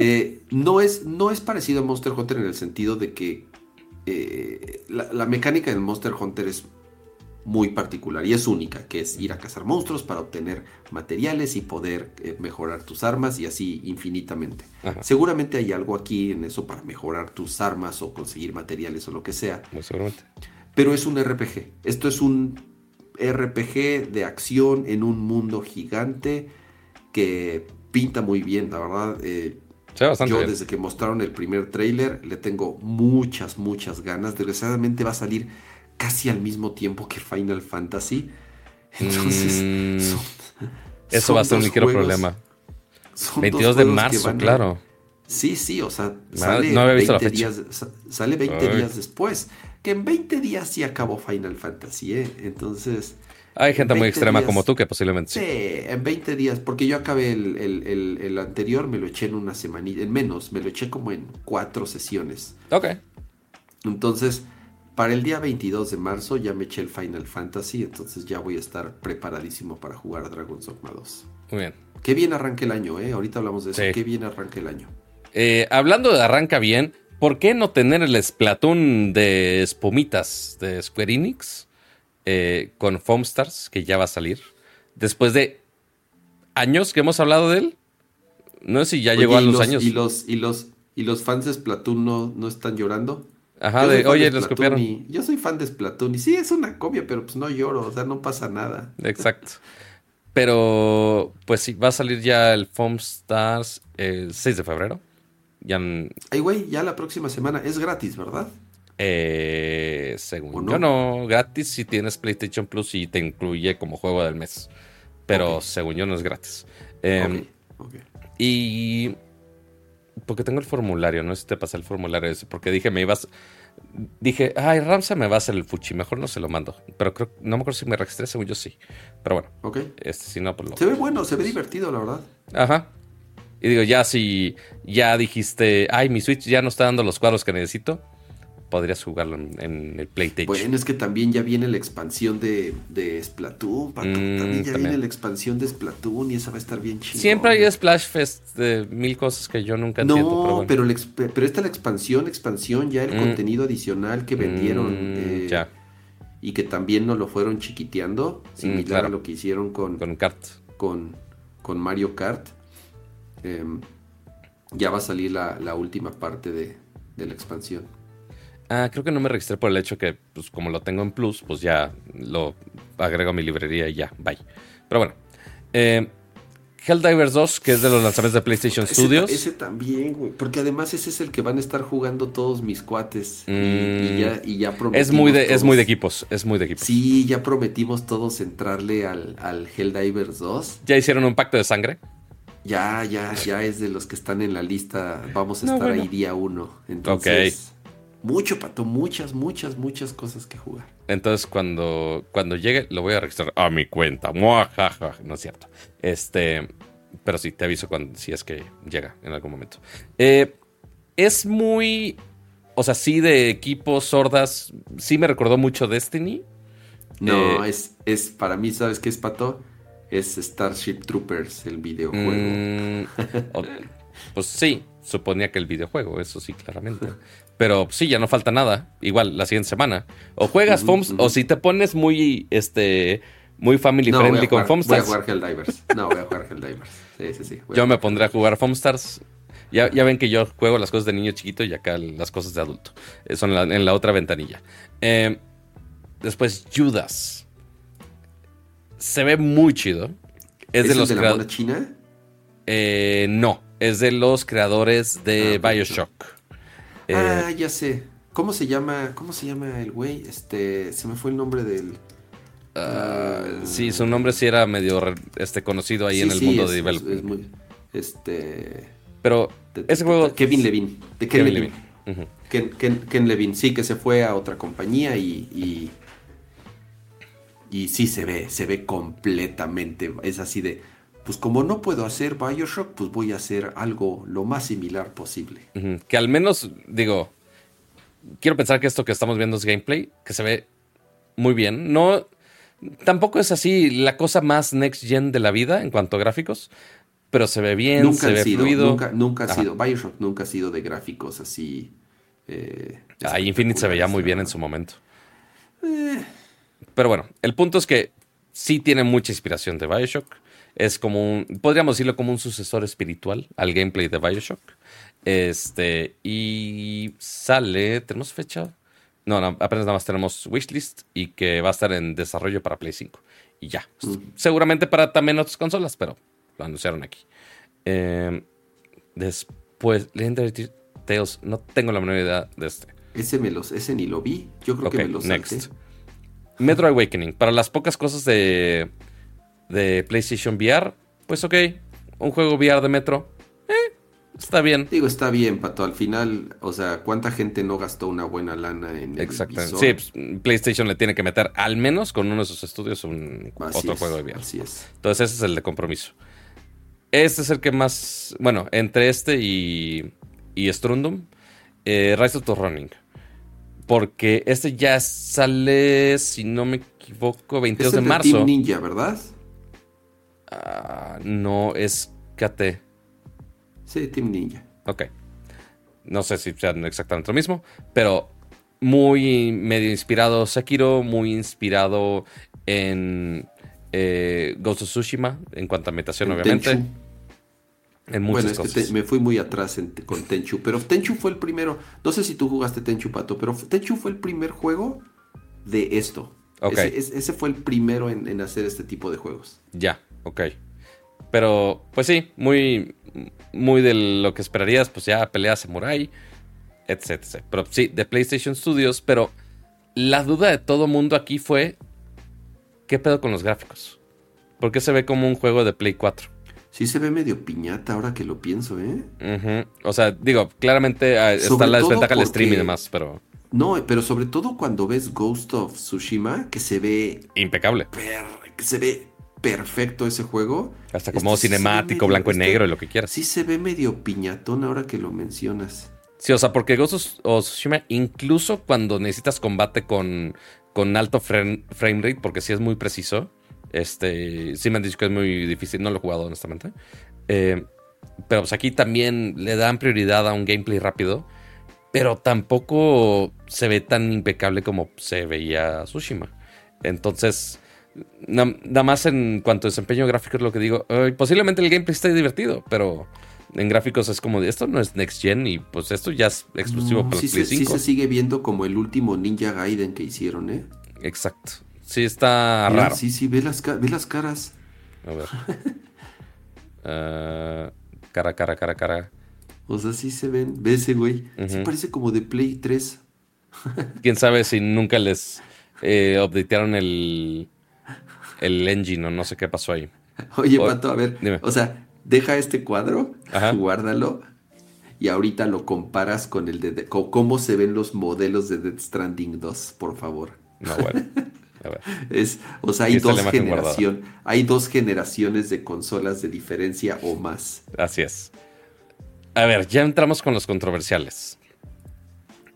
Eh, no, es, no es parecido a Monster Hunter en el sentido de que eh, la, mecánica del Monster Hunter es muy particular y es única, que es ir a cazar monstruos para obtener materiales y poder eh, mejorar tus armas y así infinitamente. Seguramente hay algo aquí en eso para mejorar tus armas o conseguir materiales o lo que sea. Seguramente. Pero es un RPG. Esto es un RPG de acción en un mundo gigante que pinta muy bien, la verdad. Eh, yo desde que mostraron el primer trailer le tengo muchas, muchas ganas. Desgraciadamente va a salir casi al mismo tiempo que Final Fantasy. Entonces, mm. eso va a ser un ligero problema. 22 de marzo, claro. Sí, sí, o sea, sale, 20 días, sale 20 días después que en 20 días sí acabó Final Fantasy, ¿eh? Entonces... Hay gente muy extrema como tú que posiblemente sí. Sí, en 20 días, porque yo acabé el, anterior, me lo eché en una semanita, en menos, me lo eché como en cuatro sesiones. Ok. Entonces, para el día 22 de marzo ya me eché el Final Fantasy, entonces ya voy a estar preparadísimo para jugar Dragon's Dogma 2. Muy bien. Qué bien arranca el año, ¿eh? Ahorita hablamos de eso. Qué bien arranca el año. Eh, hablando de arranca bien, ¿por qué no tener el Splatoon de espumitas de Square Enix eh, con Foam Stars, que ya va a salir? Después de años que hemos hablado de él. No sé si ya llegó a los, años. ¿y los, y, los, ¿Y los fans de Splatoon no, no están llorando? Ajá, de, oye, los copiaron. yo soy fan de Splatoon y sí, es una copia, pero pues no lloro, o sea, no pasa nada. Exacto. Pero, pues sí, va a salir ya el Foam Stars el 6 de febrero. Ya Ay, güey, ya la próxima semana es gratis, ¿verdad? Eh, según no? yo no, gratis si tienes PlayStation Plus y te incluye como juego del mes. Pero según yo no es gratis. Em, y porque tengo el formulario, no sé si te pasé el formulario ese, porque dije, me ibas, dije, ay, Ramsa me va a hacer el fuchi, mejor no se lo mando. Pero creo, no me acuerdo si me registré, según yo sí. Pero bueno, ok este, si no, pues lo... Se ve bueno, se ve divertido, la verdad. Ajá. Y digo, ya si ya dijiste, ay, mi Switch ya no está dando los cuadros que necesito, podrías jugarlo en, el PlayStation. Bueno, es que también ya viene la expansión de, de Splatoon, mm, también ya viene la expansión de Splatoon y esa va a estar bien chida. Siempre hay Splash Fest de mil cosas que yo nunca entiendo. No, pero, pero, esta la expansión, expansión, ya el mm. contenido adicional que vendieron. Mm, eh, ya. Y que también nos lo fueron chiquiteando, similar a lo que hicieron con... Con Kart. Con, con Mario Kart Em, ya va a salir la, última parte de, la expansión. Ah, creo que no me registré por el hecho que, pues como lo tengo en Plus, pues ya lo agrego a mi librería y ya, bye. Pero bueno. Eh, Helldivers 2, que es de los lanzamientos de PlayStation Studios. Ese también, güey. Porque además ese es el que van a estar jugando todos mis cuates. Y, ya, y ya Es muy, de, es muy de equipos. Es muy de equipos. Sí, ya prometimos todos entrarle al, al Helldivers 2. ¿Ya hicieron un pacto de sangre? Ya, ya, ya es de los que están en la lista. Vamos a estar ahí día uno. Entonces, mucho, Pato, muchas, muchas, muchas cosas que jugar. Entonces, cuando, cuando llegue, lo voy a registrar a mi cuenta. No es cierto. Este, pero sí, te aviso cuando, si es que llega en algún momento. Eh, es muy, o sea, sí de equipos sordas, sí me recordó mucho Destiny. No, eh, es, es, para mí, ¿sabes qué es, Pato? es Starship Troopers, el videojuego. Mm, pues sí, suponía que el videojuego, eso sí, claramente. Pero sí, ya no falta nada. Igual la siguiente semana. O juegas FOMS, o si te pones muy, este, muy family friendly con FOMS. Voy a jugar Helldivers. No, voy a jugar Helldivers. Sí, sí, sí. Yo me pondré a jugar Foamstars. Ya, ya ven que yo juego las cosas de niño chiquito y acá las cosas de adulto. Eh, son en la, otra ventanilla. Eh, después, Judas se ve muy chido. Es, de los de la china? Eh, no, es de los creadores de ah, Bioshock. ah, eh, ya sé. ¿Cómo se llama? ¿Cómo se llama el güey? Este, se me fue el nombre del. Uh, sí, su nombre sí era medio este, conocido ahí en el mundo de development. Es muy, este. Pero ese juego. Kevin Levine. De Kevin, Levine. Ken, Levine, sí, que se fue a otra compañía y y sí se ve, se ve completamente. Es así de, pues como no puedo hacer Bioshock, pues voy a hacer algo lo más similar posible. Que al menos, digo, quiero pensar que esto que estamos viendo es gameplay, que se ve muy bien. No, tampoco es así la cosa más next gen de la vida en cuanto a gráficos, pero se ve bien, nunca se ve sido, fluido. Nunca, nunca ha sido, Bioshock nunca ha sido de gráficos así. Eh, ah, Infinite se veía muy bien en su momento. Eh. Pero bueno, el punto es que sí tiene mucha inspiración de Bioshock. Es como un, podríamos decirlo como un sucesor espiritual al gameplay de Bioshock. Este, y sale, ¿tenemos fecha? No, no, apenas nada más tenemos wishlist y que va a estar en desarrollo para Play 5. Y ya. Mm. Seguramente para también otras consolas, pero lo anunciaron aquí. Em, después, Legendary Tales, no tengo la menor idea de este. Ese, me los, ese ni lo vi. Yo creo que me lo next. Metro Awakening. Para las pocas cosas de, de PlayStation VR, pues ok. Un juego VR de Metro. Eh, está bien. Digo, está bien, Pato. Al final, o sea, ¿cuánta gente no gastó una buena lana en el Exactamente. Sí, pues, PlayStation le tiene que meter al menos con uno de sus estudios un otro juego de VR. Así es. Entonces, ese es el de compromiso. Este es el que más. Bueno, entre este y, y Strundum, eh, Rise of the Running. Porque este ya sale, si no me equivoco, 22 de, marzo. Team Ninja, ¿verdad? Ah, no, es KT. Sí, Team Ninja. Ok. No sé si sean exactamente lo mismo, pero muy medio inspirado Sekiro, muy inspirado en eh, Ghost of Tsushima en cuanto a ambientación, obviamente. En muchas bueno, es que me fui muy atrás con Tenchu, pero Tenchu fue el primero. No sé si tú jugaste Tenchu, Pato, pero Tenchu fue el primer juego de esto. Ese, fue el primero en, hacer este tipo de juegos. Ya, ok. Pero, pues sí, muy, muy de lo que esperarías, pues ya pelea samurai, etc. Pero sí, de PlayStation Studios, pero la duda de todo mundo aquí fue, ¿qué pedo con los gráficos? ¿Por qué se ve como un juego de Play 4? Sí se ve medio piñata ahora que lo pienso, ¿eh? O sea, digo, claramente ah, está la desventaja del stream y demás, pero... No, pero sobre todo cuando ves Ghost of Tsushima, que se ve... Impecable. que se ve perfecto ese juego. Hasta como este cinemático, blanco y negro y lo que quieras. Sí se ve medio piñatón ahora que lo mencionas. Sí, o sea, porque Ghost of Tsushima, incluso cuando necesitas combate con, con alto frame, frame rate, porque sí es muy preciso, este, sí me han dicho que es muy difícil, no lo he jugado honestamente. Eh, pero pues aquí también le dan prioridad a un gameplay rápido, pero tampoco se ve tan impecable como se veía Tsushima. Entonces, nada más en cuanto a desempeño gráfico es lo que digo. posiblemente el gameplay esté divertido, pero en gráficos es como, esto no es Next Gen y pues esto ya es exclusivo para sí Play 5. Sí se sigue viendo como el último Ninja Gaiden que hicieron, ¿eh? Exacto. Sí, está raro. Sí, sí, ve las, ve las caras. A ver. Ah, cara, cara, cara, cara. O sea, sí se ven. Ve ese güey. Sí parece como de Play 3. Quién sabe si nunca les eh, updatearon el, el engine o no sé qué pasó ahí. Oye, Pato, a ver. O sea, deja este cuadro, guárdalo y ahorita lo comparas con el de, cómo se ven los modelos de Dead Stranding 2, por favor. No, bueno. Es, o sea, hay dos, generación, hay dos generaciones de consolas de diferencia o más. Así es. A ver, ya entramos con los controversiales.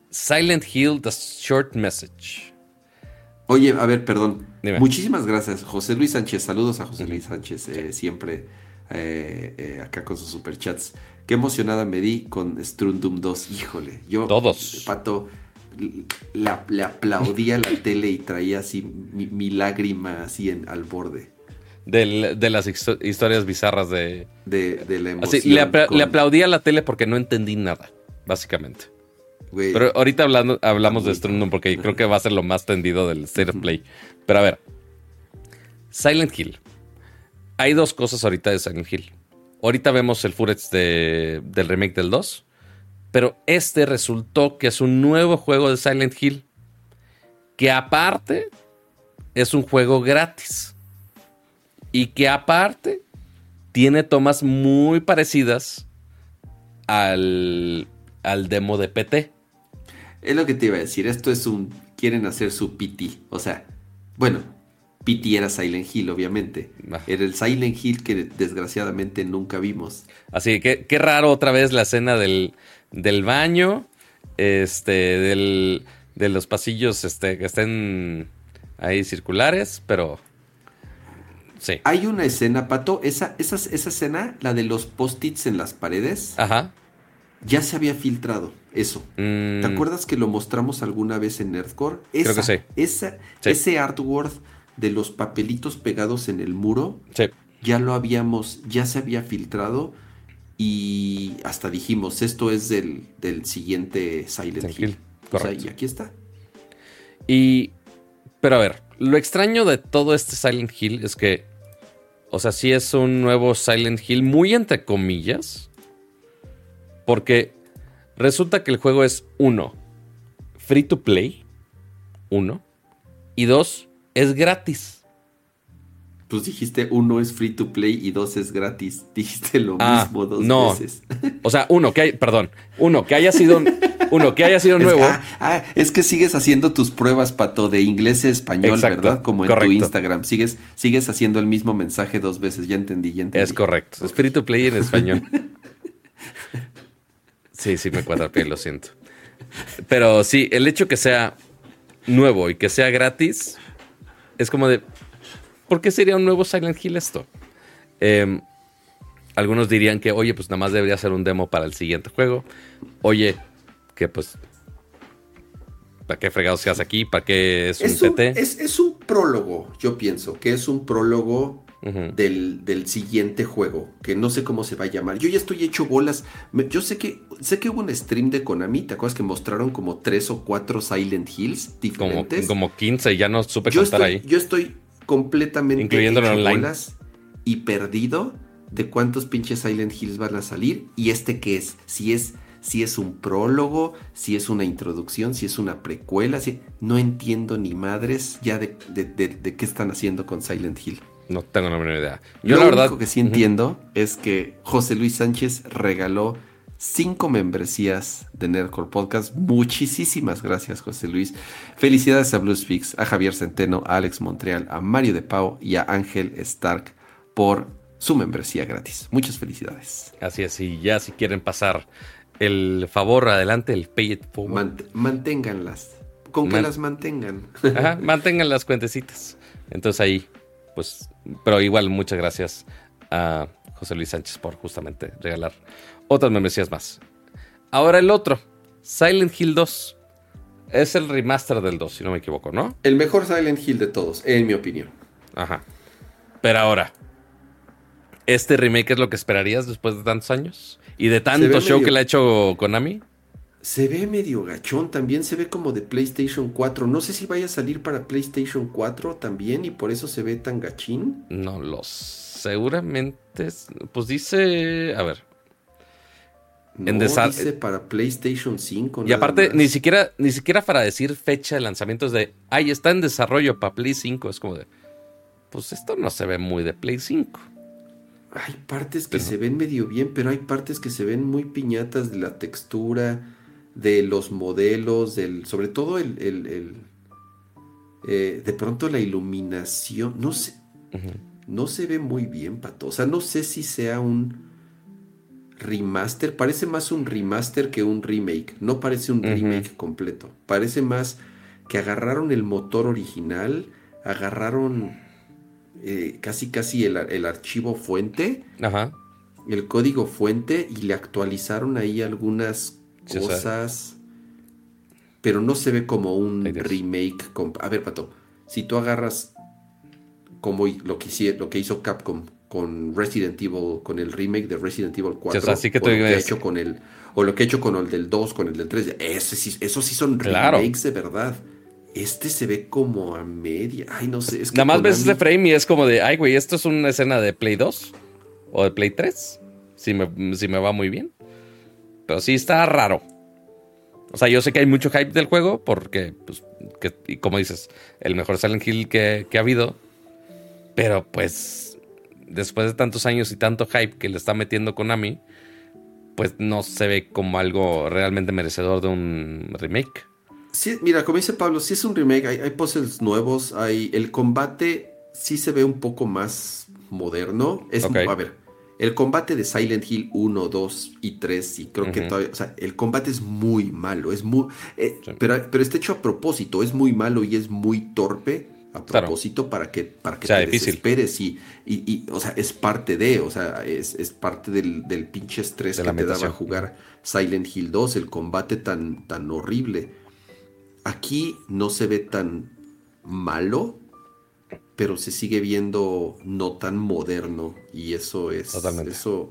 Silent Hill, The Short Message. Oye, a ver, perdón. Muchísimas gracias, José Luis Sánchez. Saludos a José Luis Sánchez, eh, siempre eh, eh, acá con sus superchats. Qué emocionada me di con Strundum 2. Híjole, yo. Todos. Pato, le aplaudía la tele y traía así mi, lágrima así en, al borde. de las historias bizarras de... De, la emoción. le, aplaudía la tele porque no entendí nada, básicamente. Pero ahorita hablando, hablamos de Strundum porque creo que va a ser lo más tendido del State Play. Pero a ver, Silent Hill. Hay dos cosas ahorita de Silent Hill. Ahorita vemos el footage de, del remake del 2 pero este resultó que es un nuevo juego de Silent Hill. Que aparte es un juego gratis. Y que aparte tiene tomas muy parecidas al, al demo de PT. Es lo que te iba a decir. Esto es un. Quieren hacer su PT. O sea, bueno, PT era Silent Hill, obviamente. Ah. Era el Silent Hill que desgraciadamente nunca vimos. Así que qué raro otra vez la escena del, del baño, este, del, de los pasillos este, que estén ahí circulares, pero sí. Hay una escena, Pato, esa, esa, esa escena, la de los post-its en las paredes, Ajá. Ya se había filtrado eso. Mm, ¿Te acuerdas que lo mostramos alguna vez en Nerdcore? Creo que sí. esa- Sí. Ese artwork de los papelitos pegados en el muro, Sí. ya lo habíamos, ya se había filtrado y hasta dijimos, esto es del, del siguiente Silent Silent Hill. Hill, O sea, y aquí está. Y. Pero a ver, lo extraño de todo este Silent Hill es que. O sea, sí es un nuevo Silent Hill, muy entre comillas. Porque resulta que el juego es uno, free to play. Uno. Y dos, es gratis. Pues dijiste uno es free to play y dos es gratis. Dijiste lo Ah, mismo dos no. veces. O sea, uno, que hay, perdón, uno, que haya sido, uno, que haya sido Es, nuevo. ah, ah, es que sigues haciendo tus pruebas, Pato, de inglés a español, Exacto, ¿verdad? Como en correcto. tu Instagram. Sigues, sigues haciendo el mismo mensaje dos veces. Ya entendí, ya entendí. Es correcto. Es free to play en español. Sí, sí, me cuadra el pie, lo siento. Pero sí, el hecho que sea nuevo y que sea gratis es como de. ¿Por qué sería un nuevo Silent Hill esto? Em, algunos dirían que, oye, pues nada más debería ser un demo para el siguiente juego. Oye, que pues. ¿Para qué fregados se hace aquí? ¿Para qué es un Es un, TT? es- es un prólogo, yo pienso, que es un prólogo Del, del siguiente juego, que no sé cómo se va a llamar. Yo ya estoy hecho bolas. Me- yo sé que sé que hubo un stream de Konami, ¿te acuerdas que mostraron como tres o cuatro Silent Hills Como, diferentes? como 15 y ya no supe yo, estoy, ahí. yo estoy completamente Incluyéndolo hecho online. bolas y perdido de cuántos pinches Silent Hills van a salir y este qué es, si es si es un prólogo, si es una introducción, si es una precuela, si... no entiendo ni madres ya de, de- de- de qué están haciendo con Silent Hill. No tengo la menor idea. Yo Yo la lo verdad. único que sí entiendo es que José Luis Sánchez regaló cinco membresías de Nerdcore Podcast. Muchísimas gracias, José Luis. Felicidades a Bluesfix, a Javier Centeno, a Alex Montreal, a Mario de Pau y a Ángel Stark por su membresía gratis. Muchas felicidades. Así es, y ya si quieren pasar el favor adelante, el pay it forward. Mant- manténganlas. Con que las mantengan. Ajá, mantengan las cuentecitas. Entonces ahí, pues, pero igual muchas gracias a José Luis Sánchez por justamente regalar otras membresías más. Ahora el otro, Silent Hill 2. Es el remaster del 2, si no me equivoco, ¿no? El mejor Silent Hill de todos, en mi opinión. Ajá. Pero ahora, ¿este remake es lo que esperarías después de tantos años? ¿Y de tanto show medio- que le ha hecho Konami? Se ve medio gachón, también se ve como de PlayStation 4. No sé si vaya a salir para PlayStation 4 también y por eso se ve tan gachín. No lo sé. Seguramente. es- Pues dice. A ver. No, En dice para PlayStation 5. Y aparte, más. ni siquiera, ni siquiera para decir fecha de lanzamiento es de. Ay, está en desarrollo para Play 5. Es como de. Pues esto no se ve muy de Play 5. Hay partes que Pero- se ven medio bien, pero hay partes que se ven muy piñatas de la textura, de los modelos, del, sobre todo el, el- el, eh, de pronto la iluminación. No sé, no se ve muy bien, Pato. O sea, no sé si sea un remaster. Parece más un remaster que un remake. No parece un remake completo. Parece más que agarraron el motor original, agarraron eh, casi casi el, el archivo fuente, Ajá. el código fuente y le actualizaron ahí algunas cosas. Pero no se ve como un remake. A ver, Pato, si tú agarras como lo que, hici- lo que hizo Capcom con Resident Evil, con el remake de Resident Evil 4, sea, sí que o, lo que ha hecho con el, o lo que ha hecho con el del 2, con el del 3, ese sí, esos sí son Claro. remakes de verdad. Este se ve como a media. Ay, no sé. Es que Nada más ves ese frame y es como de. Ay, güey, esto es una escena de Play 2 o de Play 3. Si me, si me va muy bien. Pero sí está raro. O sea, yo sé que hay mucho hype del juego porque, pues, que, y como dices, el mejor Silent Hill que, que ha habido. Pero pues, después de tantos años y tanto hype que le está metiendo Konami, pues no se ve como algo realmente merecedor de un remake. Sí, mira, como dice Pablo, sí es un remake, hay, hay puzzles nuevos, hay el combate sí se ve un poco más moderno. Es, Ok. A ver, el combate de Silent Hill 1, 2 y 3, y creo que todavía, o sea, el combate es muy malo, es muy, eh, Sí. pero, pero está hecho a propósito, es muy malo y es muy torpe a propósito para que, para que te desesperes y, y, o sea, es parte de, o sea, es, parte del, del, pinche estrés que te daba jugar Silent Hill 2, el combate tan, tan horrible. Aquí no se ve tan malo, pero se sigue viendo no tan moderno y eso es... Totalmente. Eso,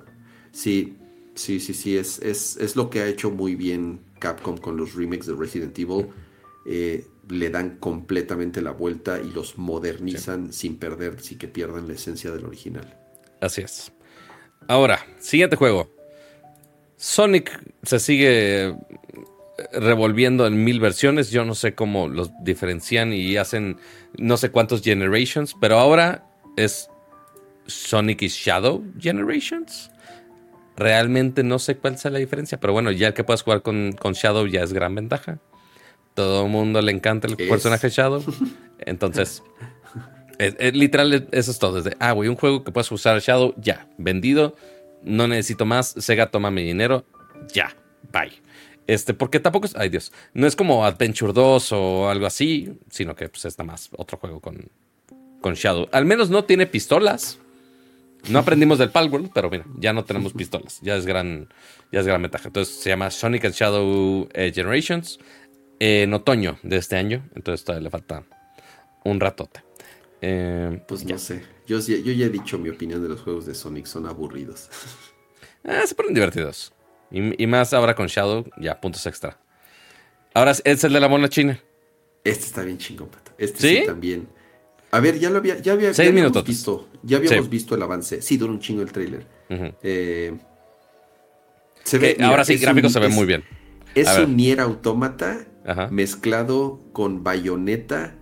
sí, sí, sí, sí, es, es, es lo que ha hecho muy bien Capcom con los remakes de Resident Evil. Eh, le dan completamente la vuelta y los modernizan sin perder, sin que pierdan la esencia del original. Así es. Ahora, siguiente juego. Sonic se sigue revolviendo en mil versiones. Yo no sé cómo los diferencian y hacen no sé cuántos generations, pero ahora es Sonic y Shadow Generations. Realmente no sé cuál es la diferencia, pero bueno, ya que puedas jugar con, con Shadow ya es gran ventaja. Todo el mundo le encanta el personaje Shadow. Entonces, literal, eso es todo. Desde, ah, güey, un juego que puedes usar Shadow, ya, vendido. No necesito más. Sega toma mi dinero, ya, bye. Este, porque tampoco es, ay Dios, no es como Adventure 2 o algo así, sino que pues, es nada más otro juego con, con Shadow. Al menos no tiene pistolas. No aprendimos del Palworld, pero mira, ya no tenemos pistolas. Ya es gran, ya es gran ventaja. Entonces se llama Sonic and Shadow eh, Generations en otoño de este año. Entonces todavía le falta un ratote. Eh, pues no sé. Yo, yo, ya he dicho mi opinión de los juegos de Sonic. Son aburridos. Ah, se ponen divertidos. Y, más ahora con Shadow, ya, puntos extra. Ahora es el de la mona china. Este está bien chingón, pato. Este sí, también. A ver, ya lo había, ya había, Seis habíamos visto. Ya habíamos visto el avance. Sí, dura un chingo el trailer. Eh, se ve, ahora sí, gráficos se ven muy bien. Es un Nier Automata mezclado con Bayonetta,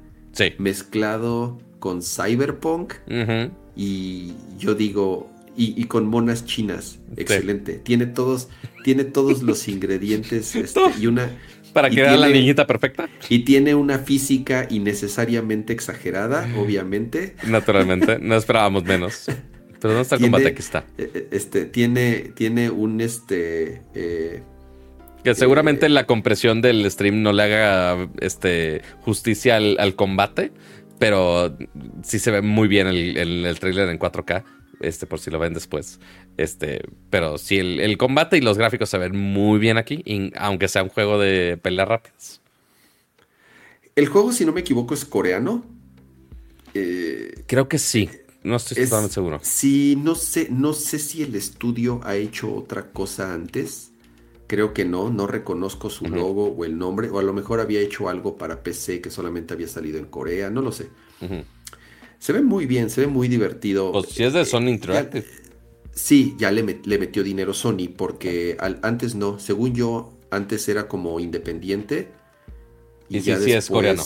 mezclado con Cyberpunk. Y yo digo, y, con monas chinas. Excelente. Tiene todos, tiene todos los ingredientes este, y una. Para que la niñita perfecta. Y tiene una física innecesariamente exagerada, obviamente. Naturalmente, no esperábamos menos. Pero ¿dónde está el combate? Aquí está. Eh, eh, este, tiene, tiene un este. Eh, que seguramente la compresión del stream no le haga este, justicia al, combate, pero sí se ve muy bien el, el, trailer en 4K, este, por si lo ven después. Este, pero sí, el, combate y los gráficos se ven muy bien aquí, aunque sea un juego de peleas rápidas. El juego, si no me equivoco, es coreano. Eh, Creo que sí. No estoy totalmente seguro. Sí, no sé, no sé si el estudio ha hecho otra cosa antes. Creo que no, no reconozco su logo o el nombre, o a lo mejor había hecho algo para PC que solamente había salido en Corea, no lo sé. Se ve muy bien, se ve muy divertido. Pues si es de Sony Interactive. sí, ya le, metió dinero Sony, porque antes no, según yo, antes era como independiente. Y, ya sí, es coreano.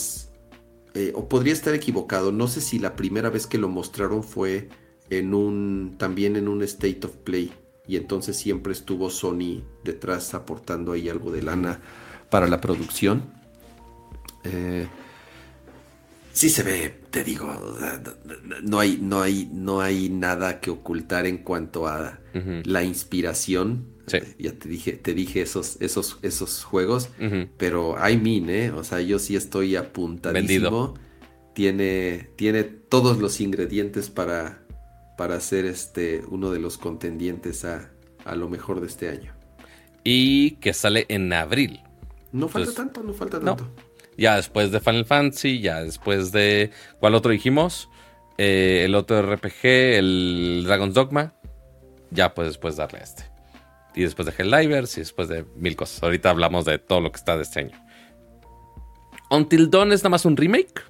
Eh, o podría estar equivocado, no sé si la primera vez que lo mostraron fue en un, también en un State of Play y entonces siempre estuvo Sony detrás aportando ahí algo de lana para la producción. Eh, sí se ve, te digo, no hay, no hay, no hay nada que ocultar en cuanto a la inspiración. Ya te dije, te dije esos, esos, esos juegos, pero I mean, ¿eh? O sea, yo sí estoy apuntadísimo. Tiene, tiene todos los ingredientes para, para ser este uno de los contendientes a, lo mejor de este año. Y que sale en abril. No falta tanto, no falta tanto. Ya después de Final Fantasy, ya después de. ¿Cuál otro dijimos? Eh, el otro RPG, el Dragon's Dogma. Ya pues después darle a este. Y después de Helldivers y después de mil cosas. Ahorita hablamos de todo lo que está de este año. Until Dawn es nada más un remake.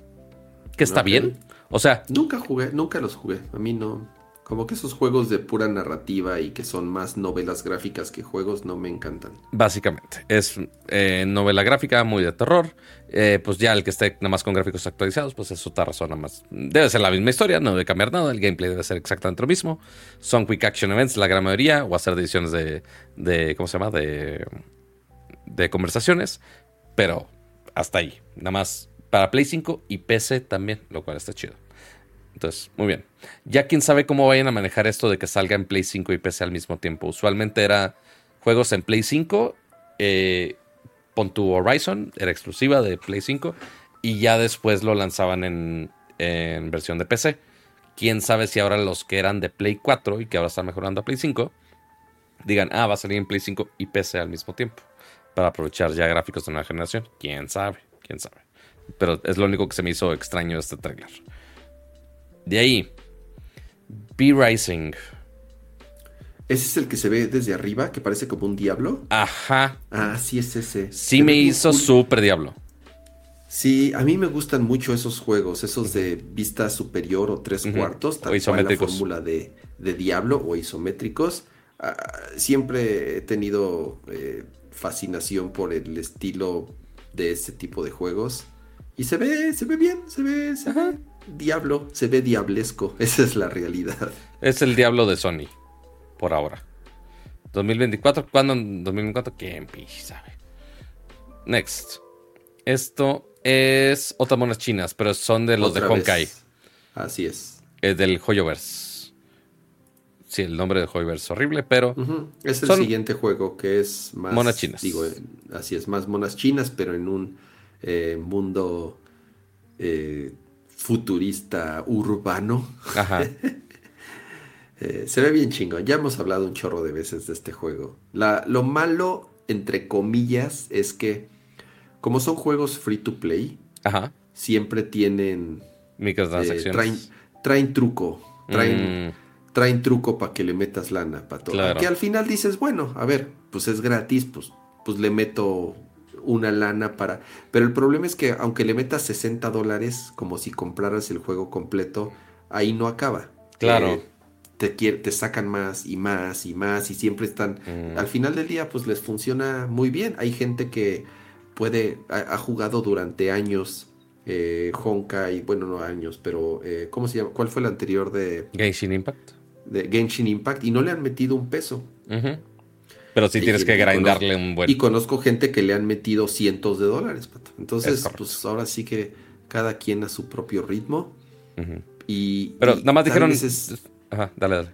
Que está bien. O sea. Nunca jugué, nunca los jugué. A mí no. Como que esos juegos de pura narrativa y que son más novelas gráficas que juegos no me encantan. Básicamente, es eh, novela gráfica muy de terror. Eh, pues ya el que esté nada más con gráficos actualizados, pues es otra razón nada más. Debe ser la misma historia, no debe cambiar nada. El gameplay debe ser exactamente lo mismo. Son quick action events, la gran mayoría, o hacer ediciones de, de ¿cómo se llama? De, de conversaciones. Pero hasta ahí. Nada más para Play 5 y PC también, lo cual está chido. Entonces, muy bien. Ya quién sabe cómo vayan a manejar esto de que salga en Play 5 y PC al mismo tiempo. Usualmente era juegos en Play 5, eh, Horizon, era exclusiva de Play 5, y ya después lo lanzaban en, en versión de PC. Quién sabe si ahora los que eran de Play 4 y que ahora están mejorando a Play 5 digan, ah, va a salir en Play 5 y PC al mismo tiempo. Para aprovechar ya gráficos de nueva generación. Quién sabe, quién sabe. Pero es lo único que se me hizo extraño este trailer. De ahí, B-Rising. ¿Ese es el que se ve desde arriba, que parece como un diablo? Ajá. Ah, sí es ese. Sí me hizo súper diablo. Sí, a mí me gustan mucho esos juegos, esos de vista superior o tres cuartos, tal cual la fórmula de, Diablo o isométricos. Ah, siempre he tenido eh, fascinación por el estilo de ese tipo de juegos. Y se ve, se ve bien, se ve, se ve diablo, se ve diablesco. Esa es la realidad. Es el diablo de Sony, por ahora. 2024, ¿cuándo en 2024? ¿Quién sabe? Next. Esto es otras monas chinas, pero son de los de Honkai. Así es. Es del Hoyoverse. Sí, el nombre de Hoyoverse es horrible, pero. Es el siguiente juego que es más. Monas chinas. Digo, así es, más monas chinas, pero en un eh, mundo eh, futurista urbano. Ajá. Eh, se ve bien chingo. Ya hemos hablado un chorro de veces de este juego. La, lo malo, entre comillas, es que como son juegos free to play, siempre tienen... Microtransacciones. Eh, traen, truco. Traen, mm. traen truco para que le metas lana, para todo. Que al final dices, bueno, a ver, pues es gratis, pues, pues le meto una lana para... Pero el problema es que aunque le metas 60 dólares, como si compraras el juego completo, ahí no acaba. Claro. Eh, te, te sacan más y más y más y siempre están... Mm. Al final del día, pues les funciona muy bien. Hay gente que puede, ha, jugado durante años eh, Honkai, bueno, no años, pero eh, ¿cómo se llama? ¿Cuál fue el anterior de... Genshin Impact. De Genshin Impact y no le han metido un peso. Pero sí tienes que grindarle un buen... Y conozco gente que le han metido cientos de dólares, Entonces, pues ahora sí que cada quien a su propio ritmo. Y... Pero nada más dijeron... Ajá, dale, dale.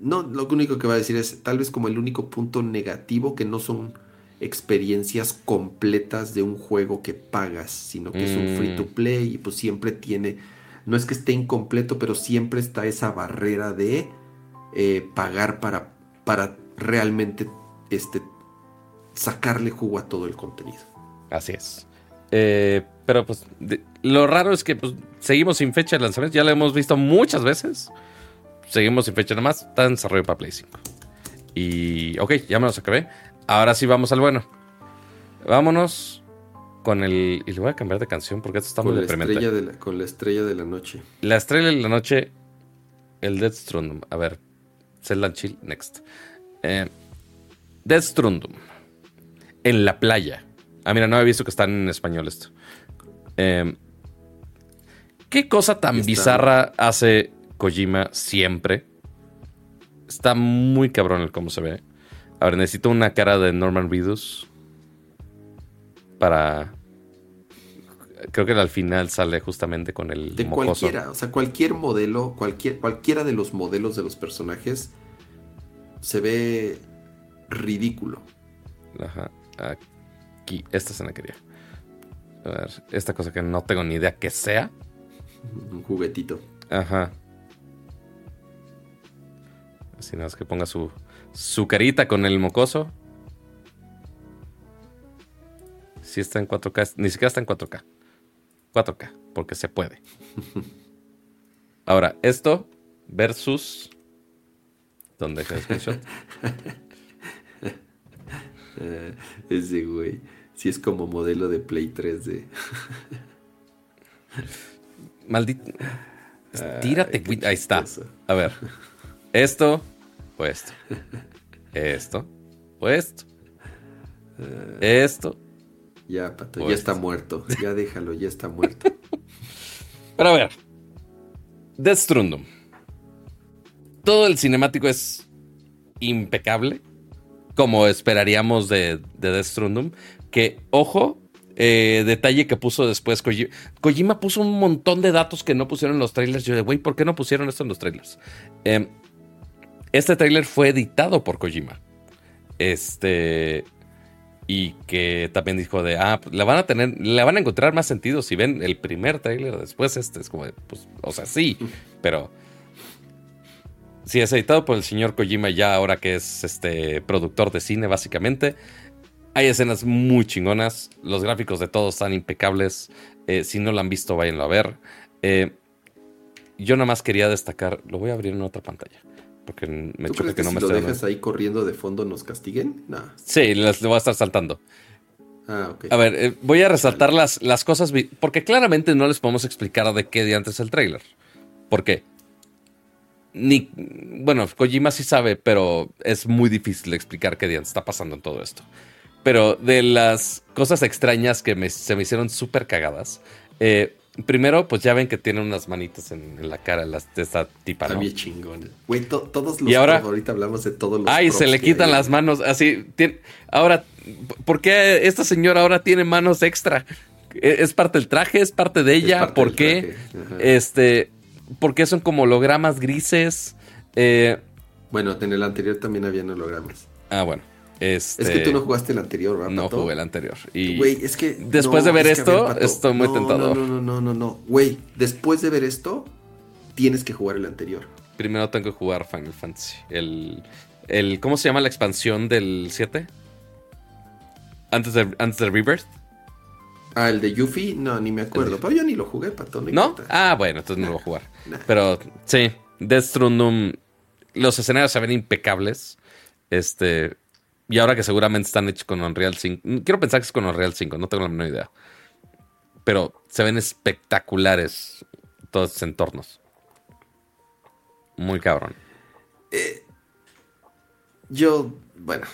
No, lo único que va a decir es tal vez como el único punto negativo que no son experiencias completas de un juego que pagas, sino que es un free to mm. play y pues siempre tiene, no es que esté incompleto, pero siempre está esa barrera de eh, pagar para, para realmente este, sacarle jugo a todo el contenido. Así es. Eh, pero pues lo raro es que pues, seguimos sin fecha de lanzamiento, ya lo hemos visto muchas veces. Seguimos sin fecha nada más, está en desarrollo para Play 5. Y ok, ya me los acabé. Ahora sí vamos al bueno. Vámonos con el. Y le voy a cambiar de canción porque esto está muy deprimente. con la estrella de la noche. La estrella de la noche. El Death Strandum. A ver. Zelda Chill, next. Eh, Death Strandum. En la playa. Ah, mira, no había visto que están en español esto. Eh, ¿Qué cosa tan bizarra hace Kojima siempre? Está muy cabrón el cómo se ve. A ver, necesito una cara de Norman Reedus para... Creo que al final sale justamente con el De cualquiera, o sea, cualquier modelo, cualquier, cualquiera de los modelos de los personajes se ve ridículo. Ajá, aquí, esta escena quería. A ver, esta cosa que no tengo ni idea que sea. Un juguetito. Ajá. Así nada más que ponga su, su carita con el mocoso. Si está en 4K, ni siquiera está en 4K. 4K, porque se puede. Ahora, esto versus. ¿Dónde deja el screenshot? ese güey. Si es como modelo de Play 3D. Maldito. Tírate, Ahí está. A ver. Esto o esto. Esto. O esto. Esto. Ya, pato, ya está muerto. Ya déjalo, ya está muerto. Pero a ver. Death Strandum. Todo el cinemático es impecable. Como esperaríamos de, de Death Strandum. Que, ojo, eh, detalle que puso después Kojima. Kojima puso un montón de datos que no pusieron en los trailers. Yo de, güey, ¿por qué no pusieron esto en los trailers? Eh, este tráiler fue editado por Kojima. Este. y que también dijo de, ah, le van a tener, le van a encontrar más sentido si ven el primer trailer después este, es como pues, o sea, sí, pero si es editado por el señor Kojima ya ahora que es este productor de cine básicamente. Hay escenas muy chingonas, los gráficos de todos están impecables, eh, si no lo han visto váyanlo a ver. Eh, yo nada más quería destacar, lo voy a abrir en otra pantalla. Porque me ¿Tú crees que, no si lo dejas ahí corriendo de fondo nos castiguen? No. Sí, les, voy a estar saltando. Ah, ok. A ver, eh, voy a resaltar las, las cosas, porque claramente no les podemos explicar de qué día antes el trailer. ¿Por qué? Ni, bueno, Kojima sí sabe, pero es muy difícil explicar qué día está pasando en todo esto. Pero de las cosas extrañas que se me hicieron súper cagadas, eh, Primero, pues ya ven que tiene unas manitas en, la cara las, de esta tipa, ¿no? Está chingón. Güey, todos los... Y ahora, ahorita hablamos de todos los... Ay, se le quitan las manos, así. ahora, ¿por qué esta señora ahora tiene manos extra? ¿E, ¿Es parte del traje? ¿Es parte de ella? ¿Por qué? Este, ¿por qué son como hologramas grises? Eh, bueno, en el anterior también habían hologramas. Ah, bueno. Este, es que tú no jugaste el anterior, ¿verdad? No jugué el anterior. Y güey, es que. Después de ver esto, estoy muy tentado. No, no, no, no, no. Güey, después de ver esto, tienes que jugar el anterior. Primero tengo que jugar Final Fantasy. El. el ¿Cómo se llama la expansión del 7? Antes de, antes de Rebirth. Ah, el de Yuffie, no, ni me acuerdo. Pero yo ni lo jugué, pato. ¿No? Ah, bueno, entonces no lo voy a jugar. Pero sí, Death Stranding. Los escenarios se ven impecables. Este, y ahora que seguramente están hechos con Unreal 5. Mm, quiero pensar que es con Unreal 5, no tengo la menor idea. Pero se ven espectaculares todos estos entornos. Muy cabrón. Eh, yo, bueno,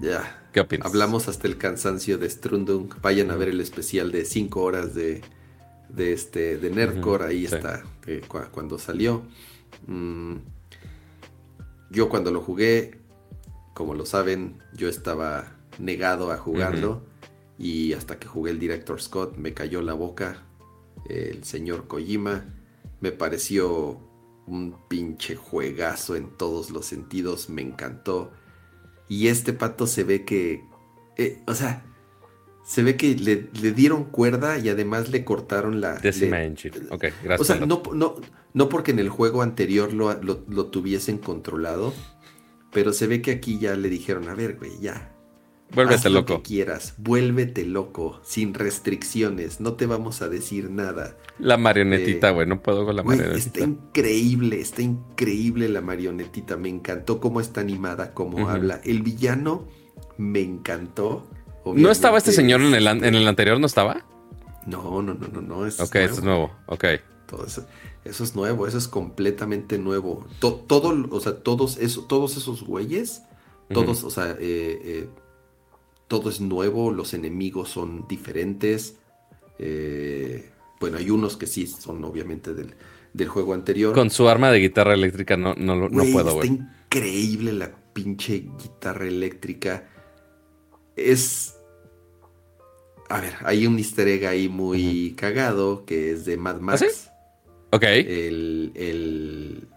ya. ¿Qué opinas? Hablamos hasta el cansancio de Strundung. Vayan a ver el especial de 5 horas de, de, este, de Nerdcore. Ahí está, eh, cuando salió. Mm, yo cuando lo jugué como lo saben, yo estaba negado a jugarlo y hasta que jugué el Director Scott me cayó la boca el señor Kojima. Me pareció un pinche juegazo en todos los sentidos, me encantó. Y este pato se ve que, eh, o sea, se ve que le, dieron cuerda y además le cortaron la... Decima Engine. Ok, gracias. O sea, no, no, no porque en el juego anterior lo, lo tuviesen controlado, pero se ve que aquí ya le dijeron, a ver, güey, ya. Vuélvete loco. Lo que quieras, vuélvete loco, sin restricciones, no te vamos a decir nada. La marionetita, eh, güey, no puedo con la marionetita. Está increíble, está increíble la marionetita, me encantó cómo está animada, cómo habla. El villano me encantó. ¿No estaba este señor en el, en el anterior? ¿No estaba? No, no, no, no, no. Es ok, es nuevo, ok. Todo eso. Eso es nuevo, eso es completamente nuevo. todo, o sea, todos, eso, todos esos güeyes, todos, o sea, eh, eh, todo es nuevo, los enemigos son diferentes. Eh, bueno, hay unos que sí son obviamente del, juego anterior. Con su arma de guitarra eléctrica no, no, no puedo, güey. Está increíble la pinche guitarra eléctrica. Es. A ver, hay un easter egg ahí muy cagado que es de Mad ¿Ah, Max. Ok. El,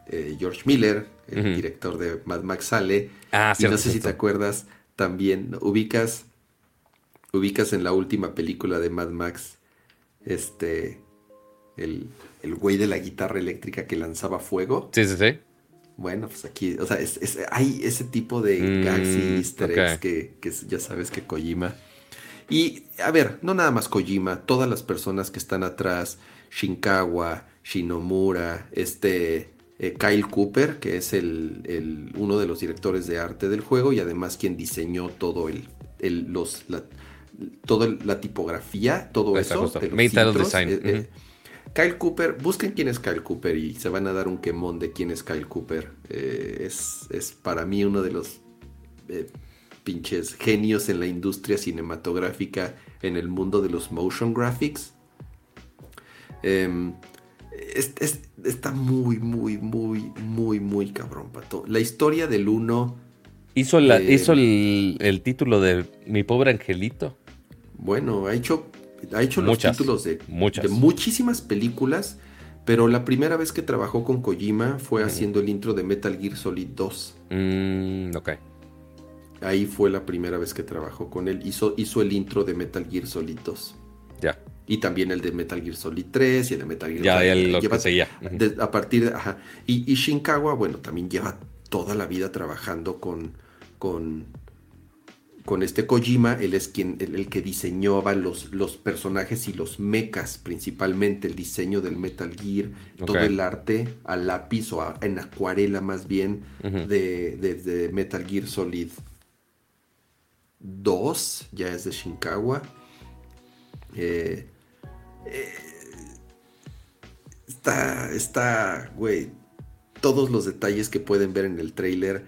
eh, George Miller, el director de Mad Max sale. Ah, y no sé si te acuerdas, también ubicas, ubicas en la última película de Mad Max, este, el, el güey de la guitarra eléctrica que lanzaba fuego. Sí, sí, sí. Bueno, pues aquí, o sea, hay ese tipo de mm, gags y easter eggs que, que ya sabes que Kojima. Y, a ver, no nada más Kojima, todas las personas que están atrás, Shinkawa, Shinomura, este eh, Kyle Cooper, que es el, uno de los directores de arte del juego y además quien diseñó todo el, los, la, toda la tipografía, todo eso. design. Eh, eh, Kyle Cooper, busquen quién es Kyle Cooper y se van a dar un quemón de quién es Kyle Cooper. es, es, para mí uno de los pinches genios en la industria cinematográfica en el mundo de los motion graphics. Em, está muy, muy, muy, muy, muy cabrón, pato. La historia del uno. Hizo, la, hizo el, título de Mi pobre angelito. Bueno, ha hecho, ha hecho los títulos de, de, muchísimas películas. Pero la primera vez que trabajó con Kojima fue haciendo el intro de Metal Gear Solid 2. Mm, ok. ahí fue la primera vez que trabajó con él. Hizo, hizo el intro de Metal Gear Solid 2. Ya. Y también el de Metal Gear Solid 3 y el de Metal Gear Ya, Solid. el- lo que Lleva- seguía. de- a partir de. Ajá. Y, y Shinkawa, bueno, también lleva toda la vida trabajando con. con. con este Kojima. Él es quien. el, el que diseñaba los, los personajes y los mechas, principalmente. El diseño del Metal Gear. Todo el arte a lápiz o a- en acuarela más bien. De- de Metal Gear Solid 2. Ya es de Shinkawa. Eh, eh, está, está, güey. Todos los detalles que pueden ver en el trailer,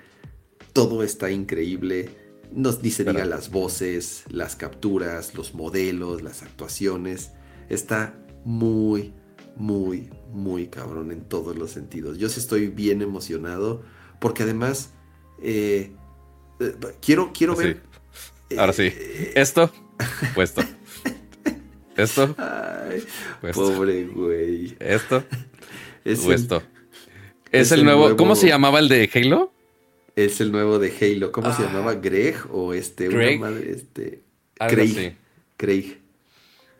todo está increíble. Nos dice, diga, las voces, las capturas, los modelos, las actuaciones. Está muy, muy, muy cabrón en todos los sentidos. Yo sí estoy bien emocionado porque además eh, eh, quiero, quiero Sí. ver. Ahora sí. Esto, puesto. Esto, Ay, puesto. pobre güey. Esto, Es el- puesto. Es, es el, nuevo, nuevo- ¿Cómo se llamaba el de Halo? Es el nuevo de Halo. ¿Cómo se Ah. llamaba? ¿Greg? O este, una Greg. madre, este. Craig. así. Craig.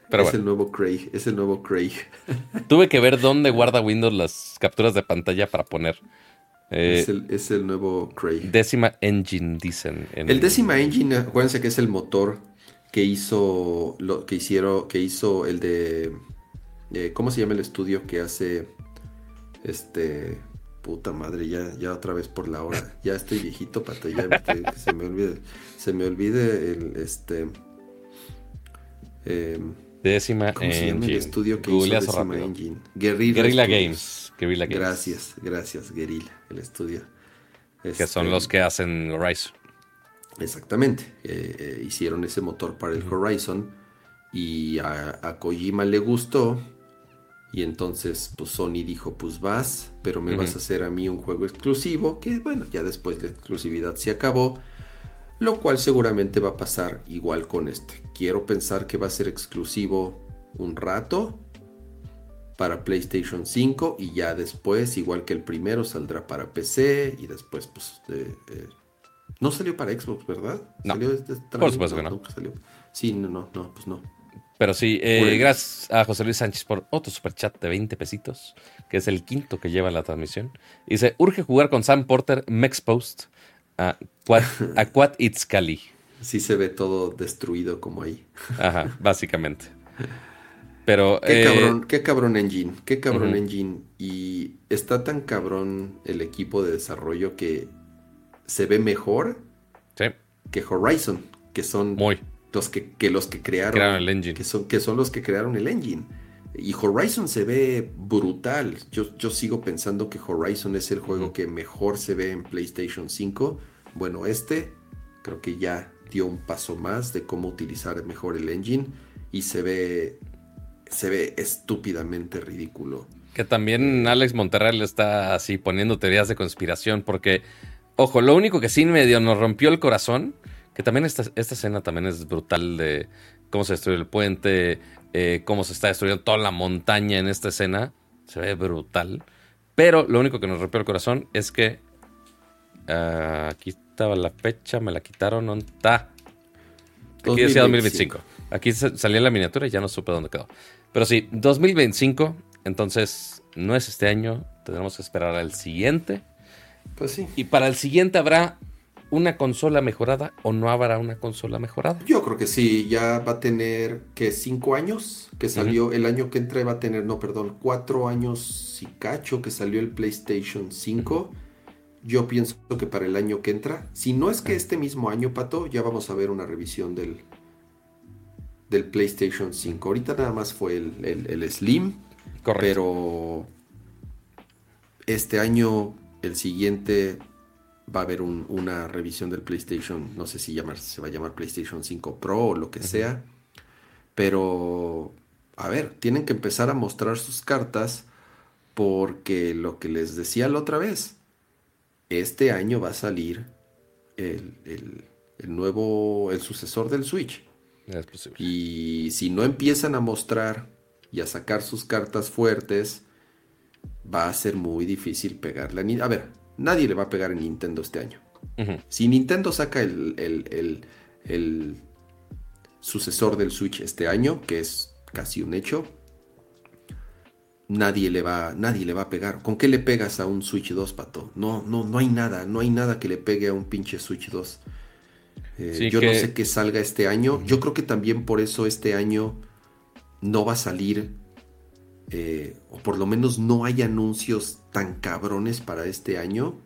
Pero es bueno, el nuevo Craig. Es el nuevo Craig. tuve que ver dónde guarda Windows las capturas de pantalla para poner. Eh, es, el, es el nuevo Craig. Décima engine, dicen. en- El décima engine, acuérdense que es el motor que hizo lo que hicieron, que hizo el de eh, ¿cómo se llama el estudio que hace este puta madre, ya, ya otra vez por la hora, ya estoy viejito, pato, ya estoy- que se me olvide, se me olvide el este em, Décima ¿cómo se llama el estudio que hizo décima rápido. engine? Guerrilla, Guerrilla Studios. Games. Guerrilla Games. Gracias, gracias, Guerrilla, el estudio. Que son Este, los que hacen Horizon. Exactamente. eh, eh, hicieron ese motor para el Horizon y a, a Kojima le gustó. Y entonces, pues Sony dijo, pues vas, pero me vas a hacer a mí un juego exclusivo, que bueno, ya después la exclusividad se acabó, lo cual seguramente va a pasar igual con este. Quiero pensar que va a ser exclusivo un rato para PlayStation 5 y ya después, igual que el primero, saldrá para PC y después, pues, eh, eh, no salió para Xbox, ¿verdad? No. ¿Salió este Por supuesto que no. salió. Sí, no, no, no, pues no. Pero sí, eh, Bueno. gracias a José Luis Sánchez por otro superchat de 20 pesitos, que es el quinto que lleva la transmisión. Dice, urge jugar con Sam Porter, Mex Post, a Quad, a Quad It's Cali. Sí se ve todo destruido como ahí. Ajá, básicamente. Pero... Qué eh, cabrón, qué cabrón engine, qué cabrón engine. Y está tan cabrón el equipo de desarrollo que se ve mejor Sí, que Horizon, que son muy. los que, que los que crearon, Crearon el engine. que son, que son los que crearon el engine. Y Horizon se ve brutal. Yo, yo sigo pensando que Horizon es el juego que mejor se ve en PlayStation 5. Bueno, este creo que ya dio un paso más de cómo utilizar mejor el engine y se ve se ve estúpidamente ridículo. Que también Alex Monterrey le está así poniendo teorías de conspiración, porque, ojo, lo único que sí medio nos rompió el corazón, que también esta, esta escena también es brutal de cómo se destruye el puente, eh, cómo se está destruyendo toda la montaña en esta escena, se ve brutal. Pero lo único que nos rompió el corazón es que ah, aquí estaba la fecha, me la quitaron, ¿dónde está? Aquí decía 2025. Aquí sa- salía la miniatura y ya no supe dónde quedó. Pero sí, 2025, entonces no es este año, tendremos que esperar al siguiente. Pues sí. Y para el siguiente habrá una consola mejorada o no habrá una consola mejorada. Yo creo que sí, ya va a tener que cinco años que salió, el año que entra va a tener, no, perdón, cuatro años y cacho que salió el PlayStation 5. Yo pienso que para el año que entra, si no es que este mismo año, Pato, ya vamos a ver una revisión del, del PlayStation 5. Ahorita nada más fue el, el- el Slim, Correcto. pero este año, el siguiente, va a haber un- una revisión del PlayStation. No sé si llamar, se va a llamar PlayStation 5 Pro o lo que sea. Pero, a ver, tienen que empezar a mostrar sus cartas porque lo que les decía la otra vez, este año va a salir el, el- el nuevo, el sucesor del Switch. Es. Y si no empiezan a mostrar y a sacar sus cartas fuertes, va a ser muy difícil pegarle a Ni- A ver, nadie le va a pegar a Nintendo este año. Si Nintendo saca el, el, el, sucesor del Switch este año, que es casi un hecho, nadie le va, nadie le va a pegar. ¿Con qué le pegas a un Switch 2, pato? No, no, no hay nada, no hay nada que le pegue a un pinche Switch 2. Eh, yo no sé qué salga este año. Yo creo que también por eso este año no va a salir, eh, o por lo menos no hay anuncios tan cabrones para este año.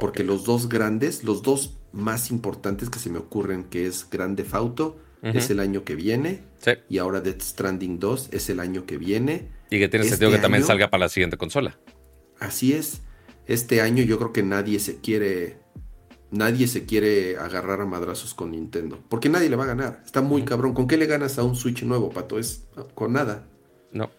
Porque los dos grandes, los dos más importantes que se me ocurren, que es Grande Fauto, es el año que viene. Y ahora Death Stranding 2 es el año que viene. Y que tiene este sentido que también salga para la siguiente consola. Así es. Este año yo creo que nadie se quiere. Nadie se quiere agarrar a madrazos con Nintendo. Porque nadie le va a ganar. Está muy cabrón. ¿Con qué le ganas a un Switch nuevo, pato? Es con nada. No.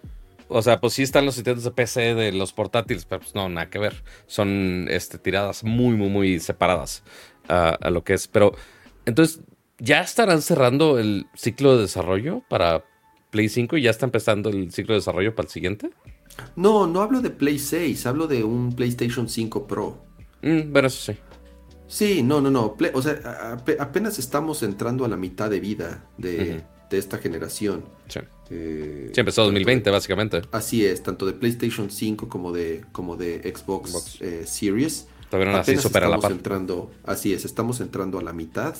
O sea, pues sí están los intentos de PC de los portátiles, pero pues no, nada que ver. Son este, tiradas muy, muy, muy separadas a, a lo que es. Pero entonces, ¿ya estarán cerrando el ciclo de desarrollo para Play 5 y ya está empezando el ciclo de desarrollo para el siguiente? No, no hablo de Play 6, hablo de un PlayStation 5 Pro. Mm, bueno, eso sí. Sí, no, no, no. o sea, apenas estamos entrando a la mitad de vida de, esta generación. Sí. Eh, sí, empezó 2020, básicamente. Así es, tanto de PlayStation 5 como de, como de Xbox, eh, Series. Todavía no así supera la entrando, así es, estamos entrando a la mitad.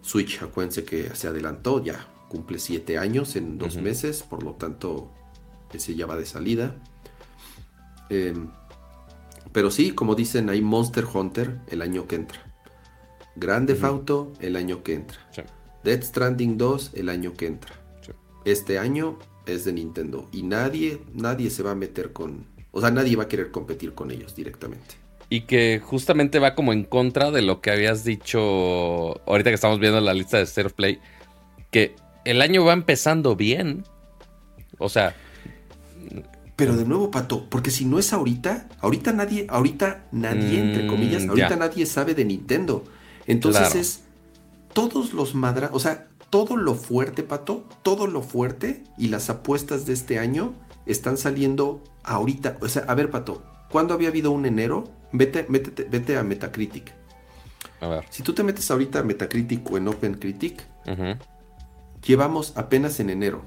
Switch, acuérdense que se adelantó, ya cumple siete años en dos meses, por lo tanto, ese ya va de salida. Em, pero sí, como dicen, hay Monster Hunter el año que entra. Grande Fauto el año que entra. Dead Stranding 2 el año que entra. Este año es de Nintendo y nadie, nadie se va a meter con, o sea, nadie va a querer competir con ellos directamente. Y que justamente va como en contra de lo que habías dicho ahorita que estamos viendo la lista de State Play, que el año va empezando bien. O sea. Pero de nuevo, Pato, porque si no es ahorita, ahorita nadie, ahorita nadie, entre mm, comillas, ahorita nadie sabe de Nintendo. Entonces es todos los madras, o sea, todo lo fuerte, Pato, todo lo fuerte y las apuestas de este año están saliendo ahorita. O sea, a ver, Pato, ¿cuándo había habido un enero? Vete, vete a Metacritic. A ver. Si tú te metes ahorita a Metacritic o en OpenCritic, Llevamos apenas en enero.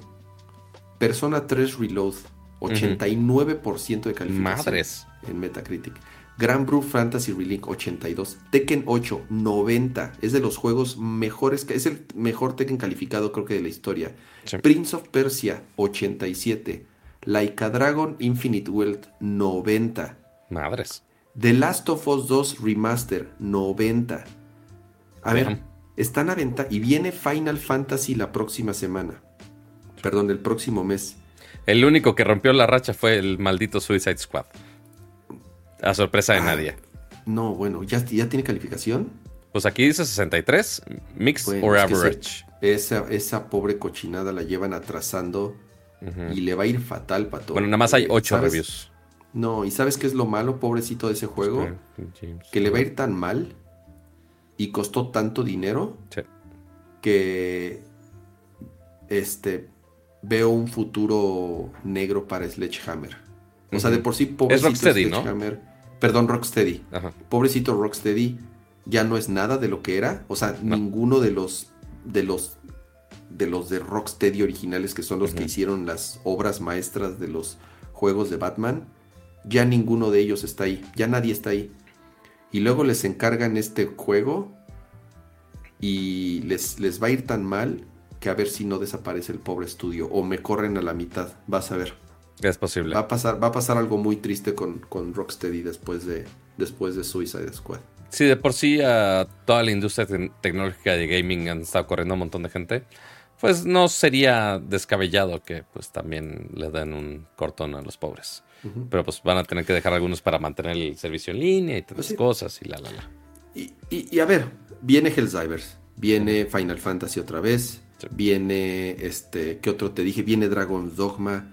Persona 3 Reload, 89% de calificación. Madres. En Metacritic. Grand Blue Fantasy Relink 82. Tekken 8 90. Es de los juegos mejores. Es el mejor Tekken calificado creo que de la historia. Prince of Persia 87. Laika Dragon Infinite Wealth 90. Madres. The Last of Us 2 Remaster 90. A ver, están a venta y viene Final Fantasy la próxima semana. Perdón, el próximo mes. El único que rompió la racha fue el maldito Suicide Squad. A sorpresa de ah, nadie. No, bueno, ¿ya, ¿ya tiene calificación? Pues aquí dice 63, Mixed or Average. esa, esa pobre cochinada la llevan atrasando y le va a ir fatal para todo. Bueno, nada más hay 8 reviews. No, ¿y sabes qué es lo malo, pobrecito de ese juego? que le va a ir tan mal y costó tanto dinero que este veo un futuro negro para Sledgehammer. O sea, de por sí pobrecito Rocksteady, Sledgehammer, perdón, Rocksteady. Pobrecito Rocksteady ya no es nada de lo que era, o sea, ninguno de los de los de los de Rocksteady originales que son los que hicieron las obras maestras de los juegos de Batman, ya ninguno de ellos está ahí, ya nadie está ahí. Y luego les encargan este juego y les, les va a ir tan mal que a ver si no desaparece el pobre estudio o me corren a la mitad, vas a ver. Es posible. Va a pasar, va a pasar algo muy triste con, con Rocksteady después de, después de Suicide Squad. Sí, de por sí a toda la industria tecnológica de gaming han estado corriendo un montón de gente. Pues no sería descabellado que pues también le den un cortón a los pobres. Pero pues van a tener que dejar algunos para mantener el servicio en línea y tantas pues cosas y la, la, la. Y, y, a ver, viene Helldivers, viene Final Fantasy otra vez, viene este, ¿qué otro te dije? Viene Dragon's Dogma.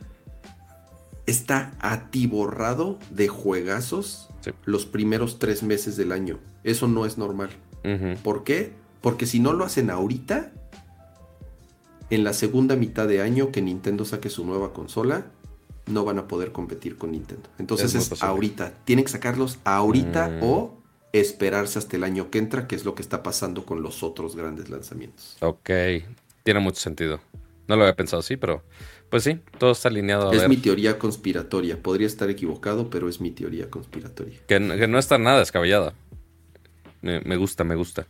Está atiborrado de juegazos los primeros tres meses del año. Eso no es normal. ¿Por qué? Porque si no lo hacen ahorita, en la segunda mitad de año que Nintendo saque su nueva consola, no van a poder competir con Nintendo. Entonces es, ahorita. Tienen que sacarlos ahorita mm. o esperarse hasta el año que entra, que es lo que está pasando con los otros grandes lanzamientos. Ok, tiene mucho sentido. No lo había pensado así, pero pues sí, todo está alineado. es mi teoría conspiratoria. Podría estar equivocado, pero es mi teoría conspiratoria. Que, no está nada descabellada. Me, gusta, me gusta.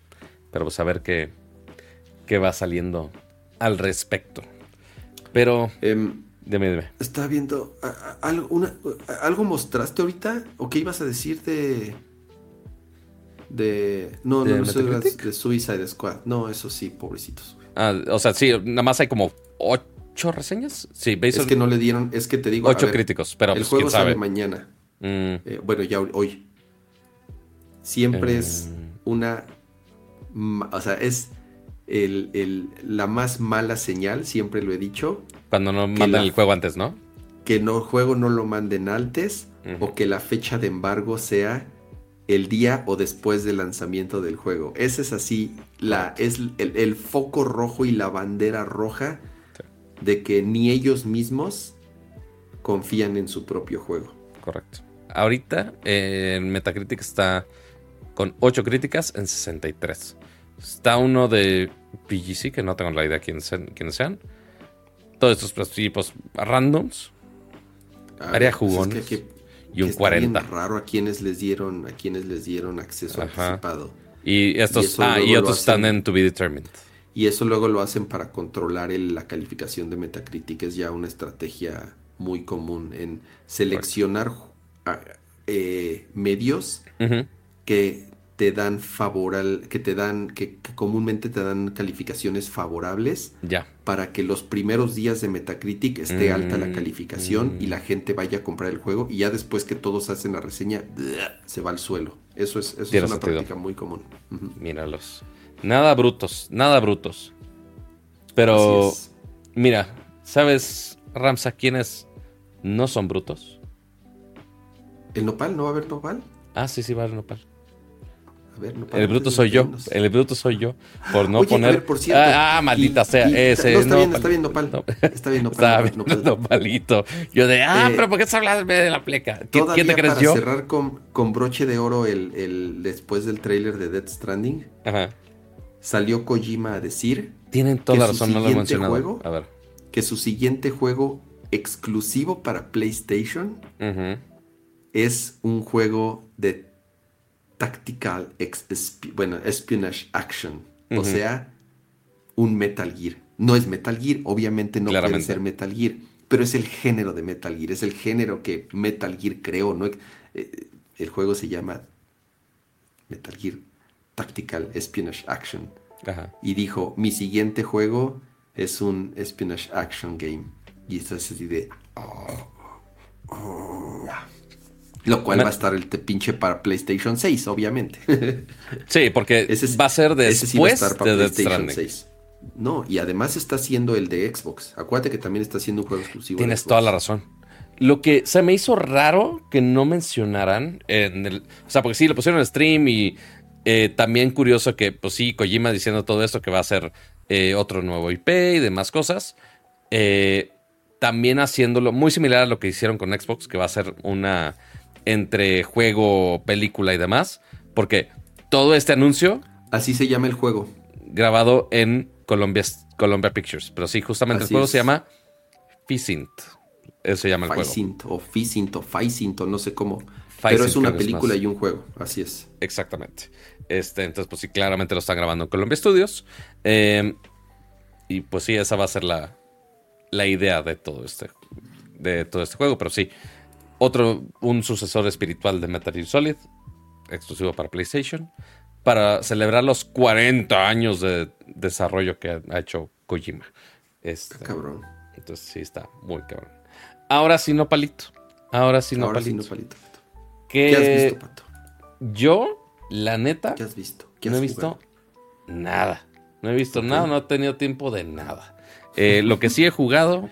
Pero pues a ver qué, qué va saliendo al respecto. Pero... Em, dime, dime. Estaba viendo... algo, ¿Algo mostraste ahorita? ¿O qué ibas a decir de de. No, no, no, de Suicide Squad. No, eso sí, pobrecitos. Ah, o sea, sí, nada más hay como ocho reseñas. Sí, Es que no le dieron, es que te digo. Ocho críticos, pero el pues, juego sale mañana. Mm. Eh, bueno, ya hoy. Siempre es mm. una. O sea, es el, la más mala señal, siempre lo he dicho. Cuando no mandan el juego antes, ¿no? Que no, el juego no lo manden antes o que la fecha de embargo sea el día o después del lanzamiento del juego. Ese es así, la, es el, foco rojo y la bandera roja de que ni ellos mismos confían en su propio juego. Correcto. Ahorita en Metacritic está con 8 críticas en 63. Está uno de PGC, que no tengo la idea quiénes sean. Quiénes sean. Todos estos tipos randoms. Área pues jugón y un 40. Es raro a quienes les dieron, a quienes les dieron acceso anticipado. Y estos, ah, y otros están en to be determined. Y eso luego lo hacen para controlar la calificación de Metacritic. Es ya una estrategia muy común en seleccionar eh, medios que te dan favor que te dan, que, comúnmente te dan calificaciones favorables ya. para que los primeros días de Metacritic esté alta la mm, calificación y mm. la gente vaya a comprar el juego y ya después que todos hacen la reseña se va al suelo. Eso es, eso es una práctica muy común. Míralos. Nada brutos, nada brutos. Pero mira, ¿sabes, Ramsa, quiénes no son brutos? ¿El nopal? ¿No va a haber nopal? Ah, sí, sí va a haber nopal el bruto soy yo. El bruto soy yo. Por no poner. Ah, ah, maldita sea. ese. No, está bien, está bien, nopal. Está bien, nopal. Está bien, nopalito. Yo de, ah, eh, pero ¿por qué se habla de la pleca? ¿Quién te crees para yo? cerrar con, con broche de oro el, el, después del trailer de Death Stranding. Ajá. Salió Kojima a decir. Tienen toda la razón, no lo he mencionado. Juego, a ver. Que su siguiente juego exclusivo para PlayStation es un juego de Tactical bueno, Espionage Action. O sea, un Metal Gear. No es Metal Gear, obviamente no puede ser Metal Gear, pero es el género de Metal Gear, es el género que Metal Gear creó. ¿no? Eh, el juego se llama Metal Gear Tactical Espionage Action. Y dijo, mi siguiente juego es un Espionage Action Game. Y esto es así de... Oh, oh, lo cual va a estar el pinche para PlayStation 6, obviamente. sí, porque va a ser después de PlayStation 6. No, y además está haciendo el de Xbox. Acuérdate que también está haciendo un juego exclusivo. Tienes toda la razón. Lo que se me hizo raro que no mencionaran en el. O sea, porque sí, lo pusieron en stream y eh, también curioso que, pues sí, Kojima diciendo todo esto que va a ser eh, otro nuevo IP y demás cosas. Eh, también haciéndolo muy similar a lo que hicieron con Xbox, que va a ser una entre juego, película y demás, porque todo este anuncio... Así se llama el juego. Grabado en Columbia, Columbia Pictures. Pero sí, justamente el juego se llama Ficint. Eso se llama el Ficint, o Ficint, o Ficint, o no sé cómo. Pero es una película y un juego, así es. Exactamente. Este, entonces, pues sí, claramente lo están grabando en Columbia Studios. Em, y pues sí, esa va a ser la, la idea de todo este, de todo este juego. Pero sí, otro, un sucesor espiritual de Metal Gear Solid, exclusivo para PlayStation, para celebrar los 40 años de desarrollo que ha hecho Kojima. Este, cabrón. Entonces sí está muy cabrón. Ahora sí no palito. Ahora sí no Ahora palito. Sí no palito. ¿Qué, has visto, Pato? Yo, la neta, ¿qué has visto? no he visto nada. No he visto nada, no he tenido tiempo de nada. Eh, lo que sí he jugado,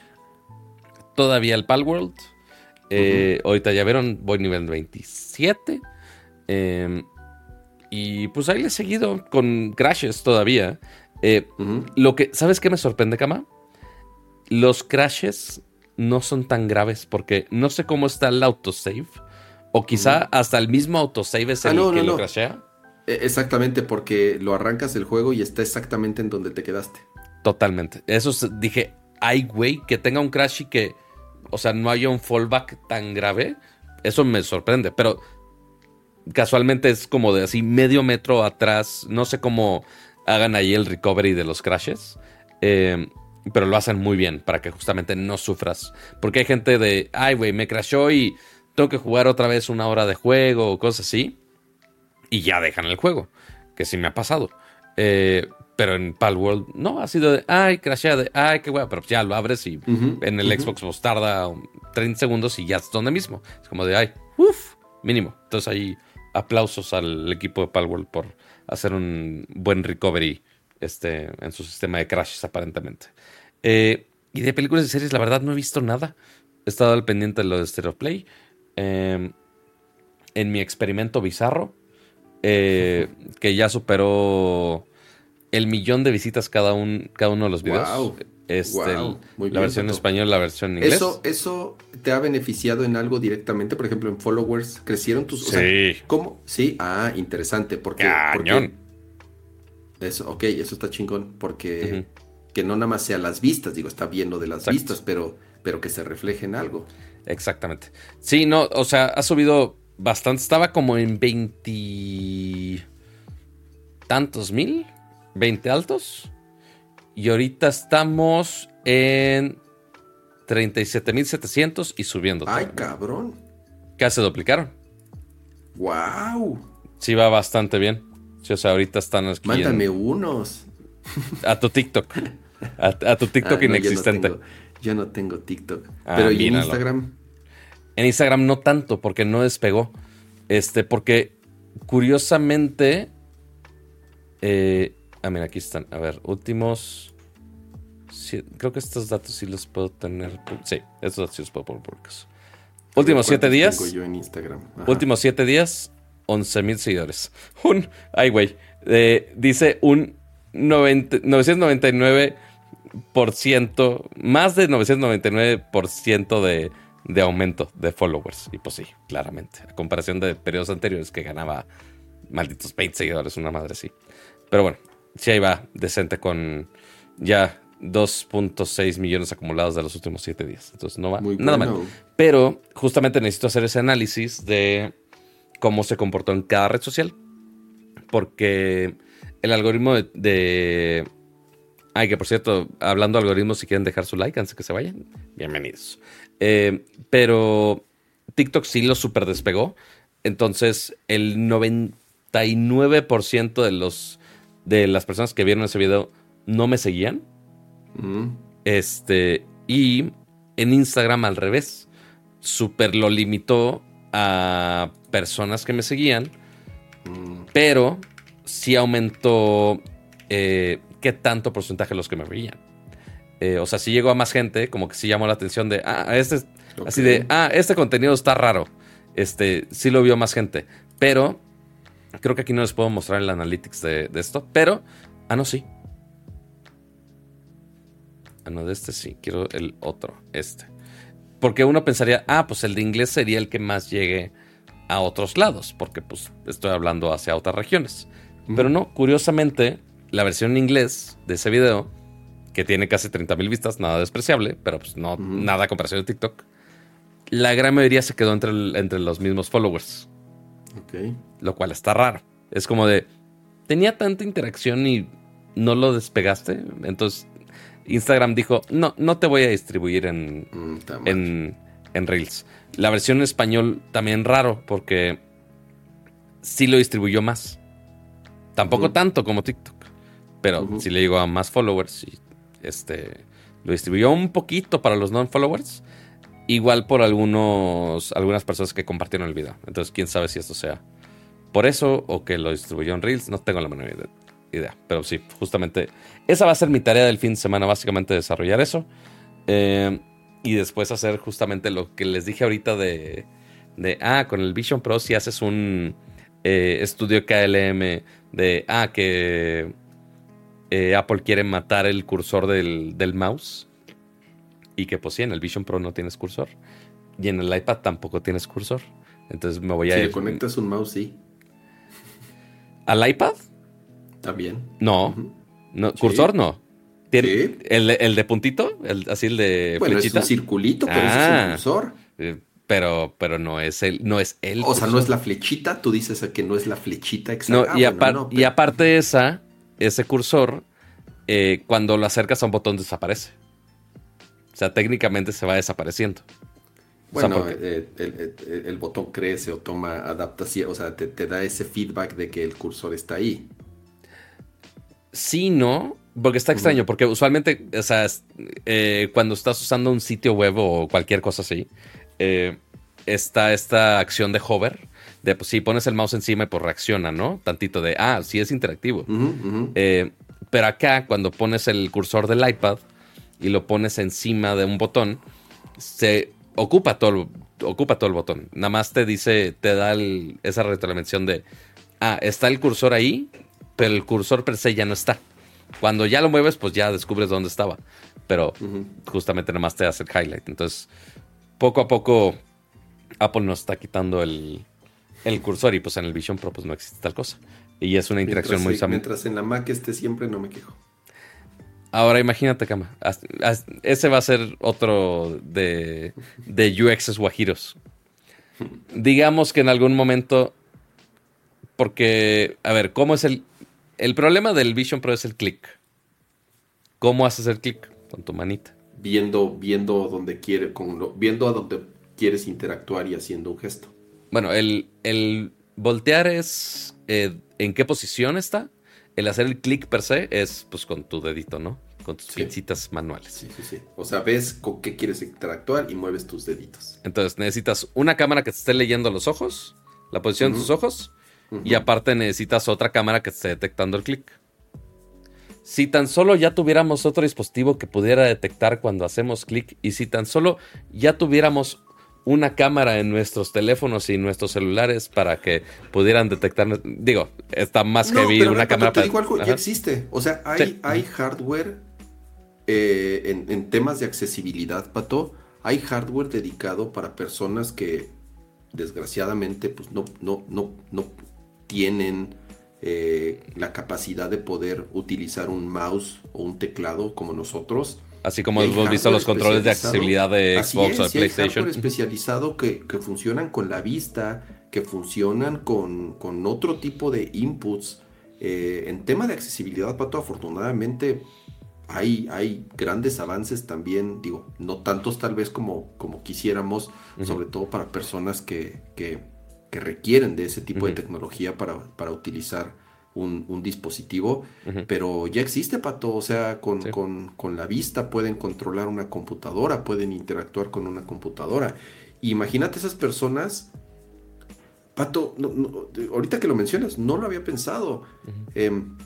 todavía el Palworld. Eh, ahorita ya vieron, voy nivel 27. Em, y pues ahí le he seguido con crashes todavía. Eh, lo que, ¿sabes qué me sorprende, Kama? Los crashes no son tan graves porque no sé cómo está el autosave O quizá hasta el mismo autosave es Ah, el no, que no, lo no. crashea. E- Exactamente, porque lo arrancas el juego y está exactamente en donde te quedaste. Totalmente. Eso es- dije, ay, güey, que tenga un crash y que, o sea, no haya un fallback tan grave. Eso me sorprende, pero casualmente es como de así medio metro atrás. No sé cómo hagan ahí el recovery de los crashes, eh, pero lo hacen muy bien para que justamente no sufras. Porque hay gente de, ay, güey, me crashó y tengo que jugar otra vez una hora de juego o cosas así. Y ya dejan el juego, que sí me ha pasado. Eh, pero en Palworld no, ha sido de, ay, crashea, de, ay, qué guay, pero ya lo abres y en el. Xbox pues tarda um, 30 segundos y ya es donde mismo. Es como de, ay, uff, mínimo. Entonces ahí aplausos al equipo de Palworld por hacer un buen recovery este, en su sistema de crashes aparentemente. Eh, y de películas y series, la verdad no he visto nada. He estado al pendiente de lo de Stereo Play. Eh, en mi experimento bizarro, eh, que ya superó el millón de visitas cada, un, cada uno de los videos. Guau, Este, muy la bien, versión en español, la versión en inglés. Eso, eso te ha beneficiado en algo directamente, por ejemplo, en followers, crecieron tus... o sea, Sí. ¿Cómo? Sí, ah, interesante, porque... Cañón. porque- eso, ok, eso está chingón, porque que no nada más sea las vistas, digo, está bien lo de las Exacto. vistas, pero, pero que se refleje en algo. Exactamente. Sí, no, o sea, ha subido bastante. Estaba como en 20 tantos mil, 20 altos. Y ahorita estamos en 37.700 y subiendo. Ay, todavía. cabrón. Casi se duplicaron. Wow. Sí, va bastante bien. Sí, o sea, ahorita están aquí en- Mándame unos. a tu TikTok. A, a tu TikTok Ah, no, inexistente. No, yo no tengo TikTok. Ah, pero ¿y en. Instagram? En Instagram no tanto, porque no despegó. Este, porque curiosamente. eh, ah, mira, aquí están. A ver, últimos. sí, creo que estos datos sí los puedo tener. Sí, estos datos sí los puedo poner públicos. Últimos siete ¿Cuántos días. tengo yo en Instagram? Ajá. Últimos siete días, 11 mil seguidores. Un. Ay, güey. eh, dice un 90 999%, más de 999% de, de aumento de followers. Y pues sí, claramente. A comparación de periodos anteriores que ganaba malditos 20 seguidores, una madre así. Pero bueno, sí ahí va decente con ya 2.6 millones acumulados de los últimos 7 días. Entonces no va Muy nada bueno. mal. Pero justamente necesito hacer ese análisis de cómo se comportó en cada red social. Porque el algoritmo de... de- Ay, que por cierto, hablando de algoritmos, si quieren dejar su like antes de que se vayan, bienvenidos. Eh, pero TikTok sí lo super despegó. Entonces, el 99% de los de las personas que vieron ese video no me seguían. Mm. Este, y en Instagram al revés. Super lo limitó a personas que me seguían, Mm. pero sí aumentó eh, qué tanto porcentaje los que me veían. Eh, o sea, sí llegó a más gente, como que sí llamó la atención de, ah, este, así de, ah, este contenido está raro. Este, sí lo vio más gente, pero creo que aquí no les puedo mostrar el analytics de, de esto, pero, ah, no, sí. Ah, no, de este sí, quiero el otro, este. Porque uno pensaría, ah, pues el de inglés sería el que más llegue a otros lados, porque pues estoy hablando hacia otras regiones. Pero no, curiosamente, la versión en inglés de ese video, que tiene casi 30 mil vistas, nada despreciable, pero pues no, nada a comparación de TikTok, la gran mayoría se quedó entre, el- entre los mismos followers, Ok. lo cual está raro. Es como de, tenía tanta interacción y no lo despegaste, entonces Instagram dijo, no, no te voy a distribuir en, Mm, en, en Reels. La versión en español también raro porque sí lo distribuyó más. Tampoco tanto como TikTok, pero sí le llegó a más followers y este lo distribuyó un poquito para los non-followers. Igual por algunos, algunas personas que compartieron el video. Entonces, quién sabe si esto sea por eso o que lo distribuyó en Reels. No tengo la menor ide- idea. Pero sí, justamente esa va a ser mi tarea del fin de semana, básicamente desarrollar eso. Eh, y después hacer justamente lo que les dije ahorita de, de ah, con el Vision Pro si haces un eh, estudio KLM de, ah, que eh, Apple quiere matar el cursor del, del mouse. Y que pues sí, en el Vision Pro no tienes cursor. Y en el iPad tampoco tienes cursor. Entonces me voy a... Si le conectas un mouse, sí. ¿Al iPad? También. No. no ¿Cursor no? ¿Tiene el, de puntito? El, ¿Así el de bueno, flechita? es un circulito, pero es un ah. cursor. Eh, pero, pero no es el, no es el. O sea, no es la flechita, tú dices que no es la flechita exacta. No, y, ah, y aparte esa, ese cursor, eh, cuando lo acercas a un botón desaparece. O sea, técnicamente se va desapareciendo. Bueno, eh, el, botón crece o toma adaptación, o sea, te, da ese feedback de que el cursor está ahí. Sí, no, porque está extraño, porque usualmente, o sea, eh, cuando estás usando un sitio web o cualquier cosa así, eh, está esta acción de hover, de pues, si pones el mouse encima y pues reacciona, ¿no? Tantito de, ah, sí es interactivo. pero acá, cuando pones el cursor del iPad y lo pones encima de un botón, se ocupa todo, el, ocupa todo el botón. Nada más te dice, te da esa retroalimentación de, ah, está el cursor ahí, pero el cursor per se ya no está. Cuando ya lo mueves, pues ya descubres dónde estaba. Pero justamente nada más te hace el highlight. Entonces, poco a poco, Apple nos está quitando el, cursor y pues en el Vision Pro pues no existe tal cosa. Y es una interacción muy... Mientras en la Mac esté siempre, no me quejo. Ahora imagínate, Cama. Ese va a ser otro de, de UXs guajiros. Digamos que en algún momento. Porque, a ver, ¿cómo es el. El problema del Vision Pro es el clic. ¿Cómo haces el clic? Con tu manita. Viendo, viendo donde quiere, con viendo a donde quieres interactuar y haciendo un gesto. Bueno, el, el voltear es eh, en qué posición está. El hacer el clic per se es pues con tu dedito, ¿no? con tus pincitas manuales. Sí, sí, sí. O sea, ves con qué quieres interactuar y mueves tus deditos. Entonces necesitas una cámara que te esté leyendo los ojos, la posición de tus ojos, y aparte necesitas otra cámara que te esté detectando el clic. Si tan solo ya tuviéramos otro dispositivo que pudiera detectar cuando hacemos clic y si tan solo ya tuviéramos una cámara en nuestros teléfonos y nuestros celulares para que pudieran detectar. Digo, está más heavy una cámara. Te digo algo, ya existe. O sea, hay, hay hardware eh, en, temas de accesibilidad, Pato, hay hardware dedicado para personas que desgraciadamente pues, no, no, no, no tienen eh, la capacidad de poder utilizar un mouse o un teclado como nosotros. Así como hemos visto los controles de accesibilidad de Xbox o PlayStation. Hay especializado que, funcionan con la vista, que funcionan con, con otro tipo de inputs. Eh, en tema de accesibilidad, Pato, afortunadamente hay, hay grandes avances también, digo, no tantos tal vez como, como quisiéramos, sobre todo para personas que, requieren de ese tipo de tecnología para, utilizar un, dispositivo, pero ya existe, Pato, o sea, con, con, la vista pueden controlar una computadora, pueden interactuar con una computadora. Imagínate esas personas, Pato, ahorita que lo mencionas, no lo había pensado. Em,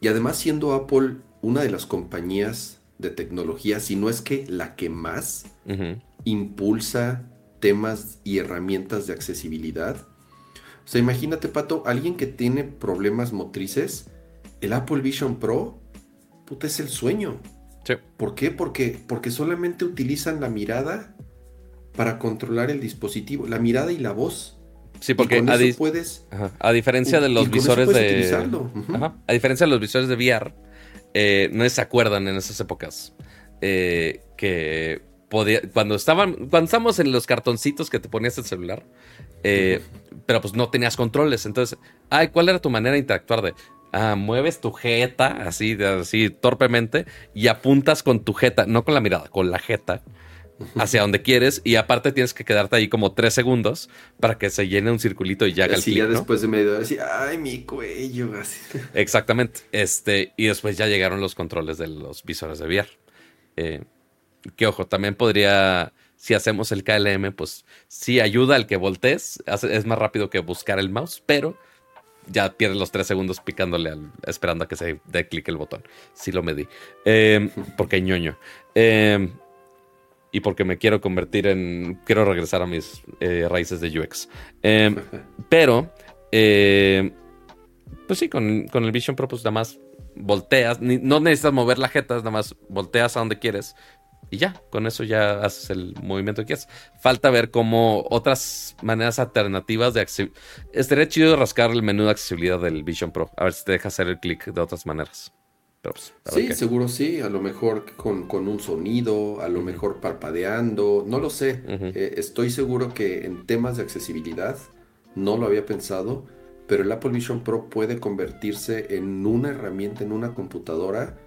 y además siendo Apple una de las compañías de tecnología, si no es que la que más impulsa temas y herramientas de accesibilidad. O sea, imagínate, Pato, alguien que tiene problemas motrices, el Apple Vision Pro, puta, es el sueño. ¿Por qué? Porque, porque solamente utilizan la mirada para controlar el dispositivo, la mirada y la voz. Sí, porque a, puedes, a, diferencia de los visores de. a diferencia de los visores de VR, eh, no se acuerdan en esas épocas eh, que podía, cuando estaban, cuando estábamos en los cartoncitos que te ponías el celular, eh, pero pues no tenías controles, entonces, ay, ¿cuál era tu manera de interactuar de? Ah, mueves tu jeta así, así torpemente y apuntas con tu jeta, no con la mirada, con la jeta hacia donde quieres y aparte tienes que quedarte ahí como tres segundos para que se llene un circulito y ya haga el clic, ya después de medio así, ay, mi cuello, así. Exactamente. Este, y después ya llegaron los controles de los visores de VR. Eh, que ojo, también podría, si hacemos el KLM, pues sí ayuda al que voltees, es más rápido que buscar el mouse, pero ya pierdes los tres segundos picándole al, esperando a que se dé clic el botón. Sí lo medí. Eh, porque ñoño. Eh, y porque me quiero convertir en. Quiero regresar a mis eh, raíces de UX. Pero, pues sí, con, el Vision Pro, pues nada más volteas. no necesitas mover la jeta, nada más volteas a donde quieres. Y ya, con eso ya haces el movimiento que quieras. Falta ver cómo otras maneras alternativas de accesibilidad. Estaría chido rascar el menú de accesibilidad del Vision Pro. A ver si te deja hacer el clic de otras maneras. Pues, sí, seguro sí. A lo mejor con, un sonido, a lo mejor parpadeando, no lo sé. Eh, estoy seguro que en temas de accesibilidad, no lo había pensado, pero el Apple Vision Pro puede convertirse en una herramienta, en una computadora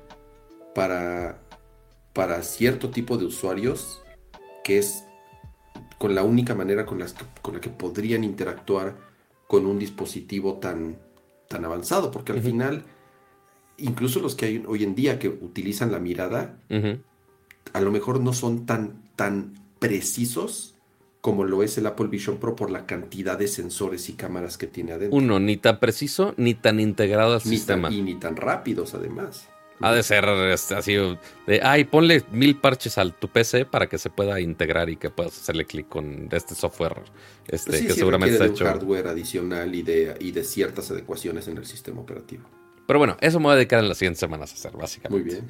para para cierto tipo de usuarios que es con la única manera con, las con la que podrían interactuar con un dispositivo tan, tan avanzado, porque al final, incluso los que hay hoy en día que utilizan la mirada, a lo mejor no son tan, tan precisos como lo es el Apple Vision Pro por la cantidad de sensores y cámaras que tiene adentro. Uno, ni tan preciso ni tan integrado al sistema. y ni tan rápidos además. Ha de ser este, así de, ay, ponle mil parches a tu PC para que se pueda integrar y que puedas hacerle clic con este software este, pues que seguramente está hecho. un hardware adicional y de, y de ciertas adecuaciones en el sistema operativo. Pero bueno, eso me voy a dedicar en las siguientes semanas a hacer, básicamente. Muy bien.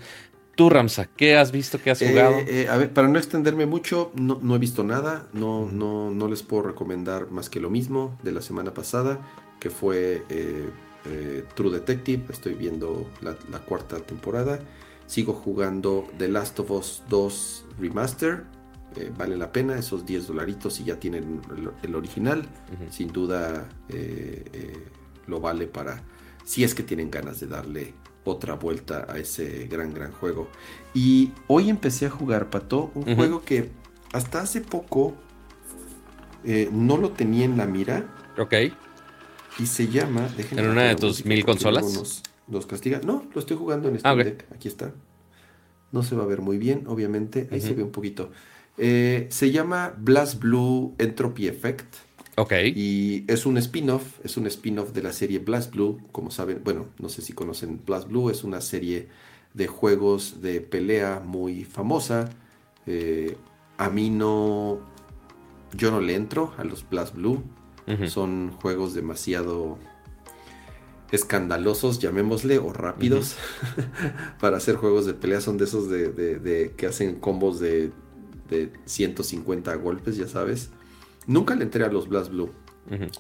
Tú, Ramsa, ¿qué has visto? ¿Qué has eh, jugado? Eh, a ver, para no extenderme mucho, no, no he visto nada. No, no, no les puedo recomendar más que lo mismo de la semana pasada, que fue eh, eh, True Detective, estoy viendo la, cuarta temporada. Sigo jugando The Last of Us 2 Remaster. Eh, vale la pena esos 10 dolaritos y ya tienen el, original. Sin duda eh, lo vale para si es que tienen ganas de darle otra vuelta a ese gran, gran juego. Y hoy empecé a jugar, Pato, un juego que hasta hace poco no lo tenía en la mira. Ok. Y se llama. ¿En una de tus mil consolas? Los, castiga. No, lo estoy jugando en Steam ah, Deck. Aquí está. No se va a ver muy bien, obviamente. Ahí se ve un poquito. Eh, se llama Blast Blue Entropy Effect. Ok. Y es un spin-off, es un spin-off de la serie Blast Blue. Como saben, bueno, no sé si conocen Blast Blue, es una serie de juegos de pelea muy famosa. Eh, a mí no. Yo no le entro a los Blast Blue. Son juegos demasiado escandalosos, llamémosle, o rápidos para hacer juegos de pelea. Son de esos de, que hacen combos de, 150 golpes, ya sabes. Nunca le entré a los Blast Blue.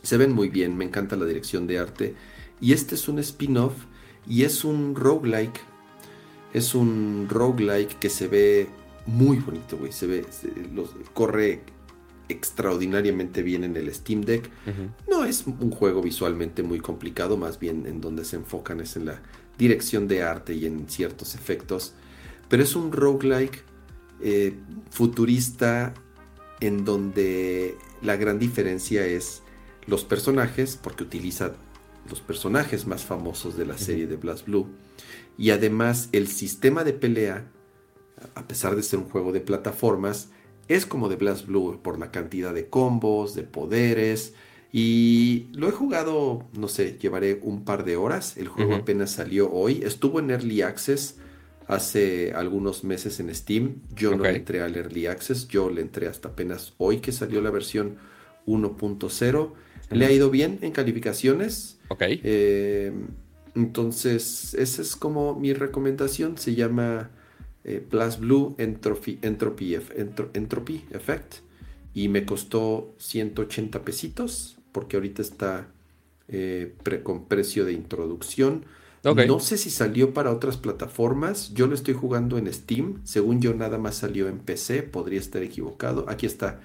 Se ven muy bien, me encanta la dirección de arte. Y este es un spin-off y es un roguelike. Es un roguelike que se ve muy bonito, güey. Se ve, los, corre extraordinariamente bien en el Steam Deck. No es un juego visualmente muy complicado, más bien en donde se enfocan es en la dirección de arte y en ciertos efectos. Pero es un roguelike eh, futurista en donde la gran diferencia es los personajes, porque utiliza los personajes más famosos de la serie de Blast Blue. Y además el sistema de pelea, a pesar de ser un juego de plataformas, es como de Blast Blue por la cantidad de combos, de poderes. Y lo he jugado, no sé, llevaré un par de horas. El juego apenas salió hoy. Estuvo en Early Access hace algunos meses en Steam. Yo no entré al Early Access. Yo le entré hasta apenas hoy que salió la versión 1.0. Le ha ido bien en calificaciones. Ok. Eh, entonces, esa es como mi recomendación. Se llama eh, Plus Blue Entropy, Entropy, Effect y me costó 180 pesitos porque ahorita está eh, con precio de introducción. No sé si salió para otras plataformas. Yo lo estoy jugando en Steam. Según yo, nada más salió en PC. Podría estar equivocado. Aquí está.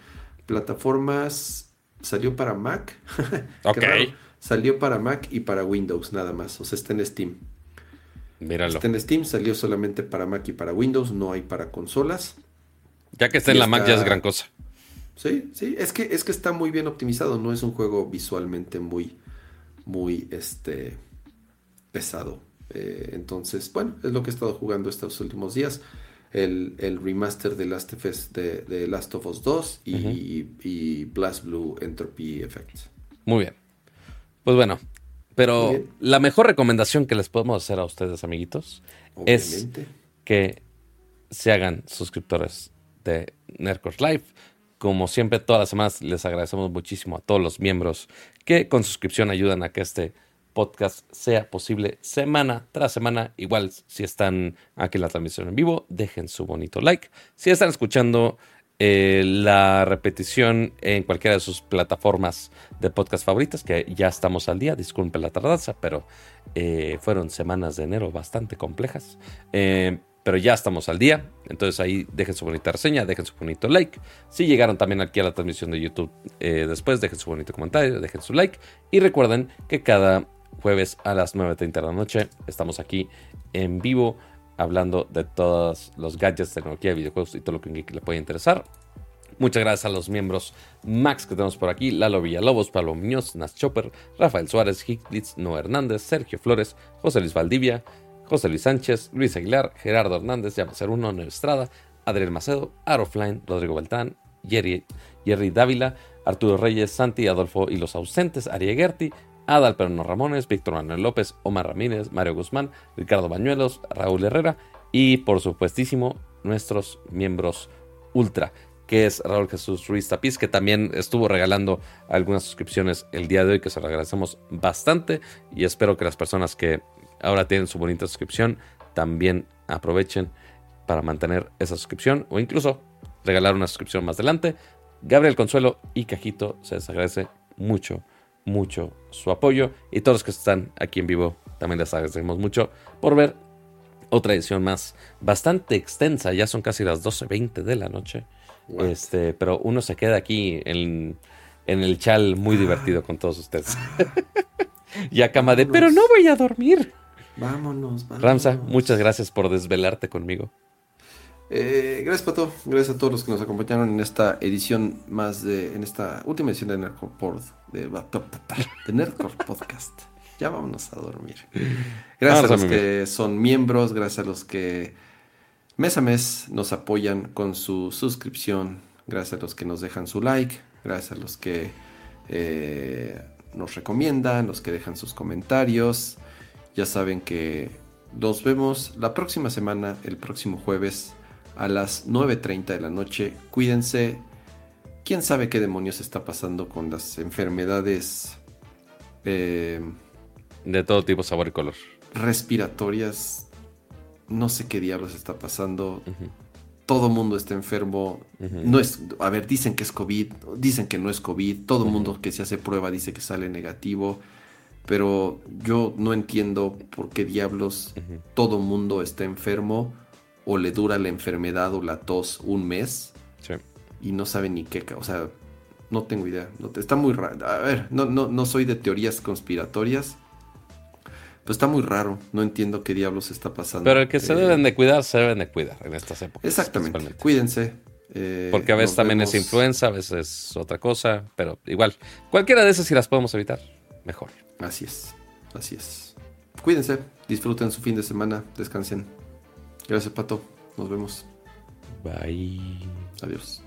Plataformas. Salió para Mac. ok. Salió para Mac y para Windows nada más. O sea, está en Steam. Míralo. Está en Steam, salió solamente para Mac y para Windows, no hay para consolas. Ya que está en la Mac ya es gran cosa. Sí, sí, es que, es que está muy bien optimizado, no es un juego visualmente muy, muy, este, pesado. Eh, entonces, bueno, es lo que he estado jugando estos últimos días. El, remaster de Last of Us, de, Last of Us 2 y, y Blast Blue Entropy Effect. Muy bien. Pues bueno, pero la mejor recomendación que les podemos hacer a ustedes, amiguitos, es que se hagan suscriptores de Nerdcore Live. Como siempre, todas las semanas les agradecemos muchísimo a todos los miembros que con suscripción ayudan a que este podcast sea posible semana tras semana. Igual, si están aquí en la transmisión en vivo, dejen su bonito like. Si están escuchando eh, la repetición en cualquiera de sus plataformas de podcast favoritas, que ya estamos al día, disculpen la tardanza, pero eh, fueron semanas de enero bastante complejas. Eh, pero ya estamos al día. Entonces ahí dejen su bonita reseña, dejen su bonito like. Si llegaron también aquí a la transmisión de YouTube después, dejen su bonito comentario, dejen su like. Y recuerden que cada jueves a las 9.30 de la noche. Estamos aquí en vivo hablando de todos los gadgets, tecnología, videojuegos y todo lo que le puede interesar. Muchas gracias a los miembros Max que tenemos por aquí, Lalo Villalobos, Pablo Muñoz, Nas Chopper, Rafael Suárez, Hicklitz, No Hernández, Sergio Flores, José Luis Valdivia, José Luis Sánchez, Luis Aguilar, Gerardo Hernández, ser Uno, Nueva Estrada, Adriel Macedo, Arofline, Rodrigo Beltán, Jerry, Jerry Dávila, Arturo Reyes, Santi, Adolfo y los ausentes, Ari Gerti, Adal Perno Ramones, Víctor Manuel López, Omar Ramírez, Mario Guzmán, Ricardo Bañuelos, Raúl Herrera y por supuestísimo nuestros miembros Ultra, que es Raúl Jesús Ruiz Tapiz, que también estuvo regalando algunas suscripciones el día de hoy, que se lo agradecemos bastante y espero que las personas que ahora tienen su bonita suscripción también aprovechen para mantener esa suscripción o incluso regalar una suscripción más adelante. Gabriel Consuelo y Cajito se les agradece mucho mucho su apoyo y todos los que están aquí en vivo también les agradecemos mucho por ver otra edición más bastante extensa, ya son casi las 12.20 de la noche, este, pero uno se queda aquí en, el chal muy ah. divertido con todos ustedes. y a cama de, pero no voy a dormir. Vámonos, vámonos. Ramsa, muchas gracias por desvelarte conmigo. Eh, gracias, Pato. Gracias a todos los que nos acompañaron en esta edición más de. en esta última edición de Nerdcore, de, de Podcast. Ya vámonos a dormir. Gracias a los que son miembros, gracias a los que mes a mes nos apoyan con su suscripción, gracias a los que nos dejan su like, gracias a los que eh, nos recomiendan, los que dejan sus comentarios. Ya saben que nos vemos la próxima semana, el próximo jueves a las 9.30 de la noche. Cuídense. ¿Quién sabe qué demonios está pasando con las enfermedades? Eh, de todo tipo, sabor y color. Respiratorias. No sé qué diablos está pasando. Todo mundo está enfermo. No es, a ver, dicen que es COVID, dicen que no es COVID. Todo el mundo que se hace prueba dice que sale negativo. Pero yo no entiendo por qué diablos todo mundo está enfermo o le dura la enfermedad o la tos un mes y no sabe ni qué, o sea, no tengo idea. está muy raro. A ver, no, no, no soy de teorías conspiratorias. Pero está muy raro. No entiendo qué diablos está pasando. Pero el que se eh, deben de cuidar, se deben de cuidar en estas épocas. Exactamente. Cuídense. Eh, Porque a veces también es influenza, a veces es otra cosa. Pero igual, cualquiera de esas si las podemos evitar, mejor. Así es. Así es. Cuídense. Disfruten su fin de semana. Descansen. Gracias, Pato. Nos vemos. Bye. Adiós.